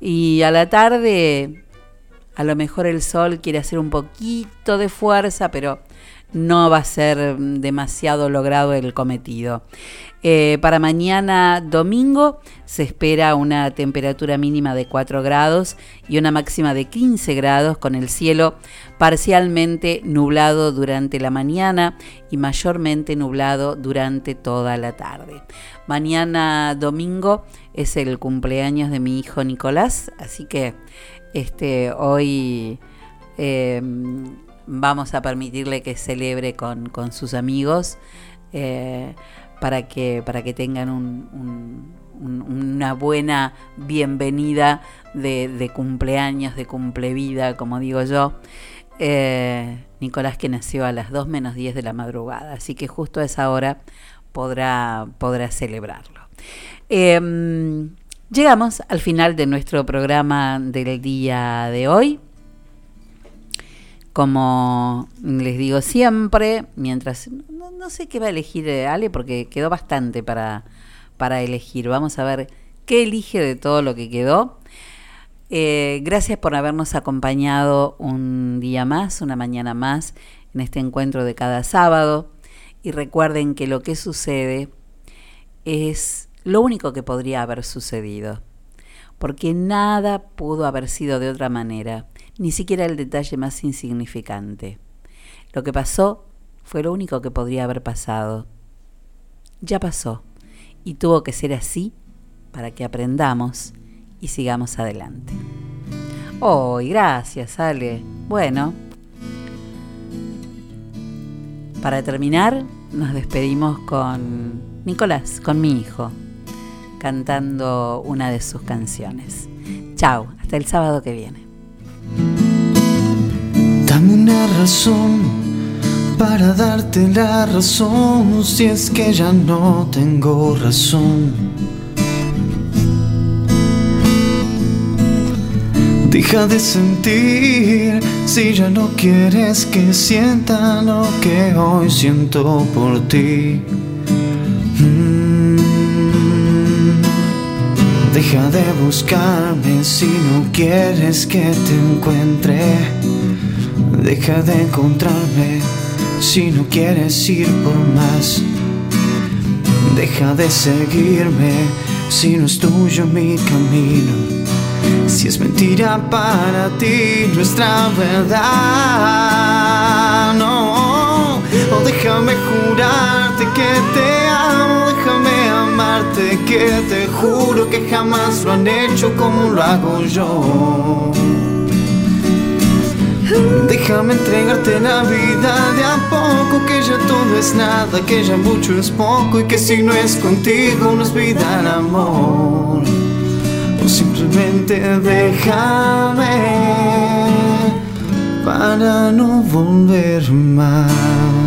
Y a la tarde, a lo mejor el sol quiere hacer un poquito de fuerza, pero no va a ser demasiado logrado el cometido. Eh, para mañana domingo se espera una temperatura mínima de 4 grados y una máxima de 15 grados con el cielo parcialmente nublado durante la mañana y mayormente nublado durante toda la tarde. Mañana domingo es el cumpleaños de mi hijo Nicolás, así que este, hoy em, vamos a permitirle que celebre con, sus amigos eh, para, que, para que tengan una buena bienvenida de, cumpleaños, de cumplevida, como digo yo. Eh, Nicolás que nació a las 2 menos 10 de la madrugada, así que justo a esa hora podrá, podrá celebrarlo. Em, llegamos al final de nuestro programa del día de hoy. Como les digo siempre, mientras no, sé qué va a elegir eh, Ale, porque quedó bastante para, para elegir. Vamos a ver qué elige de todo lo que quedó. Eh, gracias por habernos acompañado un día más, una mañana más, en este encuentro de cada sábado. Y recuerden que lo que sucede es lo único que podría haber sucedido, porque nada pudo haber sido de otra manera ni siquiera el detalle más insignificante. Lo que pasó fue lo único que podría haber pasado. Ya pasó, y tuvo que ser así para que aprendamos y sigamos adelante. Oh, gracias, Ale. Bueno, para terminar, nos despedimos con Nicolás, con mi hijo, cantando una de sus canciones. Chao, hasta el sábado que viene. Dame una razón para darte la razón si es que ya no tengo razón. Deja de sentir si ya no quieres que sienta lo que hoy siento por ti. Deja de buscarme si no quieres que te encuentre. Deja de encontrarme si no quieres ir por más. Deja de seguirme si no es tuyo mi camino. Si es mentira para ti nuestra verdad, no. O déjame jurarte que te que te juro que jamás lo han hecho como lo hago yo. Déjame entregarte la vida de a poco, que ya todo es nada, que ya mucho es poco y que si no es contigo no es vida el amor. O simplemente déjame para no volver más.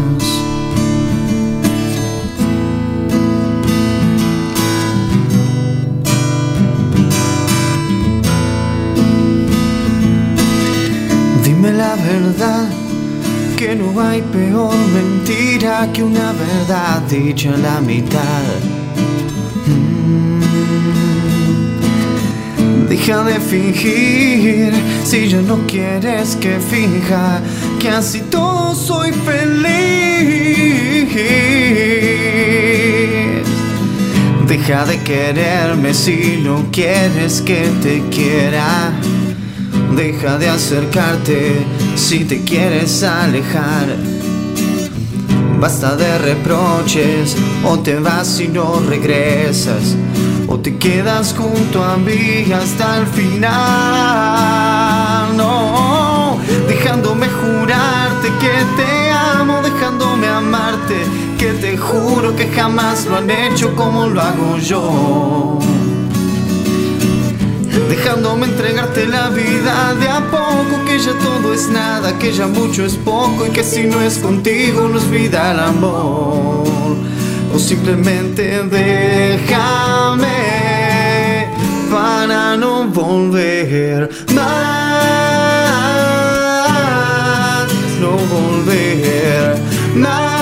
La verdad que no hay peor mentira que una verdad dicha a la mitad. Mm. Deja de fingir si ya no quieres que finja que así todo soy feliz. Deja de quererme si no quieres que te quiera. Deja de acercarte si te quieres alejar. Basta de reproches, o te vas y no regresas, o te quedas junto a mí hasta el final. No, dejándome jurarte que te amo, dejándome amarte, que te juro que jamás lo han hecho como lo hago yo dejándome entregarte la vida de a poco, que ya todo es nada, que ya mucho es poco y que si no es contigo no es vida el amor. O simplemente déjame para no volver más, no volver más.